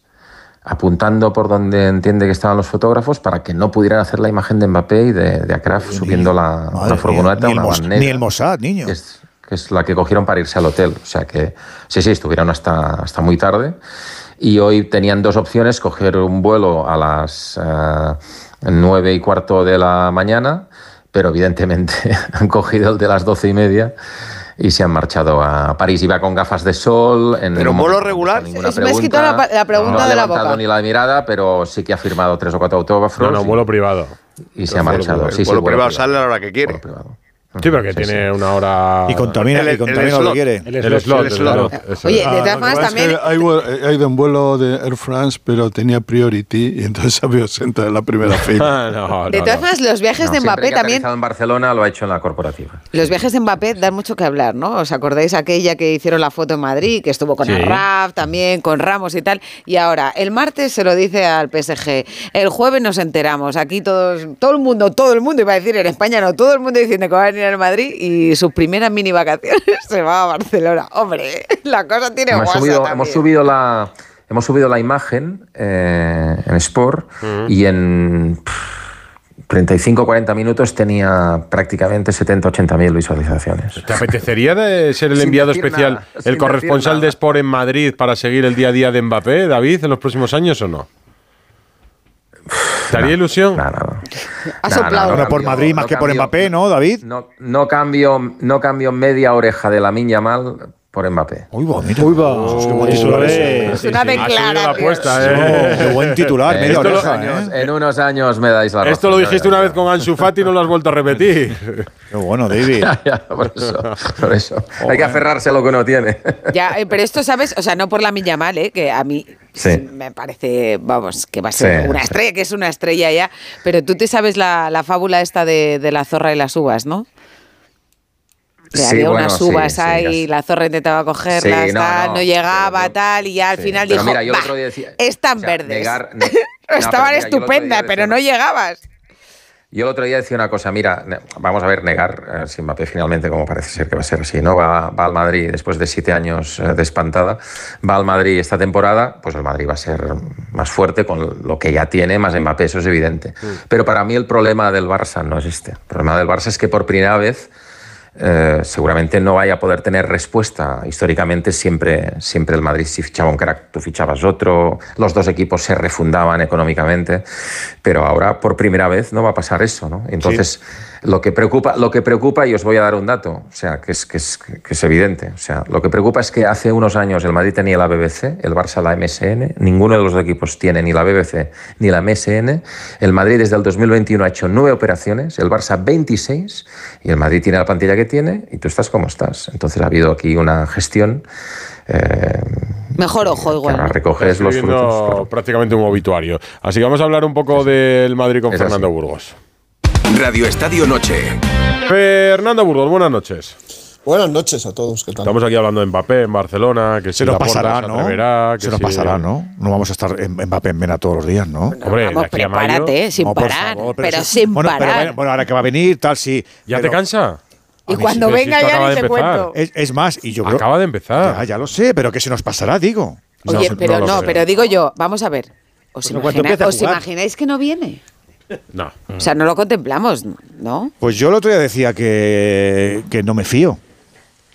Speaker 24: apuntando por donde entiende que estaban los fotógrafos para que no pudieran hacer la imagen de Mbappé y de, de Akraf subiendo la, una furgoneta,
Speaker 12: ni, el
Speaker 24: una
Speaker 12: ni el Mossad, niño.
Speaker 24: que es, que es la que cogieron para irse al hotel. O sea que sí, sí, estuvieron hasta, hasta muy tarde. Y hoy tenían dos opciones, coger un vuelo a las eh, nueve y cuarto de la mañana, pero evidentemente han cogido el de las doce y media y se han marchado a París. Iba con gafas de sol. En
Speaker 15: ¿Pero vuelo regular?
Speaker 24: no ha
Speaker 2: me has quitado la la pregunta
Speaker 24: no ha
Speaker 2: de la
Speaker 24: levantado
Speaker 2: boca.
Speaker 24: ni la mirada, pero sí que ha firmado tres o cuatro autógrafos.
Speaker 3: No, no, vuelo privado.
Speaker 24: y se ha marchado.
Speaker 15: El
Speaker 24: Sí, sí,
Speaker 15: vuelo
Speaker 24: vuelo
Speaker 15: privado sale a la hora que quiere.
Speaker 24: Vuelo privado.
Speaker 3: Sí, pero que
Speaker 24: Sí,
Speaker 3: tiene una hora.
Speaker 12: Y contamina,
Speaker 15: El-
Speaker 12: y
Speaker 15: el
Speaker 12: lo que
Speaker 15: slot.
Speaker 12: quiere.
Speaker 3: El slot, el slot. eso
Speaker 2: Oye, de todas formas también...
Speaker 14: hay he ido en vuelo de Air France, pero tenía priority y entonces había sentado en la primera fila.
Speaker 3: No,
Speaker 2: De todas
Speaker 3: no.
Speaker 2: formas, los viajes
Speaker 24: No,
Speaker 2: de Mbappé
Speaker 24: que ha
Speaker 2: también...
Speaker 24: en Barcelona lo ha hecho en la corporativa.
Speaker 2: Los viajes de Mbappé dan mucho que hablar, ¿no? ¿Os acordáis aquella que hicieron la foto en Madrid, que estuvo con
Speaker 3: Sí.
Speaker 2: el Raf también, con Ramos y tal? Y ahora, el martes se lo dice al PSG, el jueves nos enteramos, aquí todos, todo el mundo, todo el mundo, iba a decir en España, no, todo el mundo diciendo que va a venir al Madrid y sus primeras mini vacaciones se va a Barcelona. Hombre, la cosa tiene
Speaker 24: hemos, subido, hemos subido la hemos subido la imagen eh, en Sport y en pff, 35-40 minutos tenía prácticamente 70-80 mil visualizaciones.
Speaker 3: ¿Te apetecería de ser el enviado especial,
Speaker 24: nada,
Speaker 3: el corresponsal de Sport en Madrid para seguir el día a día de Mbappé, David, en los próximos años o no? ¿Te haría ilusión?
Speaker 24: No, no, no.
Speaker 2: Ha
Speaker 24: No,
Speaker 2: soplado.
Speaker 24: no,
Speaker 12: Bueno, por Madrid más
Speaker 24: no
Speaker 12: que por Mbappé, ¿no, David?
Speaker 24: No, no cambio, no cambio media oreja de la miña mal por Mbappé.
Speaker 12: Uy, bonito.
Speaker 16: Uy, va.
Speaker 12: Qué buen titular ese.
Speaker 2: Es una declaración.
Speaker 3: apuesta,
Speaker 12: Oh,
Speaker 3: ¿eh?
Speaker 12: qué buen titular,
Speaker 24: En
Speaker 12: media
Speaker 24: unos
Speaker 12: oreja,
Speaker 24: años-
Speaker 12: ¿eh?
Speaker 24: En unos años me dais la razón.
Speaker 3: Esto lo dijiste una vez con Ansu Fati y no lo has vuelto a repetir.
Speaker 12: Qué bueno, David.
Speaker 24: Ya, por eso, por eso. Hay que aferrarse a lo que uno tiene.
Speaker 2: Ya, eh, pero esto, ¿sabes? O sea, no por la milla mal, ¿eh? Que a mí
Speaker 24: Sí.
Speaker 2: me parece, vamos, que va a ser
Speaker 24: Sí,
Speaker 2: una estrella, que es una estrella ya. Pero tú te sabes la, la fábula esta de, de la zorra y las uvas, ¿no?
Speaker 24: Sí,
Speaker 2: había
Speaker 24: bueno,
Speaker 2: unas
Speaker 24: sí,
Speaker 2: uvas
Speaker 24: sí,
Speaker 2: ahí,
Speaker 24: sé.
Speaker 2: la zorra intentaba cogerlas,
Speaker 24: Sí, no,
Speaker 2: tal,
Speaker 24: no,
Speaker 2: no, llegaba,
Speaker 24: pero
Speaker 2: tal, y ya al
Speaker 24: Sí,
Speaker 2: final dijo,
Speaker 24: mira, yo el
Speaker 2: "Bah,
Speaker 24: otro día decía-
Speaker 2: están
Speaker 24: o sea,
Speaker 2: verdes.
Speaker 24: negar- ne-
Speaker 2: Estaban
Speaker 24: mira,
Speaker 2: estupendas,
Speaker 24: decía
Speaker 2: pero
Speaker 24: una-
Speaker 2: no llegabas.
Speaker 24: Yo el otro día decía una cosa, mira, vamos a ver, negar, eh, si Mbappé finalmente, como parece ser que va a ser así, ¿no? Va, va al Madrid después de siete años eh, de espantada, va al Madrid esta temporada, pues el Madrid va a ser más fuerte con lo que ya tiene, más Mbappé, eso es evidente. Pero para mí el problema del Barça no es este. El problema del Barça es que por primera vez eh, seguramente no vaya a poder tener respuesta. Históricamente siempre, siempre el Madrid si fichaba un crack, tú fichabas otro, los dos equipos se refundaban económicamente, pero ahora por primera vez no va a pasar eso. ¿no? Entonces Lo que preocupa, lo que preocupa, y os voy a dar un dato, o sea, que es, que es, que es evidente. O sea, lo que preocupa es que hace unos años el Madrid tenía la BBC, el Barça la MSN, ninguno de los dos equipos tiene ni la BBC ni la MSN. El Madrid desde el 2021 ha hecho nueve operaciones, el Barça 26, y el Madrid tiene la plantilla que tiene, y tú estás como estás. Entonces ha habido aquí una gestión. eh,
Speaker 2: Mejor ojo igual.
Speaker 24: recoges los frutos. claro.
Speaker 3: prácticamente un obituario. Así que vamos a hablar un poco del Madrid con
Speaker 24: Es así.
Speaker 3: Fernando Burgos.
Speaker 39: Radio Estadio Noche.
Speaker 3: Fernando Burgos, buenas noches.
Speaker 40: Buenas noches a todos, ¿qué tal?
Speaker 3: Estamos aquí hablando de Mbappé en Barcelona, que si
Speaker 12: Se nos pasará,
Speaker 3: se
Speaker 12: ¿no?
Speaker 3: atreverá, que
Speaker 12: Se nos
Speaker 3: si-
Speaker 12: pasará, ¿no? No vamos a estar en Mbappé en Vena todos los días, ¿no?
Speaker 3: Hombre, de
Speaker 2: Vamos,
Speaker 3: aquí a mayo-
Speaker 2: prepárate, eh, sin
Speaker 12: No,
Speaker 2: parar.
Speaker 12: favor,
Speaker 2: pero
Speaker 12: sí.
Speaker 2: sin
Speaker 12: bueno,
Speaker 2: parar.
Speaker 12: bueno, bueno, ahora que va a venir, tal, sí.
Speaker 3: ¿Ya
Speaker 12: pero-
Speaker 3: te cansa?
Speaker 2: y cuando
Speaker 3: sí,
Speaker 2: venga ya ni te
Speaker 3: empezar.
Speaker 2: cuento.
Speaker 12: Es, es más, y yo creo.
Speaker 3: Acaba de empezar.
Speaker 12: Ya, ya lo sé, pero que se nos pasará, digo.
Speaker 2: Oye,
Speaker 3: No,
Speaker 2: pero
Speaker 3: no
Speaker 2: no, pero digo yo, vamos a ver. ¿Os,
Speaker 16: Pues
Speaker 2: imagina- os imagináis que no viene?
Speaker 3: No.
Speaker 2: O sea, no lo contemplamos, ¿no?
Speaker 12: Pues yo el otro día decía que, que no me fío.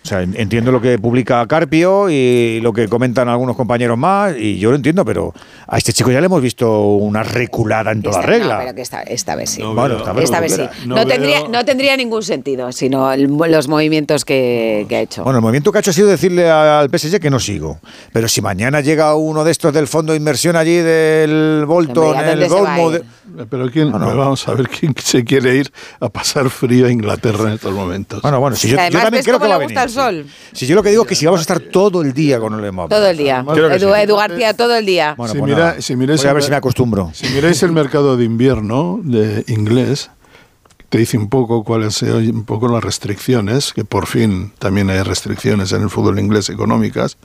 Speaker 12: O sea, en- entiendo lo que publica Carpio y lo que comentan algunos compañeros más, y yo lo entiendo, pero a este chico ya le hemos visto una reculada en toda
Speaker 2: Esta-
Speaker 12: regla.
Speaker 2: No, pero que esta, esta vez sí.
Speaker 12: No Bueno, veo- esta vez
Speaker 2: sí. No,
Speaker 12: No
Speaker 2: tendría,
Speaker 12: veo-
Speaker 2: no tendría ningún sentido, sino el- los movimientos que, que ha hecho.
Speaker 12: Bueno, el movimiento que ha hecho ha sido decirle al PSG que no sigo. Pero si mañana llega uno de estos del fondo de inversión allí del Bolton,
Speaker 2: Hombre, ¿a
Speaker 12: el
Speaker 2: dónde
Speaker 12: de-
Speaker 14: Pero quién, vamos a ver quién se quiere ir a pasar frío a Inglaterra en estos momentos.
Speaker 12: Bueno, bueno, si yo, yo también
Speaker 2: ¿ves
Speaker 12: creo
Speaker 2: cómo
Speaker 12: que va a venir.
Speaker 2: gusta el sol?
Speaker 12: Si yo lo que digo es que si vamos a estar todo el día con el Mbappé.
Speaker 2: Todo el día. Edu,
Speaker 12: sí.
Speaker 2: Edu García, todo el día.
Speaker 12: Bueno,
Speaker 14: si,
Speaker 12: pues
Speaker 14: mira- si miráis
Speaker 12: Voy a ver si me acostumbro.
Speaker 14: Si miráis el mercado de invierno de inglés, te dice un poco cuáles son un poco las restricciones, que por fin también hay restricciones en el fútbol inglés económicas.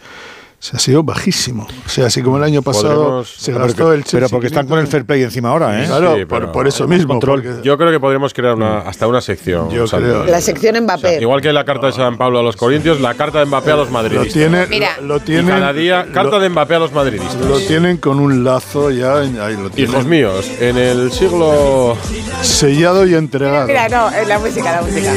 Speaker 14: Se ha sido bajísimo. O sea, así como el año pasado
Speaker 3: Podremos-
Speaker 14: se
Speaker 12: Pero
Speaker 14: gastó el Chelsea
Speaker 12: Pero porque están con el fair play encima ahora, ¿eh?
Speaker 14: Claro,
Speaker 3: Sí,
Speaker 14: por, eso mismo. porque-
Speaker 3: Yo creo que podríamos crear una, hasta una sección.
Speaker 14: Yo
Speaker 3: Santi.
Speaker 14: creo-
Speaker 2: La sección Mbappé.
Speaker 3: Igual que la carta de San Pablo a los corintios, la carta de Mbappé a los madridistas.
Speaker 14: Lo tiene,
Speaker 2: Mira.
Speaker 14: lo, tienen,
Speaker 3: cada día, carta de Mbappé a los madridistas.
Speaker 14: lo tienen con un lazo ya, ahí lo tienen
Speaker 3: Hijos míos, en el siglo.
Speaker 14: sellado y entregado.
Speaker 2: Mira, no, es la música, la música.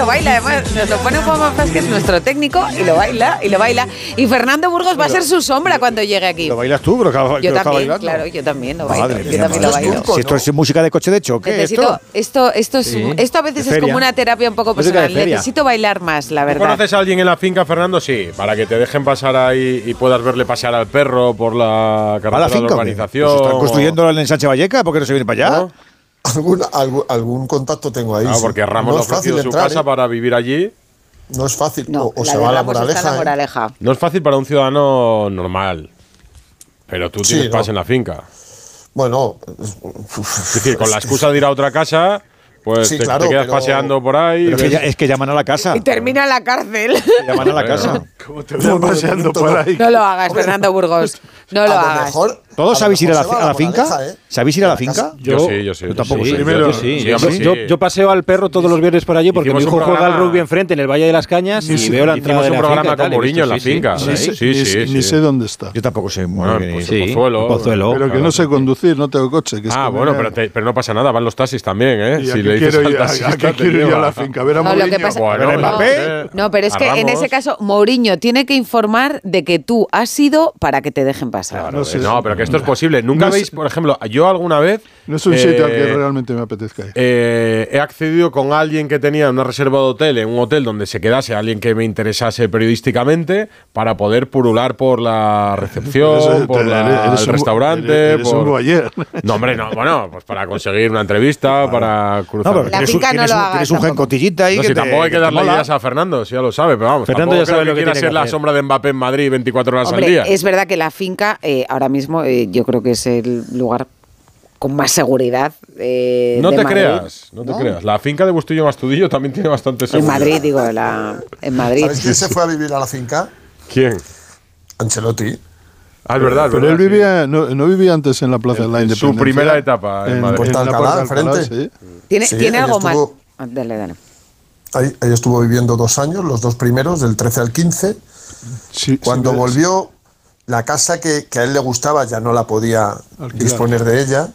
Speaker 2: Es que lo baila, además, nos lo pone Juan Vázquez, nuestro técnico, y lo baila, y lo baila. Y Fernando Burgos va a ser su sombra cuando llegue aquí.
Speaker 12: ¿Lo bailas tú? Pero que, que
Speaker 2: Yo también, claro, yo también lo bailo.
Speaker 12: Madre
Speaker 2: yo
Speaker 12: mía,
Speaker 2: también lo bailo.
Speaker 12: Si esto es música de coche de choque,
Speaker 2: Necesito,
Speaker 12: esto.
Speaker 2: esto, esto, es,
Speaker 12: Sí.
Speaker 2: esto a veces
Speaker 12: De
Speaker 2: es como una terapia un poco
Speaker 12: de
Speaker 2: personal. Necesito bailar más, la
Speaker 3: ¿Tú
Speaker 2: verdad.
Speaker 3: conoces a alguien en la finca, Fernando? Sí, para que te dejen pasar ahí y puedas verle pasear al perro por la carretera
Speaker 12: ¿A la
Speaker 3: de
Speaker 12: finca? o qué?
Speaker 3: urbanización.
Speaker 12: Pues están construyendo en el Sánchez Valleca, ¿por qué no se viene para allá?
Speaker 3: ¿No?
Speaker 40: Algún, algún, algún contacto tengo ahí.
Speaker 3: Claro,
Speaker 40: sí.
Speaker 3: porque Ramos
Speaker 40: no
Speaker 3: le ha
Speaker 40: es fácil
Speaker 3: ofrecido su
Speaker 40: entrar,
Speaker 3: casa
Speaker 40: ¿eh?
Speaker 3: para vivir allí.
Speaker 40: No es fácil.
Speaker 2: No,
Speaker 40: o o
Speaker 2: la
Speaker 40: se
Speaker 2: de
Speaker 40: va a la
Speaker 2: en
Speaker 40: moraleja.
Speaker 2: la
Speaker 40: ¿eh?
Speaker 2: moraleja.
Speaker 3: No es fácil para un ciudadano normal. Pero tú
Speaker 40: Sí,
Speaker 3: tienes
Speaker 40: no.
Speaker 3: paz en la finca.
Speaker 40: Bueno,
Speaker 3: Es decir, con la excusa de ir a otra casa, pues
Speaker 40: Sí,
Speaker 3: te,
Speaker 40: claro,
Speaker 3: te quedas
Speaker 40: pero-
Speaker 3: paseando por ahí.
Speaker 12: Pero es que,
Speaker 3: ves-
Speaker 12: ya- es que llaman a la casa.
Speaker 2: Y termina en la cárcel.
Speaker 12: Llaman a la casa.
Speaker 14: Como te veo paseando por ahí.
Speaker 2: No lo hagas, Fernando Burgos. No lo
Speaker 40: a lo
Speaker 2: hagas.
Speaker 40: mejor.
Speaker 12: ¿Todos
Speaker 40: lo
Speaker 12: sabéis ir a la, a la finca?
Speaker 40: ¿eh?
Speaker 12: ¿Sabéis ir a la finca?
Speaker 3: Yo, sí, yo sí.
Speaker 12: Yo tampoco
Speaker 16: Sí,
Speaker 12: sé.
Speaker 16: yo, yo sí.
Speaker 3: Sí,
Speaker 16: Yo,
Speaker 3: hombre,
Speaker 16: yo-
Speaker 3: sí.
Speaker 16: yo paseo al perro todos los viernes por allí porque
Speaker 3: Hicimos
Speaker 16: mi
Speaker 3: un
Speaker 16: hijo juega al
Speaker 3: programa-
Speaker 16: rugby enfrente en el Valle de las Cañas y veo la entrada de
Speaker 3: un
Speaker 16: la
Speaker 3: programa
Speaker 16: finca y
Speaker 3: con
Speaker 16: tal, he
Speaker 3: Mourinho en la finca.
Speaker 16: sí,
Speaker 14: Ni,
Speaker 16: sí.
Speaker 14: sé,
Speaker 3: Sí,
Speaker 14: ni
Speaker 3: sí,
Speaker 14: sé-
Speaker 3: sí.
Speaker 14: ni sé dónde está.
Speaker 12: Yo tampoco sé muy
Speaker 3: Bueno,
Speaker 12: bien.
Speaker 3: pues Pozuelo.
Speaker 16: Pozuelo.
Speaker 14: Pero que no sé conducir, no tengo coche.
Speaker 3: Ah, bueno, pero, te- pero no pasa nada, van los taxis también, ¿eh?
Speaker 14: ¿Y a
Speaker 3: Si
Speaker 14: qué
Speaker 3: le dices
Speaker 14: quiero
Speaker 3: al
Speaker 14: ir- a-
Speaker 3: taxista,
Speaker 14: quiero ir la finca? A ver a Mourinho.
Speaker 2: pasa-
Speaker 3: Bueno,
Speaker 12: ¿Pero
Speaker 3: bueno,
Speaker 12: Mbappé?
Speaker 3: eh,
Speaker 2: No, pero es que en ese caso Mourinho tiene que informar de que tú has ido para que te dejen pasar.
Speaker 3: Claro,
Speaker 14: No
Speaker 3: eh,
Speaker 14: sé.
Speaker 3: no, pero que esto es posible. Nunca
Speaker 14: No
Speaker 3: veis, por ejemplo, yo alguna vez.
Speaker 14: No es un sitio al
Speaker 3: eh,
Speaker 14: que realmente me apetezca ir.
Speaker 3: eh, he accedido con alguien que tenía una reserva de hotel en un hotel donde se quedase alguien que me interesase periodísticamente para poder purular por la recepción,
Speaker 14: Eso-
Speaker 3: por la-
Speaker 14: eres- eres
Speaker 3: el
Speaker 14: un-
Speaker 3: restaurante.
Speaker 14: eres un
Speaker 3: por-
Speaker 14: voyeur.
Speaker 3: No, hombre, no, bueno, pues para conseguir una entrevista, para cruzar.
Speaker 12: No, pero
Speaker 2: La
Speaker 12: tienes,
Speaker 2: finca
Speaker 12: un,
Speaker 2: no
Speaker 12: tienes
Speaker 2: lo
Speaker 12: un- tienes un gencotillita ahí
Speaker 3: No,
Speaker 12: que
Speaker 3: si
Speaker 12: te-
Speaker 3: tampoco hay que
Speaker 12: te
Speaker 3: darle ideas a Fernando, si ya lo sabe, pero vamos.
Speaker 16: Fernando ya sabe lo que que
Speaker 3: ser la sombra de Mbappé en Madrid 24 horas al día.
Speaker 2: es verdad que la finca eh, ahora mismo eh, yo creo que es el lugar con más seguridad eh,
Speaker 3: No
Speaker 2: de
Speaker 3: te
Speaker 2: Madrid.
Speaker 3: creas, no te creas. La finca de Bustillo Mastudillo también tiene bastante
Speaker 2: En
Speaker 3: seguridad.
Speaker 2: Madrid, digo, la, en Madrid.
Speaker 40: ¿Sabéis quién se fue a vivir a la finca?
Speaker 3: ¿Quién?
Speaker 40: Ancelotti.
Speaker 3: Ah, es verdad,
Speaker 14: Pero
Speaker 3: verdad,
Speaker 14: él
Speaker 3: sí.
Speaker 14: vivía, no, no vivía antes en la Plaza de la
Speaker 3: en su
Speaker 14: Independencia.
Speaker 3: primera etapa en Madrid.
Speaker 40: Puerta Alcalá, enfrente.
Speaker 14: sí.
Speaker 2: ¿Tiene,
Speaker 40: Sí,
Speaker 2: ¿tiene algo más?
Speaker 40: estuvo-
Speaker 2: Ah, Dale, dale.
Speaker 40: Ahí, ahí estuvo viviendo dos años, los dos primeros, del 13 al 15.
Speaker 14: Sí,
Speaker 40: Cuando
Speaker 14: sí,
Speaker 40: volvió, la casa que, que a él le gustaba ya no la podía
Speaker 14: Alquilar.
Speaker 40: disponer de ella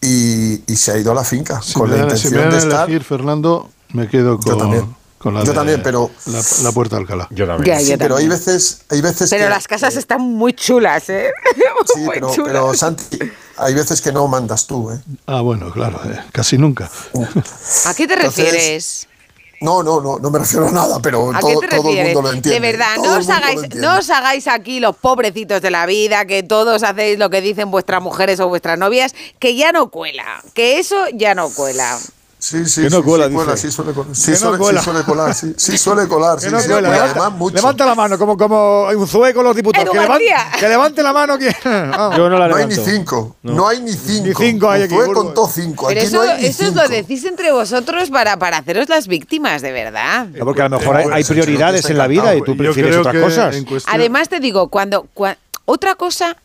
Speaker 40: y, y se ha ido a la finca
Speaker 14: Si
Speaker 40: con la
Speaker 14: dan, si me
Speaker 40: intención
Speaker 14: dan
Speaker 40: de
Speaker 14: a
Speaker 40: estar.
Speaker 14: elegir, Fernando, me quedo
Speaker 40: Yo
Speaker 14: con,
Speaker 40: también.
Speaker 14: Con la
Speaker 40: Yo
Speaker 14: de
Speaker 40: también, pero-
Speaker 14: La, la puerta de Alcalá.
Speaker 3: Yo
Speaker 2: Ya, yo
Speaker 40: Sí, pero hay
Speaker 2: también.
Speaker 40: veces, hay veces
Speaker 2: Pero
Speaker 40: que,
Speaker 2: las casas están muy chulas, ¿eh?
Speaker 40: sí,
Speaker 2: muy
Speaker 40: pero,
Speaker 2: chulas.
Speaker 40: pero, Santi, hay veces que no mandas tú, ¿eh?
Speaker 14: Ah, bueno, claro, eh, casi nunca.
Speaker 2: ¿A qué te
Speaker 40: Entonces,
Speaker 2: refieres?
Speaker 40: No, no, no, no me refiero a nada, pero
Speaker 2: ¿A
Speaker 40: todo,
Speaker 2: qué te
Speaker 40: todo el mundo lo entiende.
Speaker 2: de verdad, no os, hagáis, no os hagáis aquí los pobrecitos de la vida, que todos hacéis lo que dicen vuestras mujeres o vuestras novias, que ya no cuela, que eso ya no cuela.
Speaker 40: Sí, sí,
Speaker 12: Que no
Speaker 40: sí, sí, suele colar. Sí,
Speaker 12: Que no
Speaker 40: suele, sí
Speaker 12: cuela.
Speaker 40: suele colar, sí, sí suele colar. Sí,
Speaker 12: no Levanta,
Speaker 40: además mucho.
Speaker 12: levanta la mano, como, como un zueco los diputados. Que, levante la mano.
Speaker 16: Yo no la
Speaker 40: No hay ni cinco, no, hay ni cinco.
Speaker 12: Ni cinco hay aquí,
Speaker 40: contó cinco,
Speaker 2: Pero
Speaker 40: aquí
Speaker 2: eso,
Speaker 40: no hay ni
Speaker 2: eso os
Speaker 40: cinco.
Speaker 2: lo decís entre vosotros para, para haceros las víctimas, de verdad.
Speaker 12: No, porque a lo mejor hay, hay prioridades en la vida y tú prefieres otras cosas.
Speaker 2: Además te digo, cuando, cua- otra cosa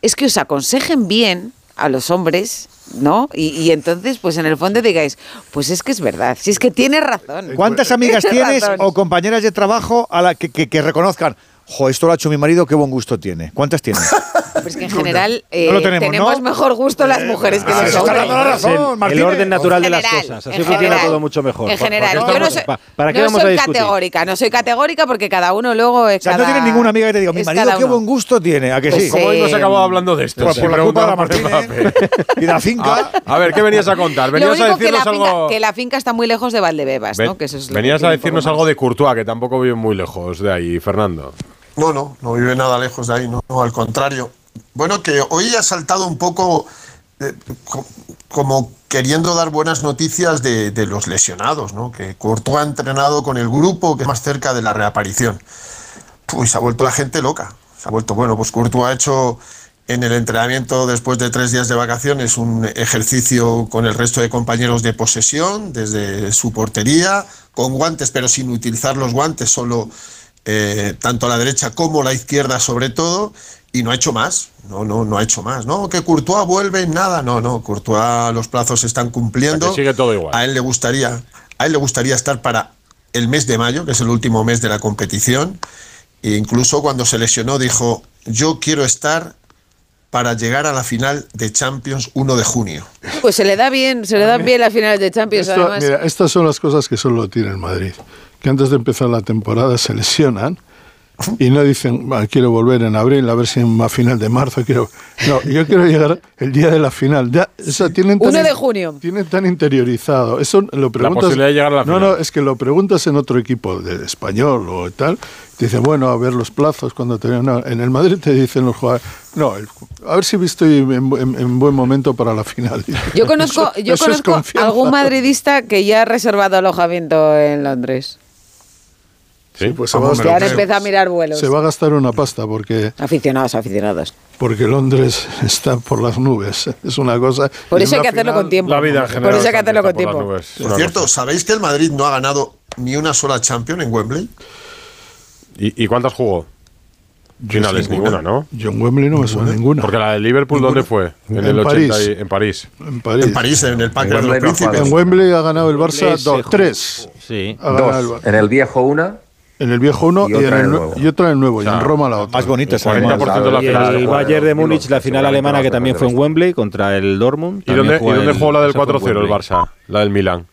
Speaker 2: es que os aconsejen bien a los hombres, ¿no? Y, y entonces, pues en el fondo digáis, pues es que es verdad, si es que tienes razón.
Speaker 12: ¿Cuántas amigas
Speaker 2: Tienes
Speaker 12: tienes
Speaker 2: razón.
Speaker 12: o compañeras de trabajo a la que, que- que reconozcan? Jo, esto lo ha hecho mi marido, qué buen gusto tiene. ¿Cuántas tienes?
Speaker 2: Pues que en general eh,
Speaker 12: No lo tenemos, ¿no?
Speaker 2: mejor gusto las mujeres que
Speaker 12: Ah,
Speaker 2: los hombres.
Speaker 16: el-
Speaker 12: razón,
Speaker 16: el, orden natural de las
Speaker 2: general,
Speaker 16: cosas. Así
Speaker 2: en
Speaker 16: funciona
Speaker 2: general.
Speaker 16: todo mucho mejor.
Speaker 2: En
Speaker 16: ¿Para-
Speaker 2: general,
Speaker 16: para qué
Speaker 2: yo no soy,
Speaker 16: pa- ¿Para qué
Speaker 2: no
Speaker 16: vamos a
Speaker 2: soy
Speaker 16: discutir?
Speaker 2: categórica, no soy categórica porque cada uno luego es
Speaker 12: O sea, no
Speaker 2: cada-
Speaker 12: tienes ninguna amiga que te diga, mi marido qué buen gusto tiene. ¿A que
Speaker 2: Pues
Speaker 12: sí?
Speaker 3: Como hoy nos
Speaker 2: Eh,
Speaker 3: acabado hablando de esto.
Speaker 12: Pues por la culpa de la Martínez y de la finca.
Speaker 3: A, a ver, ¿qué venías a contar?
Speaker 2: Lo
Speaker 3: Venías a decirnos
Speaker 2: finca,
Speaker 3: algo.
Speaker 2: que la finca está muy lejos de Valdebebas, ¿no? Que eso es lo
Speaker 3: venías a decirnos algo de Courtois, que tampoco vive muy lejos de ahí, Fernando.
Speaker 40: No, no, no vive nada lejos de ahí, no, no, al contrario. Bueno, que hoy ha saltado un poco eh, co- como queriendo dar buenas noticias de, los lesionados, ¿no? Que Courtois ha entrenado con el grupo que es más cerca de la reaparición. Pues ha vuelto la gente loca. Se ha vuelto, bueno, pues Courtois ha hecho en el entrenamiento después de tres días de vacaciones un ejercicio con el resto de compañeros de posesión desde su portería, con guantes pero sin utilizar los guantes, solo eh, tanto a la derecha como a la izquierda sobre todo, y no ha hecho más, no, no, no ha hecho más, no, que Courtois vuelve, nada, no, no, Courtois los plazos se están cumpliendo,
Speaker 3: sigue todo igual.
Speaker 40: a él le gustaría, a él le gustaría estar para el mes de mayo, que es el último mes de la competición, e incluso cuando se lesionó dijo, yo quiero estar para llegar a la final de Champions 1 de junio.
Speaker 2: Pues se le da bien, se le dan bien las finales de Champions,
Speaker 14: Esto-
Speaker 2: además.
Speaker 14: mira, estas son las cosas que solo tiene el Madrid. Que antes de empezar la temporada se lesionan y no dicen, "Va, quiero volver en abril, a ver si en la final de marzo quiero... No, yo quiero llegar el día de la final. Ya, o sea, tienen tan
Speaker 2: 1 de junio.
Speaker 14: Tienen tan interiorizado. Eso lo preguntas...
Speaker 3: posibilidad de llegar a la
Speaker 14: no,
Speaker 3: final.
Speaker 14: no, es que lo preguntas en otro equipo de español o tal. Te dicen, bueno, a ver los plazos cuando te... no, en el Madrid te dicen los jugadores... No, el- a ver si estoy en, en- en buen momento para la final.
Speaker 2: Yo conozco,
Speaker 14: Eso-
Speaker 2: yo
Speaker 14: eso
Speaker 2: conozco algún madridista que ya ha reservado alojamiento en Londres.
Speaker 3: Sí,
Speaker 14: pues se va, a gastar,
Speaker 2: empezado a mirar vuelos.
Speaker 14: se va a gastar una pasta porque,
Speaker 2: Aficionados, aficionados.
Speaker 14: porque Londres está por las nubes. Es una cosa.
Speaker 2: Por eso hay que hacerlo
Speaker 14: final-
Speaker 2: con tiempo.
Speaker 3: La vida general.
Speaker 2: Por eso hay que hacerlo con tiempo.
Speaker 3: Es
Speaker 40: Por cierto,
Speaker 3: cosa.
Speaker 40: ¿sabéis que el Madrid no ha ganado ni una sola Champions en Wembley?
Speaker 3: ¿Y, y cuántas jugó? Finales, ninguna, ¿no?
Speaker 14: Yo en Wembley no me suena ninguna.
Speaker 3: Porque la de Liverpool, ¿dónde fue? En,
Speaker 14: En
Speaker 3: el 80
Speaker 14: París.
Speaker 3: y- en París.
Speaker 14: En París.
Speaker 40: En París, en el Parque de los
Speaker 24: Wembley no ha
Speaker 40: Príncipes.
Speaker 14: En Wembley ha ganado el Barça
Speaker 16: Wembley se
Speaker 14: dos,
Speaker 16: jugó.
Speaker 14: tres.
Speaker 16: Sí.
Speaker 24: Dos. En el viejo una.
Speaker 14: En el viejo uno
Speaker 24: Y
Speaker 14: y, en
Speaker 24: en
Speaker 14: el
Speaker 24: el
Speaker 14: nue-
Speaker 24: nuevo.
Speaker 14: y otra en el nuevo. y
Speaker 3: sea,
Speaker 14: en Roma la otra.
Speaker 12: Más bonita esa.
Speaker 3: 40% de la
Speaker 16: Y
Speaker 3: final.
Speaker 16: el Bayern de Múnich, la final alemana, que también fue en. Wembley contra el Dortmund.
Speaker 3: ¿Y dónde, y
Speaker 16: También
Speaker 3: dónde
Speaker 16: el-
Speaker 3: jugó la del
Speaker 16: esa fue en
Speaker 3: 4-0 el. Barça? La del Milán.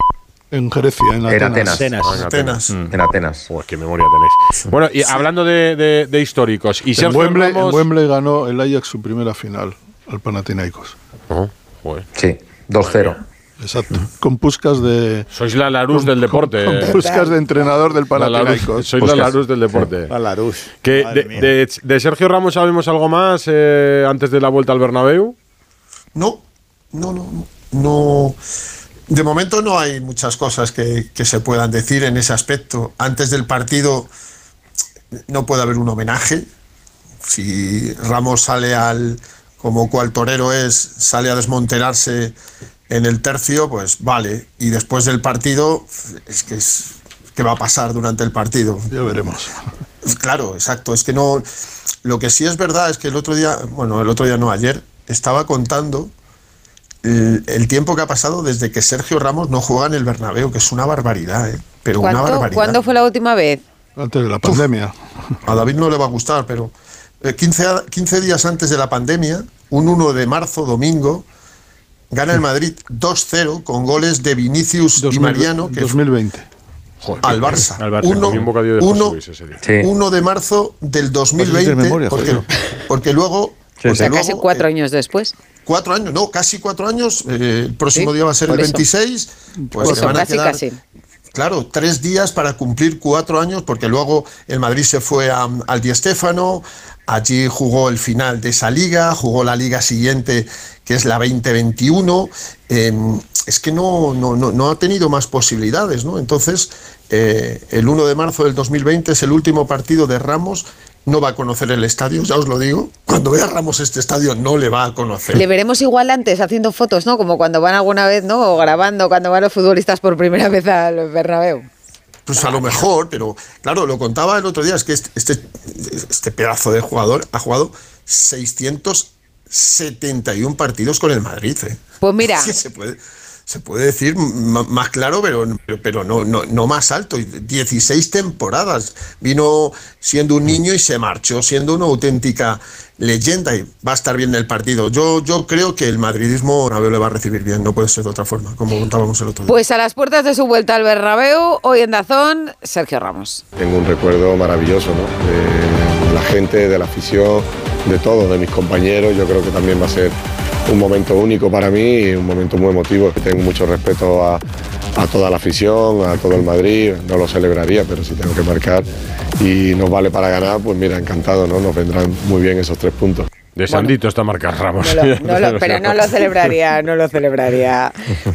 Speaker 14: En Grecia, en
Speaker 24: En
Speaker 14: Atenas.
Speaker 24: Atenas.
Speaker 16: Atenas.
Speaker 3: Ah, en
Speaker 40: Atenas.
Speaker 24: En Atenas.
Speaker 3: Qué memoria tenéis. Bueno, y hablando de, de- de históricos. Y
Speaker 14: En Wembley, en
Speaker 3: Ramos-
Speaker 14: Wembley ganó el Ajax su primera final al Panathinaikos.
Speaker 3: Oh, joder.
Speaker 24: Sí, 2-0.
Speaker 14: Exacto. Con Puskas de.
Speaker 3: Sois la Larus del deporte.
Speaker 14: Con
Speaker 3: eh.
Speaker 14: Puskas de entrenador del Panathinaikos.
Speaker 3: sois la Larus del deporte.
Speaker 12: La Larus.
Speaker 3: Que de, de- de Sergio Ramos sabemos algo más eh, antes de la vuelta al Bernabéu.
Speaker 40: No, no, no, no. De momento no hay muchas cosas que, que se puedan decir en ese aspecto. Antes del partido no puede haber un homenaje. Si Ramos sale al, como cual torero es, sale a desmonterarse en el tercio, pues vale. Y después del partido, es que es ¿qué va a pasar durante el partido?
Speaker 14: Ya veremos.
Speaker 40: Claro, exacto. Es que no. Lo que sí es verdad es que el otro día, bueno, el otro día no, ayer, estaba contando el, el tiempo que ha pasado desde que Sergio Ramos no juega en el Bernabéu, que es una barbaridad, ¿eh? Pero una
Speaker 2: ¿Cuánto-
Speaker 40: barbaridad.
Speaker 2: ¿Cuándo fue la última vez?
Speaker 14: Antes de la pandemia.
Speaker 40: A David no le va a gustar, pero eh, 15, a- 15 días antes de la pandemia, un 1 de marzo, domingo, gana el Madrid 2-0 con goles de Vinicius y
Speaker 14: 2000
Speaker 40: Mariano, que
Speaker 14: 2020.
Speaker 40: al Barça.
Speaker 3: Al Barça,
Speaker 40: Uno-
Speaker 3: de
Speaker 40: uno-
Speaker 3: Luis ese día.
Speaker 40: 1 de marzo del
Speaker 12: Pues es de
Speaker 40: 2020,
Speaker 12: memoria,
Speaker 40: porque,
Speaker 12: joder.
Speaker 40: porque luego...
Speaker 2: O
Speaker 40: porque
Speaker 2: sea,
Speaker 40: luego,
Speaker 2: casi cuatro años después.
Speaker 40: Cuatro años, no, casi cuatro años. eh, el próximo
Speaker 2: Sí,
Speaker 40: día va a ser el
Speaker 2: eso.
Speaker 40: 26. Pues
Speaker 2: eso,
Speaker 40: van a
Speaker 2: casi,
Speaker 40: quedar,
Speaker 2: casi.
Speaker 40: claro, tres días para cumplir cuatro años, porque luego el Madrid se fue a- al Di Stéfano, allí jugó el final de esa liga, jugó la liga siguiente, que es la 2021. eh, es que no, no, no, no ha tenido más posibilidades, ¿no? Entonces, eh, el 1 de marzo del 2020 es el último partido de Ramos. No va a conocer el estadio, ya os lo digo. Cuando vea Ramos este estadio, no le va a conocer.
Speaker 2: Le veremos igual antes haciendo fotos, ¿no? Como cuando van alguna vez, ¿no? O grabando cuando van los futbolistas por primera vez al Bernabéu.
Speaker 40: Pues a lo mejor, pero claro, lo contaba el otro día, es que este, este, este pedazo de jugador ha jugado 671 partidos con el Madrid. ¿eh?
Speaker 2: Pues mira.
Speaker 40: Se puede, se puede decir más claro, pero, pero, pero no, no, no más alto. Y 16 temporadas. Vino siendo un niño y se marchó siendo una auténtica leyenda y va a estar bien el partido. Yo, yo creo que el madridismo Bernabéu le va a recibir bien, no puede ser de otra forma, como contábamos el otro día.
Speaker 2: Pues a las puertas de su vuelta al Bernabéu, hoy en Dazón, Sergio Ramos.
Speaker 41: Tengo un recuerdo maravilloso, ¿no? De la gente, de la afición, de todos, de mis compañeros. Yo creo que también va a ser un momento único para mí un momento muy emotivo. Tengo mucho respeto a, a toda la afición, a todo el Madrid. No lo celebraría, pero si tengo que marcar y nos vale para ganar, pues mira, encantado, ¿no? Nos vendrán muy bien esos tres puntos.
Speaker 3: De Sandito está marcado Ramos.
Speaker 2: No lo- no lo- pero no lo celebraría, no lo celebraría.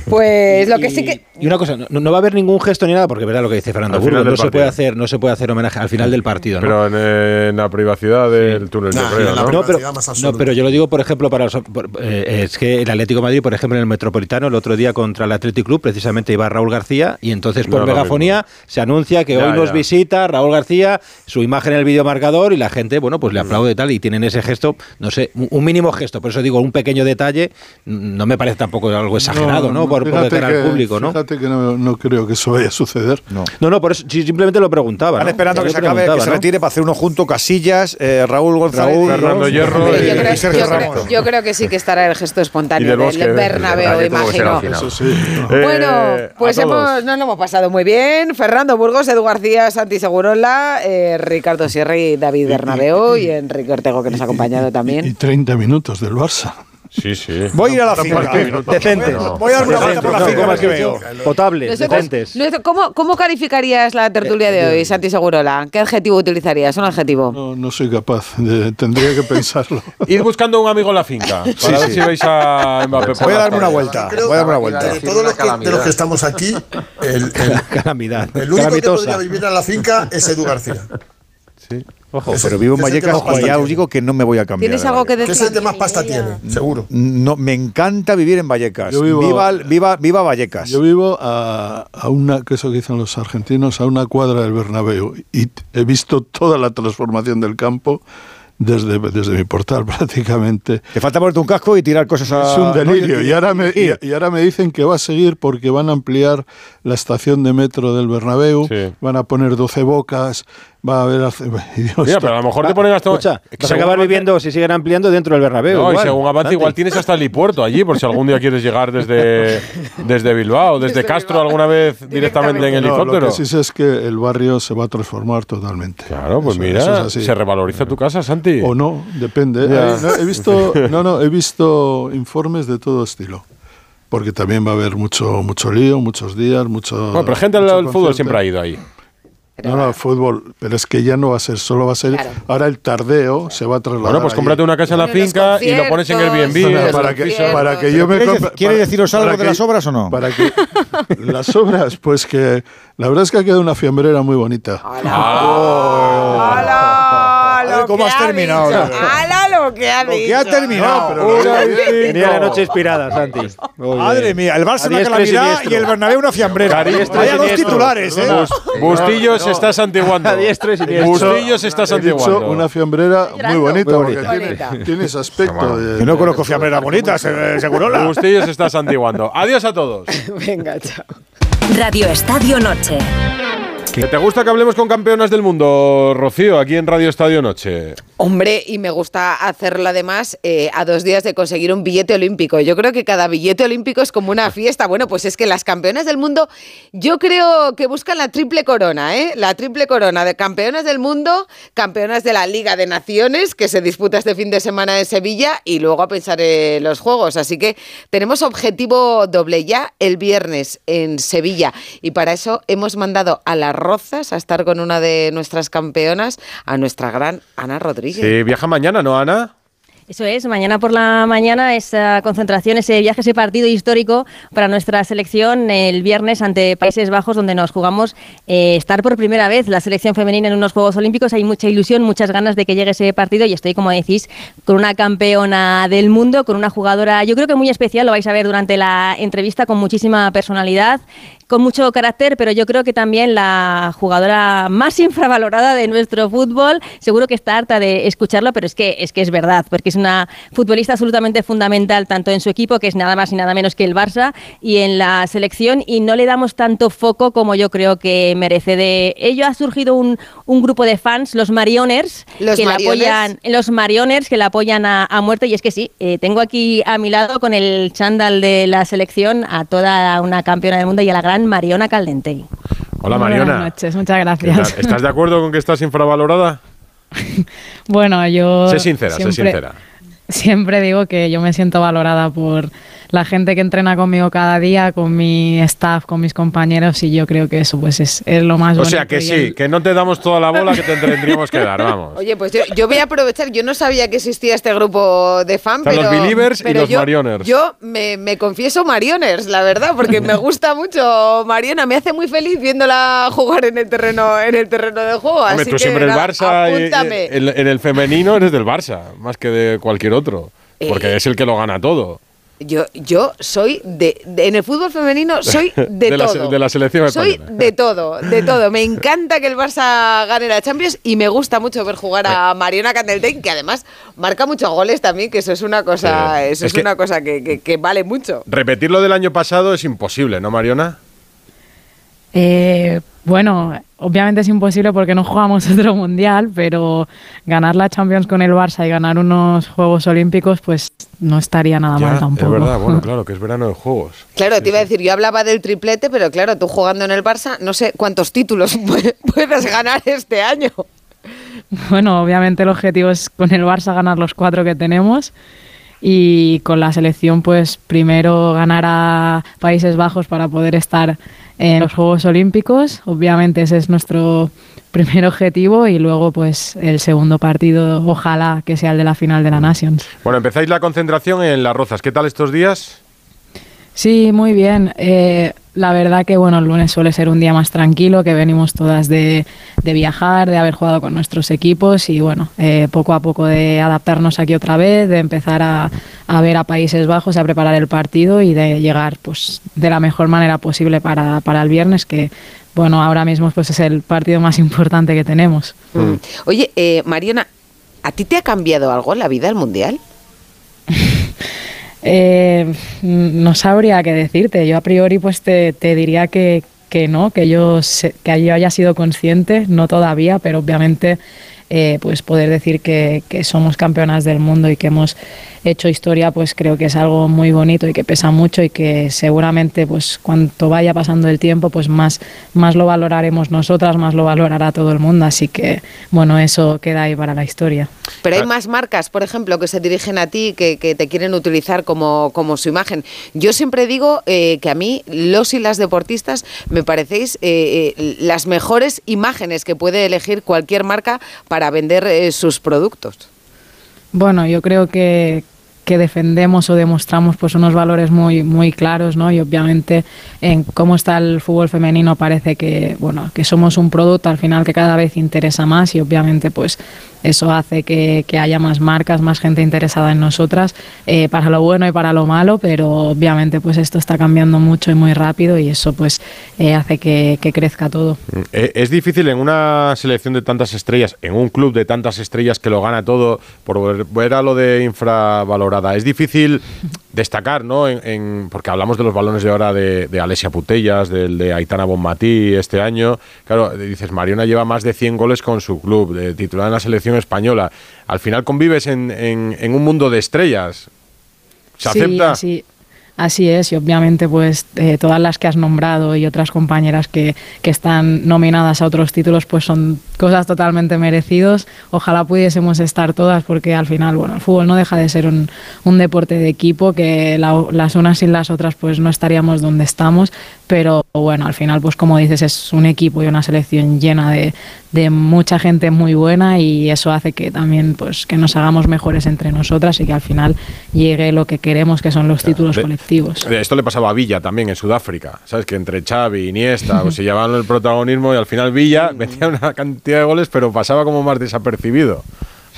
Speaker 2: Pues lo que sí que...
Speaker 16: Y una cosa, no, no va a haber ningún gesto ni nada, porque verá lo que dice Fernando Burgos, no se
Speaker 3: partido.
Speaker 16: puede hacer, no se puede hacer homenaje al final del partido, ¿no?
Speaker 3: Pero en, en la privacidad del túnel, creo, ¿no?
Speaker 16: No, pero, no, pero yo lo digo, por ejemplo, para los- por- eh, es que el Atlético de Madrid, por ejemplo, en el Metropolitano, el otro día contra el Athletic Club, precisamente iba Raúl García, y entonces por megafonía se anuncia que
Speaker 3: Ya,
Speaker 16: hoy nos
Speaker 3: ya.
Speaker 16: visita Raúl García, su imagen en el videomarcador, y la gente, bueno, pues le aplaude y tal, y tienen ese gesto, no sé, un mínimo gesto, por eso digo, un pequeño detalle, mm, no me parece tampoco algo exagerado, ¿no? Por, por cara al público, ¿no?
Speaker 14: Fíjate que no, no creo que eso vaya a suceder.
Speaker 12: No.
Speaker 16: No, no, por eso simplemente lo preguntaba.
Speaker 12: Están
Speaker 16: ¿no?
Speaker 12: esperando que se acabe, que
Speaker 16: preguntaba,
Speaker 12: se
Speaker 16: ¿no?
Speaker 12: retire para hacer uno junto, Casillas, eh, Raúl González,
Speaker 16: Raúl, Fernando Hierro
Speaker 12: y,
Speaker 16: y-
Speaker 2: Yo creo,
Speaker 12: y Sergio
Speaker 2: yo creo-
Speaker 12: Ramos.
Speaker 2: yo creo que sí que estará el gesto espontáneo
Speaker 12: del Bosque, del
Speaker 2: Bernabéu, imagino.
Speaker 14: Eso sí.
Speaker 2: Bueno,
Speaker 3: Eh,
Speaker 2: pues hemos, nos lo hemos pasado muy bien. Fernando Burgos, Edu García, Santi Segurola, eh, Ricardo Sierra y David Bernabéu y Enrique Ortego que nos ha acompañado
Speaker 14: Y
Speaker 2: también.
Speaker 14: 30 minutos del Barça.
Speaker 3: Sí, sí.
Speaker 12: Voy a ir a la finca.
Speaker 3: minuto.
Speaker 16: Decentes.
Speaker 12: Voy a dar una vuelta por la
Speaker 16: No,
Speaker 12: finca a
Speaker 16: ¿cómo
Speaker 12: ver qué
Speaker 16: has dicho?
Speaker 12: veo.
Speaker 16: Potables, decentes.
Speaker 2: ¿cómo, ¿Cómo calificarías la tertulia de hoy, Santi Segurola? ¿Qué adjetivo utilizarías? Un adjetivo.
Speaker 14: No, no soy capaz, de- tendría que pensarlo.
Speaker 3: Ir buscando un amigo en la finca. Para ver si veis a Mbappé.
Speaker 12: Voy a darme una vuelta.
Speaker 40: Creo
Speaker 12: Voy a darme una
Speaker 40: que
Speaker 12: vuelta.
Speaker 40: De todos los que, de los que estamos aquí, el, el-
Speaker 16: Calamidad.
Speaker 40: el único que
Speaker 16: Calamitosa.
Speaker 40: podría vivir en la finca es Edu García.
Speaker 12: Ojo,
Speaker 40: Ese-
Speaker 12: pero vivo en Vallecas y ya os digo que no me voy a cambiar.
Speaker 2: ¿Tienes algo que
Speaker 40: Que es
Speaker 2: decir?
Speaker 40: el que más pasta tiene, seguro.
Speaker 12: No, me encanta vivir en Vallecas.
Speaker 14: Yo vivo-
Speaker 12: viva, viva, viva Vallecas.
Speaker 14: Yo vivo a, a una, que eso que dicen los argentinos, a una cuadra del Bernabéu y he visto toda la transformación del campo desde, desde mi portal prácticamente.
Speaker 12: Te falta ponerte un casco y tirar cosas a.
Speaker 14: Es un delirio. Y ahora, me, y, y ahora me dicen que va a seguir porque van a ampliar la estación de metro del Bernabéu,
Speaker 3: Sí.
Speaker 14: van a poner 12 bocas, va a haber... y
Speaker 3: Mira, pero a lo mejor te ponen hasta.
Speaker 16: Escucha, vas a acabar
Speaker 3: avance-
Speaker 16: viviendo, si siguen ampliando, dentro del Bernabéu.
Speaker 3: No, y
Speaker 16: igual.
Speaker 3: según avance,
Speaker 16: Santi.
Speaker 3: igual tienes hasta el helipuerto allí, por si algún día quieres llegar desde, desde Bilbao, desde Castro alguna vez directamente en
Speaker 14: No,
Speaker 3: helicóptero.
Speaker 14: lo que sí es que el barrio se va a transformar totalmente.
Speaker 3: Claro, pues
Speaker 14: Eso-
Speaker 3: mira,
Speaker 14: eso es así.
Speaker 3: se revaloriza tu casa, Santi.
Speaker 14: O no, depende. He visto, no, no, he visto informes de todo estilo. Porque también va a haber mucho, mucho lío, muchos días, mucho.
Speaker 3: Bueno, pero gente del fútbol siempre ha ido ahí.
Speaker 14: No, no, fútbol, pero es que ya no va a ser, solo va a ser. Ahora el tardeo se va a trasladar.
Speaker 3: Bueno, pues cómprate una casa en la finca y lo pones en Airbnb.
Speaker 14: Para,
Speaker 3: los
Speaker 14: para que, para que yo me
Speaker 12: ¿Quiere,
Speaker 14: compre-
Speaker 12: quiere deciros algo de las obras o no?
Speaker 14: Para que las obras, pues que la verdad es que ha quedado una fiambrera muy bonita.
Speaker 2: Lo
Speaker 12: ¿cómo has
Speaker 2: ha
Speaker 12: terminado?
Speaker 2: Dicho. ¡Hala lo que ha
Speaker 12: que terminado.
Speaker 3: Y cinco.
Speaker 16: Tenía la noche inspirada, Santi. Muy
Speaker 12: Madre
Speaker 16: bien.
Speaker 12: mía, el Barça una
Speaker 16: y
Speaker 12: calamidad
Speaker 16: siniestro.
Speaker 12: y el Bernabéu una fiambrera.
Speaker 3: Cari- diestro y
Speaker 12: Vaya dos titulares, ¿eh?
Speaker 3: Bus- Bustillo se está santiguando.
Speaker 16: A diestro y siniestro.
Speaker 3: Bustillo se está santiguando.
Speaker 14: una fiambrera muy bonita,
Speaker 16: Muy
Speaker 14: porque
Speaker 16: bonita.
Speaker 14: tiene, ese aspecto de.
Speaker 12: No conozco fiambreras bonitas, eh, Segurola.
Speaker 3: Bustillo se está santiguando. Adiós a todos.
Speaker 2: Venga, chao.
Speaker 31: Radio Estadio Noche.
Speaker 3: ¿Que ¿Te gusta que hablemos con campeonas del mundo, Rocío, aquí en Radio Estadio Noche?
Speaker 2: Hombre, y me gusta hacerlo además eh, a dos días de conseguir un billete olímpico. Yo creo que cada billete olímpico es como una fiesta. Bueno, pues es que las campeonas del mundo, yo creo que buscan la triple corona, ¿eh? La triple corona de campeonas del mundo, campeonas de la Liga de Naciones, que se disputa este fin de semana en Sevilla, y luego a pensar en los Juegos. Así que tenemos objetivo doble ya el viernes en Sevilla. Y para eso hemos mandado a las Rozas a estar con una de nuestras campeonas, a nuestra gran Ana Rodríguez.
Speaker 3: Sí, viaja mañana, ¿no, Ana?
Speaker 29: Eso es, mañana por la mañana esa concentración, ese viaje, ese partido histórico para nuestra selección el viernes ante Países Bajos, donde nos jugamos eh, estar por primera vez la selección femenina en unos Juegos Olímpicos. Hay mucha ilusión, muchas ganas de que llegue ese partido y estoy, como decís, con una campeona del mundo, con una jugadora, yo creo que muy especial, lo vais a ver durante la entrevista, con muchísima personalidad con mucho carácter, pero yo creo que también la jugadora más infravalorada de nuestro fútbol, seguro que está harta de escucharlo, pero es que es que es verdad, porque es una futbolista absolutamente fundamental tanto en su equipo, que es nada más y nada menos que el Barça, y en la selección, y no le damos tanto foco como yo creo que merece. De ello ha surgido un, un grupo de fans, los Marioners,
Speaker 2: ¿Los
Speaker 29: que la apoyan, los Marioners que la apoyan a, a muerte, y es que sí, eh, tengo aquí a mi lado con el chándal de la selección a toda una campeona del mundo y a la gran Mariona Caldentey.
Speaker 3: Hola, Mariona.
Speaker 42: Buenas noches, muchas
Speaker 3: ¿Qué
Speaker 42: gracias.
Speaker 3: ¿Estás de acuerdo con que estás infravalorada?
Speaker 42: bueno, yo.
Speaker 3: Sé sincera, sé sincera.
Speaker 42: Siempre digo que yo me siento valorada por la gente que entrena conmigo cada día, con mi staff, con mis compañeros, y yo creo que eso pues es, es lo más
Speaker 3: O
Speaker 42: bonito.
Speaker 3: sea que sí,
Speaker 42: el-
Speaker 3: que no te damos toda la bola que te tendríamos que dar, vamos.
Speaker 2: Oye, pues yo, yo voy a aprovechar, yo no sabía que existía este grupo de fan,
Speaker 3: Están
Speaker 2: pero...
Speaker 3: los Believers y los
Speaker 2: yo,
Speaker 3: Marioners.
Speaker 2: Yo me, me confieso Marioners, la verdad, porque me gusta mucho Mariona, me hace muy feliz viéndola jugar en el terreno, en el terreno de juego,
Speaker 3: Hombre,
Speaker 2: así
Speaker 3: tú
Speaker 2: que
Speaker 3: siempre el Barça, y- en, en el femenino eres del Barça, más que de cualquier otro. Porque
Speaker 2: Eh,
Speaker 3: es el que lo gana todo.
Speaker 2: Yo, yo soy de, de- en el fútbol femenino soy de,
Speaker 3: De la
Speaker 2: todo.
Speaker 3: de la selección
Speaker 2: soy
Speaker 3: española.
Speaker 2: de todo, de todo. Me encanta que el Barça gane la Champions y me gusta mucho ver jugar a Mariona Candeltein, que además marca muchos goles también, que eso es una cosa,
Speaker 3: Sí.
Speaker 2: eso
Speaker 3: Es
Speaker 2: es,
Speaker 3: que-
Speaker 2: una cosa que, que- que vale mucho.
Speaker 3: Repetir lo del año pasado es imposible, ¿no, Mariona?
Speaker 42: Eh, bueno, obviamente es imposible porque no jugamos otro mundial, pero ganar la Champions con el Barça y ganar unos Juegos Olímpicos, pues no estaría nada mal
Speaker 3: Ya,
Speaker 42: tampoco.
Speaker 3: Es verdad, bueno, claro, que es verano de juegos.
Speaker 2: Claro, te iba a decir, yo hablaba del triplete, pero claro, tú jugando en el Barça, no sé cuántos títulos pu- puedes ganar este año.
Speaker 42: Bueno, obviamente el objetivo es con el Barça ganar los cuatro que tenemos y con la selección pues primero ganar a Países Bajos para poder estar en los Juegos Olímpicos. Obviamente ese es nuestro primer objetivo y luego pues el segundo partido ojalá que sea el de la final de la Nations.
Speaker 3: Bueno, empezáis la concentración en Las Rozas. ¿Qué tal estos días?
Speaker 42: Sí, muy bien. Eh, la verdad que bueno, el lunes suele ser un día más tranquilo, que venimos todas de, de viajar, de haber jugado con nuestros equipos y bueno, eh, poco a poco de adaptarnos aquí otra vez, de empezar a, a ver a Países Bajos, a preparar el partido y de llegar pues de la mejor manera posible para, para el viernes, que bueno, ahora mismo pues es el partido más importante que tenemos.
Speaker 2: Mm. Oye, eh, Mariona, ¿a ti te ha cambiado algo en la vida el Mundial?
Speaker 42: Eh, no sabría qué decirte. Yo a priori pues te, te diría que, que no, que yo, sé- que yo haya sido consciente, no todavía, pero obviamente eh, pues poder decir que, que somos campeonas del mundo y que hemos hecho historia, pues creo que es algo muy bonito y que pesa mucho y que seguramente pues cuanto vaya pasando el tiempo, pues más, más lo valoraremos nosotras, más lo valorará todo el mundo. Así que bueno, eso queda ahí para la historia.
Speaker 2: Pero hay más marcas, por ejemplo, que se dirigen a ti, que, que te quieren utilizar como, como su imagen. Yo siempre digo eh, que a mí, los y las deportistas, me parecéis eh, eh, las mejores imágenes que puede elegir cualquier marca para vender eh, sus productos.
Speaker 42: Bueno, yo creo que, que defendemos o demostramos pues unos valores muy muy claros, ¿no? Y obviamente en cómo está el fútbol femenino parece que bueno que somos un producto al final que cada vez interesa más y obviamente pues eso hace que, que haya más marcas, más gente interesada en nosotras eh, para lo bueno y para lo malo, pero obviamente pues esto está cambiando mucho y muy rápido y eso pues eh, hace que, que crezca todo.
Speaker 3: Eh, Es difícil en una selección de tantas estrellas, en un club de tantas estrellas que lo gana todo, por ver- ver a lo de infravalorada temporada. Es difícil destacar, ¿no? En, en- porque hablamos de los balones de hora de, de Alesia Putellas, del de Aitana Bonmatí este año. Claro, dices, Mariona lleva más de 100 goles con su club, de titular en la selección española. Al final convives en, un mundo de estrellas. ¿Se
Speaker 42: sí,
Speaker 3: acepta?
Speaker 42: Así, así es, y obviamente pues eh, todas las que has nombrado y otras compañeras que, que están nominadas a otros títulos pues son cosas totalmente merecidos. Ojalá pudiésemos estar todas porque al final, bueno, el fútbol no deja de ser un, un deporte de equipo que la- las unas sin las otras pues no estaríamos donde estamos, pero bueno, al final pues como dices es un equipo y una selección llena de, de mucha gente muy buena y eso hace que también pues que nos hagamos mejores entre nosotras y que al final llegue lo que queremos que son los títulos
Speaker 3: de-
Speaker 42: colectivos.
Speaker 3: Esto le pasaba a Villa también en Sudáfrica, ¿sabes? Que entre Xavi y Iniesta pues, se llevaban el protagonismo y al final Villa metía una cantidad de goles, pero pasaba como más desapercibido.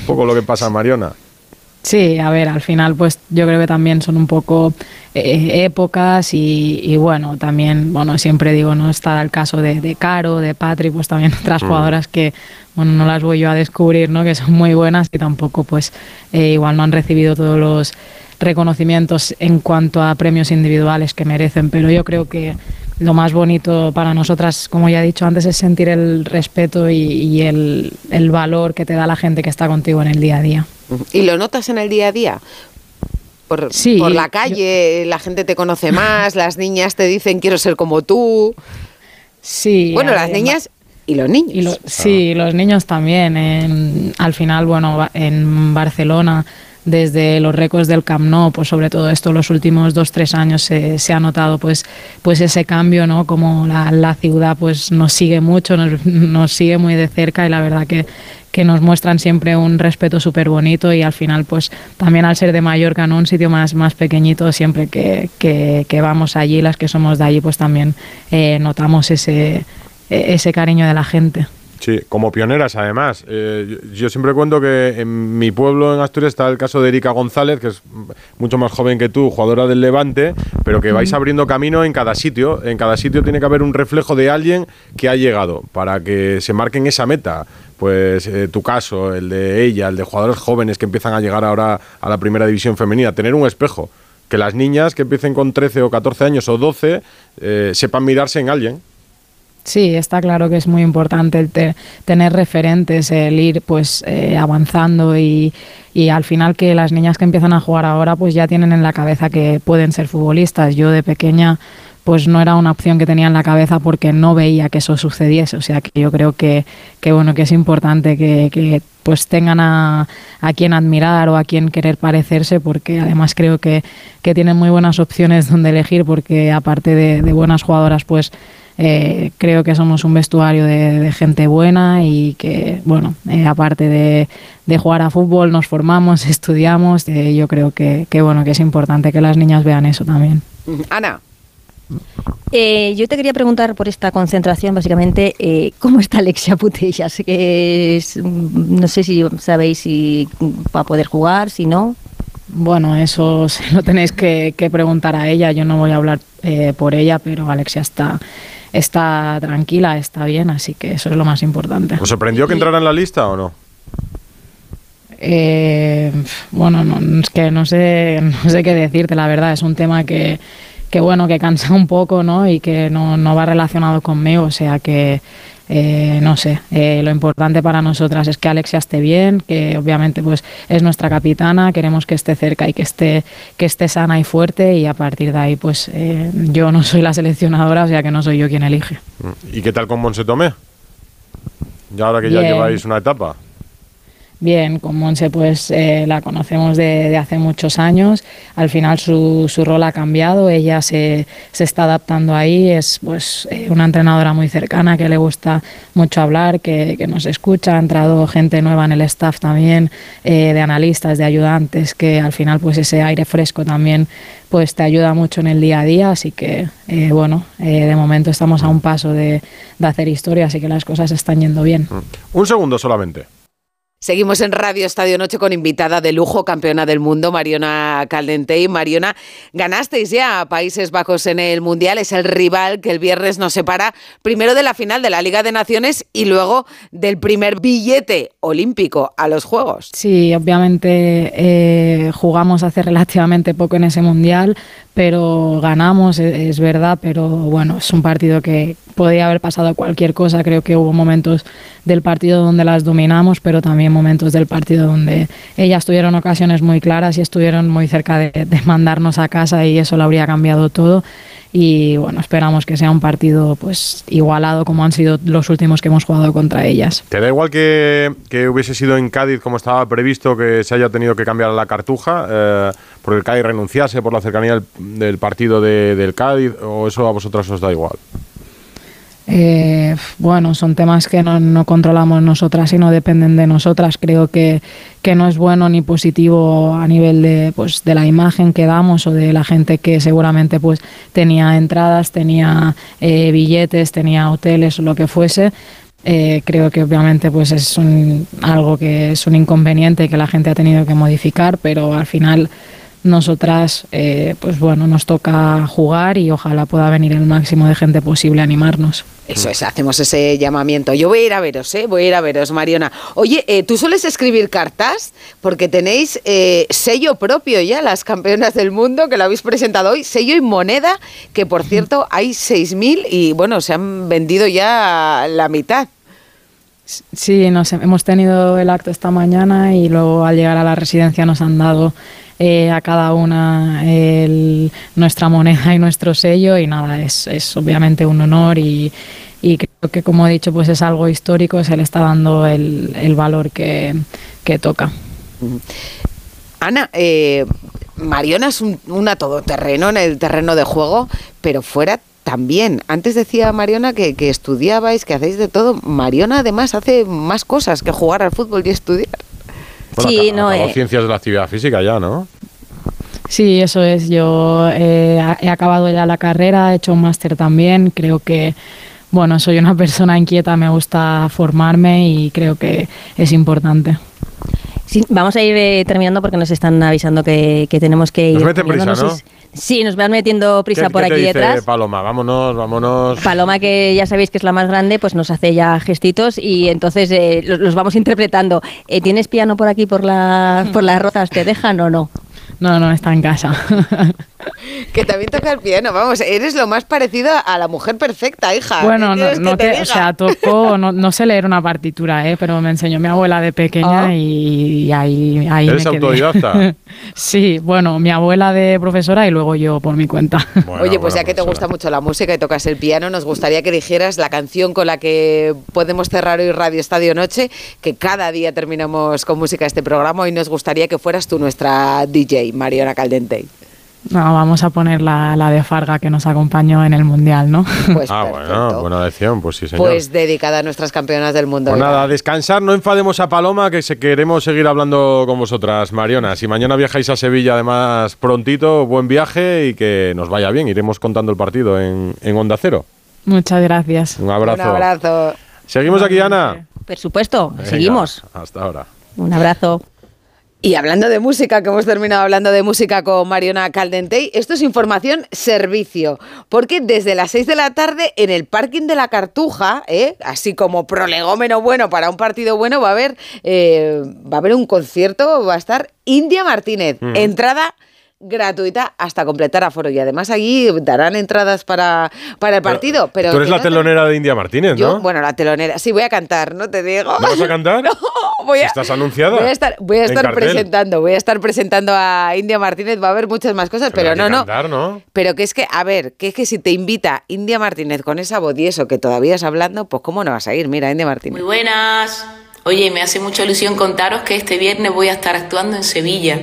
Speaker 3: Un poco lo que pasa a Mariona.
Speaker 42: Sí, a ver, al final pues yo creo que también son un poco eh, épocas y, y bueno, también, bueno, siempre digo, no está el caso de, de Caro, de Patri, pues también otras
Speaker 43: Mm.
Speaker 42: jugadoras que, bueno, no las voy yo a descubrir, ¿no? Que son muy buenas y tampoco pues eh, igual no han recibido todos los reconocimientos en cuanto a premios individuales que merecen, pero yo creo que lo más bonito para nosotras, como ya he dicho antes, es sentir el respeto y, y el, el valor que te da la gente que está contigo en el día a día.
Speaker 2: ¿Y lo notas en el día a día? Por,
Speaker 42: Sí,
Speaker 2: por la
Speaker 42: yo-
Speaker 2: calle, la gente te conoce más, las niñas te dicen quiero ser como tú.
Speaker 42: Sí.
Speaker 2: Bueno, las niñas y los niños.
Speaker 42: Y lo- sí, los niños también. En- al final, bueno, ba- en Barcelona, desde los récords del Camp Nou, pues sobre todo esto, los últimos dos, tres años se, se ha notado pues, pues ese cambio, ¿no? Como la, la ciudad pues nos sigue mucho, nos, nos sigue muy de cerca y la verdad que, que nos muestran siempre un respeto súper bonito y al final pues también al ser de Mallorca, ¿no? Un sitio más, más pequeñito, siempre que, que, que vamos allí, las que somos de allí, pues también eh, notamos ese, e- ese cariño de la gente.
Speaker 3: Sí, como pioneras además. Eh, yo, yo siempre cuento que en mi pueblo, en Asturias, está el caso de Erika González, que es mucho más joven que tú, jugadora del Levante, pero que vais abriendo camino en cada sitio. En cada sitio tiene que haber un reflejo de alguien que ha llegado para que se marquen esa meta. Pues eh, tu caso, el de ella, el de jugadores jóvenes que empiezan a llegar ahora a la primera división femenina, tener un espejo. Que las niñas que empiecen con 13 o 14 años o 12 eh, sepan mirarse en alguien.
Speaker 42: Sí, está claro que es muy importante el te- tener referentes, el ir pues eh, avanzando y, y al final que las niñas que empiezan a jugar ahora pues ya tienen en la cabeza que pueden ser futbolistas. Yo de pequeña pues no era una opción que tenía en la cabeza porque no veía que eso sucediese. O sea que yo creo que, que bueno, que es importante que, que, pues tengan a, a quien admirar o a quien querer parecerse porque además creo que, que tienen muy buenas opciones donde elegir porque aparte de, buenas jugadoras pues eh, creo que somos un vestuario de, de gente buena y que, bueno, eh, aparte de, de jugar a fútbol, nos formamos, estudiamos. eh, yo creo que, que, bueno, que es importante que las niñas vean eso también.
Speaker 2: Ana.
Speaker 29: Eh, yo te quería preguntar por esta concentración, básicamente, eh, ¿cómo está Alexia Putellas? Que es, mm, no sé si sabéis si va a poder jugar, si no.
Speaker 42: Bueno, eso se lo tenéis que, que preguntar a ella. Yo no voy a hablar eh, por ella, pero Alexia está, está tranquila, está bien, así que eso es lo más importante.
Speaker 3: ¿Os sorprendió que entrara en la lista o no?
Speaker 42: Eh, bueno, no, es que no sé, no sé qué decirte, la verdad. Es un tema que, que bueno, que cansa un poco, ¿no? Y que no, no va relacionado conmigo, o sea que eh, no sé. Eh, lo importante para nosotras es que Alexia esté bien, que obviamente pues es nuestra capitana, queremos que esté cerca y que esté que esté sana y fuerte y a partir de ahí pues eh, yo no soy la seleccionadora, o sea que no soy yo quien elige.
Speaker 3: ¿Y qué tal con Monse Tomé? Ya ahora que ya
Speaker 42: Bien.
Speaker 3: lleváis una etapa.
Speaker 42: Bien, con Monse pues eh, la conocemos de, de hace muchos años. Al final su, su rol ha cambiado, ella se, se está adaptando ahí, es pues eh, una entrenadora muy cercana que le gusta mucho hablar, que, que nos escucha, ha entrado gente nueva en el staff también, eh, de analistas, de ayudantes, que al final pues ese aire fresco también pues te ayuda mucho en el día a día, así que eh, bueno, de momento estamos a un paso de, de hacer historia, así que las cosas están yendo bien.
Speaker 3: Un segundo solamente.
Speaker 2: Seguimos en Radio Estadio Noche con invitada de lujo, campeona del mundo, Mariona Caldentey. Mariona, ganasteis ya a Países Bajos en el Mundial, es el rival que el viernes nos separa primero de la final de la Liga de Naciones y luego del primer billete olímpico a los Juegos.
Speaker 42: Sí, obviamente eh, jugamos hace relativamente poco en ese Mundial, pero ganamos, e- es verdad, pero bueno, es un partido que podía haber pasado cualquier cosa. Creo que hubo momentos del partido donde las dominamos, pero también momentos del partido donde ellas tuvieron ocasiones muy claras y estuvieron muy cerca de, de mandarnos a casa y eso lo habría cambiado todo. Y bueno, esperamos que sea un partido pues igualado como han sido los últimos que hemos jugado contra ellas.
Speaker 3: ¿Te da igual que, que hubiese sido en Cádiz como estaba previsto que se haya tenido que cambiar la cartuja? Eh, porque el Cádiz renunciase por la cercanía del, del partido de- del Cádiz, o eso a vosotras os da igual?
Speaker 42: Eh, bueno, son temas que no, controlamos nosotras y no dependen de nosotras. Creo que, que no es bueno ni positivo a nivel de, pues, de la imagen que damos o de la gente que seguramente pues, tenía entradas, tenía eh, billetes, tenía hoteles o lo que fuese. Eh, creo que obviamente pues es un- algo que es un inconveniente que la gente ha tenido que modificar, pero al final nosotras eh, pues bueno nos toca jugar y ojalá pueda venir el máximo de gente posible a animarnos.
Speaker 2: Eso es, hacemos ese llamamiento. Yo voy a ir a veros, ¿eh? Voy a ir a veros, Mariona. Oye, eh, ¿tú sueles escribir cartas? Porque tenéis eh, sello propio ya, las campeonas del mundo, que lo habéis presentado hoy, sello y moneda, que por cierto hay 6.000 y bueno, se han vendido ya la mitad.
Speaker 42: Sí, nos hemos tenido el acto esta mañana y luego al llegar a la residencia nos han dado eh, a cada una el- nuestra moneda y nuestro sello y nada, es, es obviamente un honor y, y creo que como he dicho pues es algo histórico, se le está dando el, el valor que, que toca.
Speaker 2: Ana, eh, Mariona es un, una todoterreno en el terreno de juego, pero fuera también. Antes decía Mariona que, que estudiabais, que hacéis de todo. Mariona además hace más cosas que jugar al fútbol y estudiar.
Speaker 3: Bueno,
Speaker 29: Sí, no, eh.
Speaker 3: ciencias de la actividad física ya, ¿no?
Speaker 42: Sí, eso es. Yo eh, he acabado ya la carrera, he hecho un máster también. Creo que, bueno, soy una persona inquieta, me gusta formarme y creo que es importante.
Speaker 29: Sí, vamos a ir eh, terminando porque nos están avisando que, que tenemos que ir.
Speaker 3: Nos meten
Speaker 29: terminando.
Speaker 3: prisa,
Speaker 29: No
Speaker 3: ¿no?
Speaker 29: Sí, nos van metiendo prisa
Speaker 3: ¿Qué-
Speaker 29: por
Speaker 3: qué te
Speaker 29: aquí
Speaker 3: dice
Speaker 29: detrás.
Speaker 3: Paloma, vámonos, vámonos.
Speaker 29: Paloma, que ya sabéis que es la más grande, pues nos hace ya gestitos y entonces eh, los, los vamos interpretando. Eh, ¿Tienes piano por aquí, por, la, por las rozas? ¿Te dejan o no?
Speaker 42: No, no, está en casa.
Speaker 2: Que también toca el piano, vamos, eres lo más parecido a la mujer perfecta, hija.
Speaker 42: Bueno,
Speaker 2: ¿Qué
Speaker 42: no, no
Speaker 2: te
Speaker 42: te, o sea, toco, no, no sé leer una partitura, ¿eh? pero me enseñó mi abuela de pequeña
Speaker 2: Ah.
Speaker 42: y, y ahí, ahí
Speaker 3: ¿Eres
Speaker 42: me quedé.
Speaker 3: autodidacta?
Speaker 42: sí, bueno, mi abuela de profesora y luego yo por mi cuenta.
Speaker 2: Oye, pues ya que te gusta mucho la música y tocas el piano, nos gustaría que dijeras la canción con la que podemos cerrar hoy Radio Estadio Noche, que cada día terminamos con música este programa y nos gustaría que fueras tú nuestra DJ, Mariona Caldente.
Speaker 42: No, vamos a poner la, la de Farga que nos acompañó en el Mundial, ¿no?
Speaker 2: Pues
Speaker 3: ah, bueno, buena lección, pues sí, señor.
Speaker 2: Pues dedicada a nuestras campeonas del mundo.
Speaker 3: Pues nada, a descansar, no enfademos a Paloma, que se queremos seguir hablando con vosotras, Mariona. Si mañana viajáis a Sevilla, además, prontito, buen viaje y que nos vaya bien. Iremos contando el partido en, en Onda Cero.
Speaker 42: Muchas gracias.
Speaker 3: Un abrazo.
Speaker 2: Un abrazo.
Speaker 3: Seguimos aquí, Ana.
Speaker 29: Por supuesto,
Speaker 3: Venga,
Speaker 29: seguimos.
Speaker 3: Hasta ahora.
Speaker 29: Un abrazo.
Speaker 2: Y hablando de música, que hemos terminado hablando de música con Mariona Caldentey, esto es información servicio, porque desde las 6 de la tarde en el parking de la Cartuja, ¿eh? así como prolegómeno bueno para un partido bueno, va a haber, eh, va a haber un concierto, va a estar India Martínez,
Speaker 3: Mm.
Speaker 2: entrada gratuita hasta completar aforo y además allí darán entradas para, para el partido. Pero,
Speaker 3: Tú eres la
Speaker 2: no te-
Speaker 3: telonera de India Martínez,
Speaker 2: Yo,
Speaker 3: ¿no?
Speaker 2: bueno, la telonera, sí voy a cantar, no te digo.
Speaker 3: ¿No vas a cantar?
Speaker 2: voy a,
Speaker 3: ¿Estás anunciada?
Speaker 2: Voy a estar, voy a
Speaker 3: En
Speaker 2: estar
Speaker 3: cartel.
Speaker 2: presentando, voy a estar presentando a India Martínez, va a haber muchas más cosas, pero, no, no.
Speaker 3: ¿no?
Speaker 2: Pero que es que, a ver, que es que si te invita India Martínez con esa voz y eso que todavía es hablando, pues cómo no vas a ir, mira, India Martínez.
Speaker 43: Muy buenas. Oye, me hace mucha ilusión contaros que este viernes voy a estar actuando en Sevilla,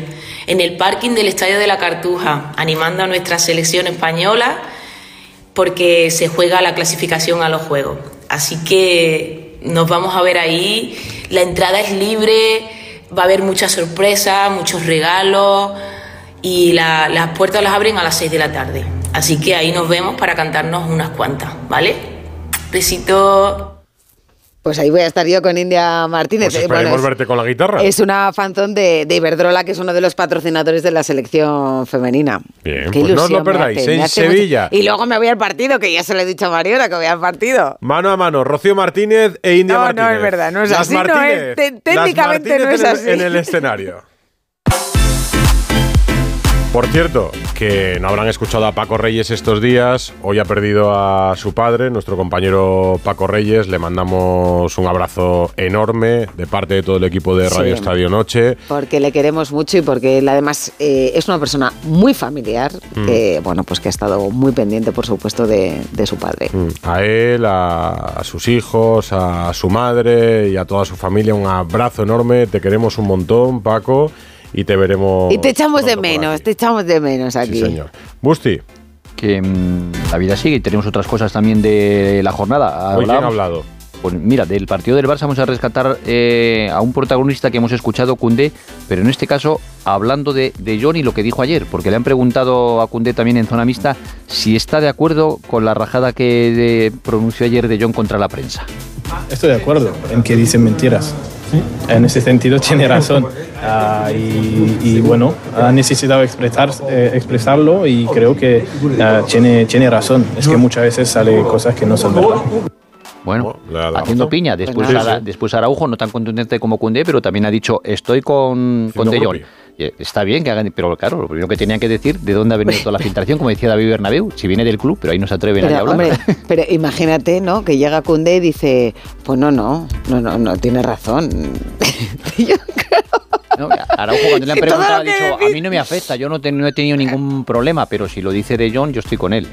Speaker 43: en el parking del Estadio de la Cartuja, animando a nuestra selección española porque se juega la clasificación a los Juegos. Así que nos vamos a ver ahí. La entrada es libre, va a haber muchas sorpresas, muchos regalos y la- las puertas las abren a las 6 de la tarde. Así que ahí nos vemos para cantarnos unas cuantas, ¿vale? Besito.
Speaker 2: Pues ahí voy a estar yo con India Martínez.
Speaker 3: Pues
Speaker 2: Eh,
Speaker 3: esperemos
Speaker 2: bueno, es-
Speaker 3: verte con la guitarra.
Speaker 2: Es una fanzón de, de Iberdrola, que es uno de los patrocinadores de la selección femenina.
Speaker 3: Bien,
Speaker 2: Qué
Speaker 3: pues no os lo perdáis.
Speaker 2: hace,
Speaker 3: En Sevilla.
Speaker 2: Y luego me voy al partido, que ya se lo he dicho a Mariona, que voy al partido.
Speaker 3: Mano a mano, Rocío Martínez e India
Speaker 2: No, no,
Speaker 3: Martínez.
Speaker 2: es verdad, no es
Speaker 3: Las
Speaker 2: así, no es-
Speaker 3: Martínez,
Speaker 2: te-
Speaker 3: las
Speaker 2: técnicamente
Speaker 3: Martínez
Speaker 2: no es
Speaker 3: en el-
Speaker 2: así.
Speaker 3: En el escenario. Por cierto, que no habrán escuchado a Paco Reyes estos días. Hoy ha perdido a su padre, nuestro compañero Paco Reyes. Le mandamos un abrazo enorme de parte de todo el equipo de Radio
Speaker 2: Sí.
Speaker 3: Estadio Noche.
Speaker 2: Porque le queremos mucho y porque él además eh, es una persona muy familiar,
Speaker 3: Mm.
Speaker 2: que, bueno, pues que ha estado muy pendiente, por supuesto, de, de su padre.
Speaker 3: Mm, A él, a, a sus hijos, a su madre y a toda su familia. Un abrazo enorme. Te queremos un montón, Paco. Y te veremos.
Speaker 2: Y te echamos de menos, te echamos de menos aquí.
Speaker 3: Sí, señor. Busti.
Speaker 16: Que mm, la vida sigue y tenemos otras cosas también de la jornada.
Speaker 3: Hoy quién ha
Speaker 16: Hablábamos-
Speaker 3: hablado.
Speaker 16: Pues mira, del partido del Barça vamos a rescatar eh, a un protagonista que hemos escuchado, Cundé, pero en este caso hablando de, de John y lo que dijo ayer, porque le han preguntado a Cundé también en zona mixta si está de acuerdo con la rajada que de- pronunció ayer de John contra la prensa.
Speaker 25: Estoy de acuerdo en que dicen mentiras. En ese sentido tiene razón. Ah, y, y bueno, ha necesitado expresar, eh, expresarlo y creo que ah, tiene, tiene razón. Es que muchas veces sale cosas que no son verdad.
Speaker 16: Bueno, haciendo piña. Después, Ara-
Speaker 3: nada.
Speaker 16: después Araujo, no tan contundente como Cundé, pero también ha dicho, estoy con, con De Jong. Eh, Está bien que hagan, pero claro, lo primero que tenían que decir de dónde ha venido toda la filtración, como decía David Bernabéu, si viene del club, pero ahí no se atreven a
Speaker 2: Pero,
Speaker 16: hablar.
Speaker 2: hombre, pero imagínate, ¿no? Que llega Cundé y dice, pues no, no, no, no, no, tiene razón.
Speaker 16: No, Araujo cuando le han preguntado ha dicho, a mí no me afecta, yo no, te- no he tenido ningún problema, pero si lo dice De Jong, yo estoy con él.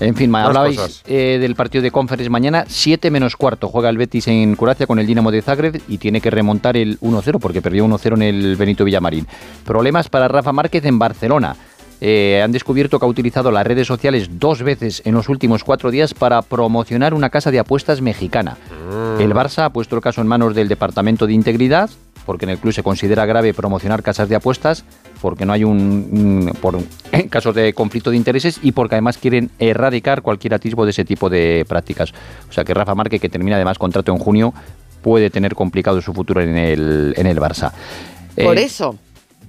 Speaker 16: En fin, me hablabais eh, del partido de Conference mañana, 7 menos cuarto. Juega el Betis en Croacia con el Dinamo de Zagreb y tiene que remontar el 1-0 porque perdió 1-0 en el Benito Villamarín. Problemas para Rafa Márquez en Barcelona. Eh, han descubierto que ha utilizado las redes sociales dos veces en los últimos cuatro días para promocionar una casa de apuestas mexicana. El Barça ha puesto el caso en manos del Departamento de Integridad, porque en el club se considera grave promocionar casas de apuestas, porque no hay un, un- por casos de conflicto de intereses y porque además quieren erradicar cualquier atisbo de ese tipo de prácticas. O sea que Rafa Márquez, que termina además contrato en junio, puede tener complicado su futuro en el, en el Barça.
Speaker 2: Por
Speaker 16: Eh,
Speaker 2: eso,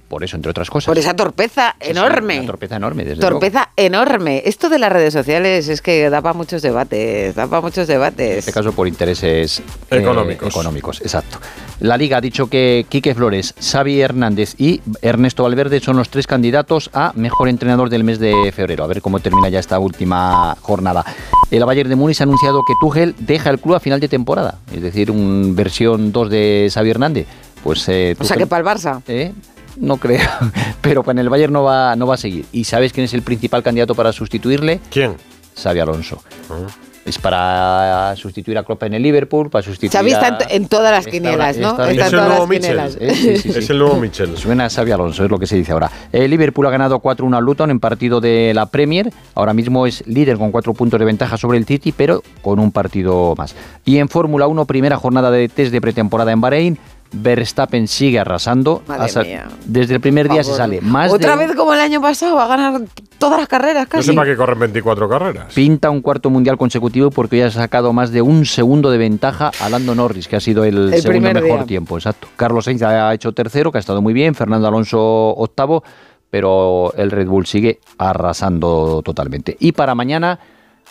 Speaker 16: Por eso, entre otras cosas.
Speaker 2: por esa torpeza enorme.
Speaker 16: Una torpeza enorme, desde luego.
Speaker 2: Torpeza enorme. Esto de las redes sociales es que da para muchos debates, da para muchos
Speaker 16: En
Speaker 2: debates.
Speaker 16: este caso por intereses eh,
Speaker 3: Económicos.
Speaker 16: económicos, exacto. La Liga ha dicho que Quique Flores, Xavi Hernández y Ernesto Valverde son los tres candidatos a mejor entrenador del mes de febrero. A ver cómo termina ya esta última jornada. El Bayern de Múnich ha anunciado que Tuchel deja el club a final de temporada, es decir, un versión 2 de Xavi Hernández. Pues eh,
Speaker 2: O sea que para el Barça.
Speaker 16: ¿Eh? No creo, pero en el Bayern no va, no va a seguir. ¿Y sabes quién es el principal candidato para sustituirle?
Speaker 3: ¿Quién?
Speaker 16: Xavi Alonso. Es para sustituir a Klopp en el Liverpool, para sustituir
Speaker 2: Xavi está en,
Speaker 16: a...
Speaker 2: to- en todas las
Speaker 16: Está
Speaker 2: quinielas, ¿no?
Speaker 16: está
Speaker 2: en todas las quinielas.
Speaker 16: Eh, sí, sí, sí.
Speaker 3: Es el nuevo Michel.
Speaker 16: Suena a Xavi Alonso, es lo que se dice ahora. El Liverpool ha ganado 4-1 al Luton en partido de la Premier. Ahora mismo es líder con cuatro puntos de ventaja sobre el City, pero con un partido más. Y en Fórmula 1, primera jornada de test de pretemporada en Bahrein. Verstappen sigue arrasando. Desde el primer día se sale más
Speaker 2: Otra
Speaker 16: de
Speaker 2: vez como el año pasado, va a ganar todas las carreras
Speaker 3: No
Speaker 2: casi.
Speaker 3: sé para qué corren 24 carreras.
Speaker 16: Pinta un cuarto mundial consecutivo porque ya ha sacado más de un segundo de ventaja a Lando Norris, que ha sido el,
Speaker 2: El
Speaker 16: segundo mejor
Speaker 2: día.
Speaker 16: tiempo. Exacto. Carlos Sainz ha hecho tercero, que ha estado muy bien. Fernando Alonso octavo, pero el Red Bull sigue arrasando totalmente. Y para mañana.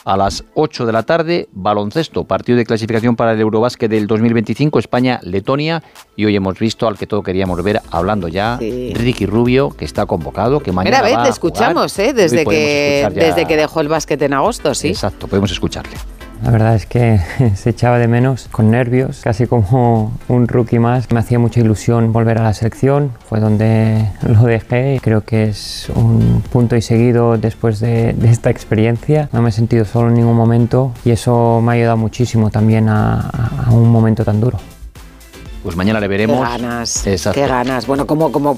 Speaker 16: A las 8 de la tarde, baloncesto, partido de clasificación para el Eurobásquet del 2025, España-Letonia. Y hoy hemos visto al que todo queríamos ver hablando ya, Ricky Rubio, que está convocado, que mañana
Speaker 2: Primera vez
Speaker 16: va a jugar.
Speaker 2: escuchamos, ¿eh? Desde que, desde que dejó el básquet en agosto, sí.
Speaker 16: Exacto, podemos escucharle.
Speaker 44: La verdad es que se echaba de menos, con nervios, casi como un rookie más. Me hacía mucha ilusión volver a la selección, fue donde lo dejé creo que es un punto y seguido después de, de esta experiencia. No me he sentido solo en ningún momento y eso me ha ayudado muchísimo también a- a un momento tan duro.
Speaker 16: Pues mañana le
Speaker 2: Qué
Speaker 16: veremos.
Speaker 2: ganas,
Speaker 16: Exacto.
Speaker 2: qué ganas. Bueno, como, como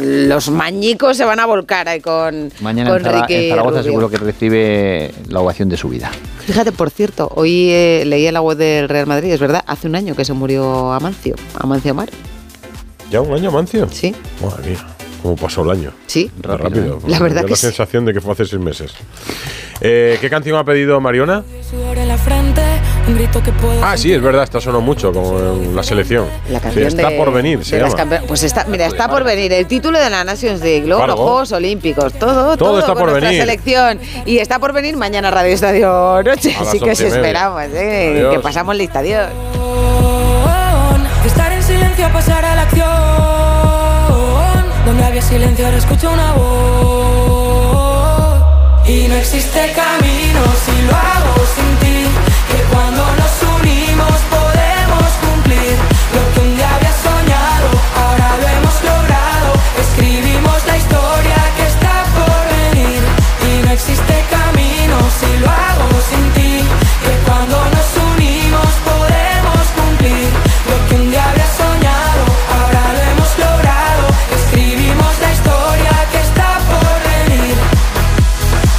Speaker 2: los mañicos se van a volcar ahí con,
Speaker 16: Mañana
Speaker 2: con
Speaker 16: en, Zara-
Speaker 2: Ricky
Speaker 16: en Zaragoza
Speaker 2: Rubio.
Speaker 16: seguro que recibe la ovación de su vida.
Speaker 2: Fíjate, por cierto, hoy eh, leí en la web del Real Madrid, es verdad, hace un año que se murió Amancio, Amancio Mar.
Speaker 3: ¿Ya un año, Mancio?
Speaker 2: Sí.
Speaker 3: Madre mía, cómo pasó el año.
Speaker 2: Sí.
Speaker 3: Rápido.
Speaker 2: ¿eh? La verdad que
Speaker 3: la
Speaker 2: sí.
Speaker 3: sensación de que fue hace seis meses. Eh, ¿Qué canción ha pedido Mariona? Ah, sí, es verdad, esta sonó mucho con la selección.
Speaker 2: La
Speaker 3: Sí,
Speaker 2: canción
Speaker 3: está
Speaker 2: de-
Speaker 3: por venir, se llama.
Speaker 2: Pues está, mira, está por venir el título de la Nations League, luego los. Juegos Olímpicos, todo, todo,
Speaker 3: está
Speaker 2: con
Speaker 3: por
Speaker 2: nuestra
Speaker 3: venir.
Speaker 2: selección. Y está por venir mañana Radio Estadio Noche,
Speaker 43: A
Speaker 2: así que os esperamos, ¿eh? Que pasamos lista, adiós.
Speaker 43: Estar en silencio pasar a la acción. Donde había silencio ahora escucho una voz. Y no existe camino si lo hago sin ti. Que cuando nos unimos podemos cumplir Lo que un día había soñado, ahora lo hemos logrado. Escribimos la historia que está por venir. Y no existe camino si lo hago sin ti. Que cuando nos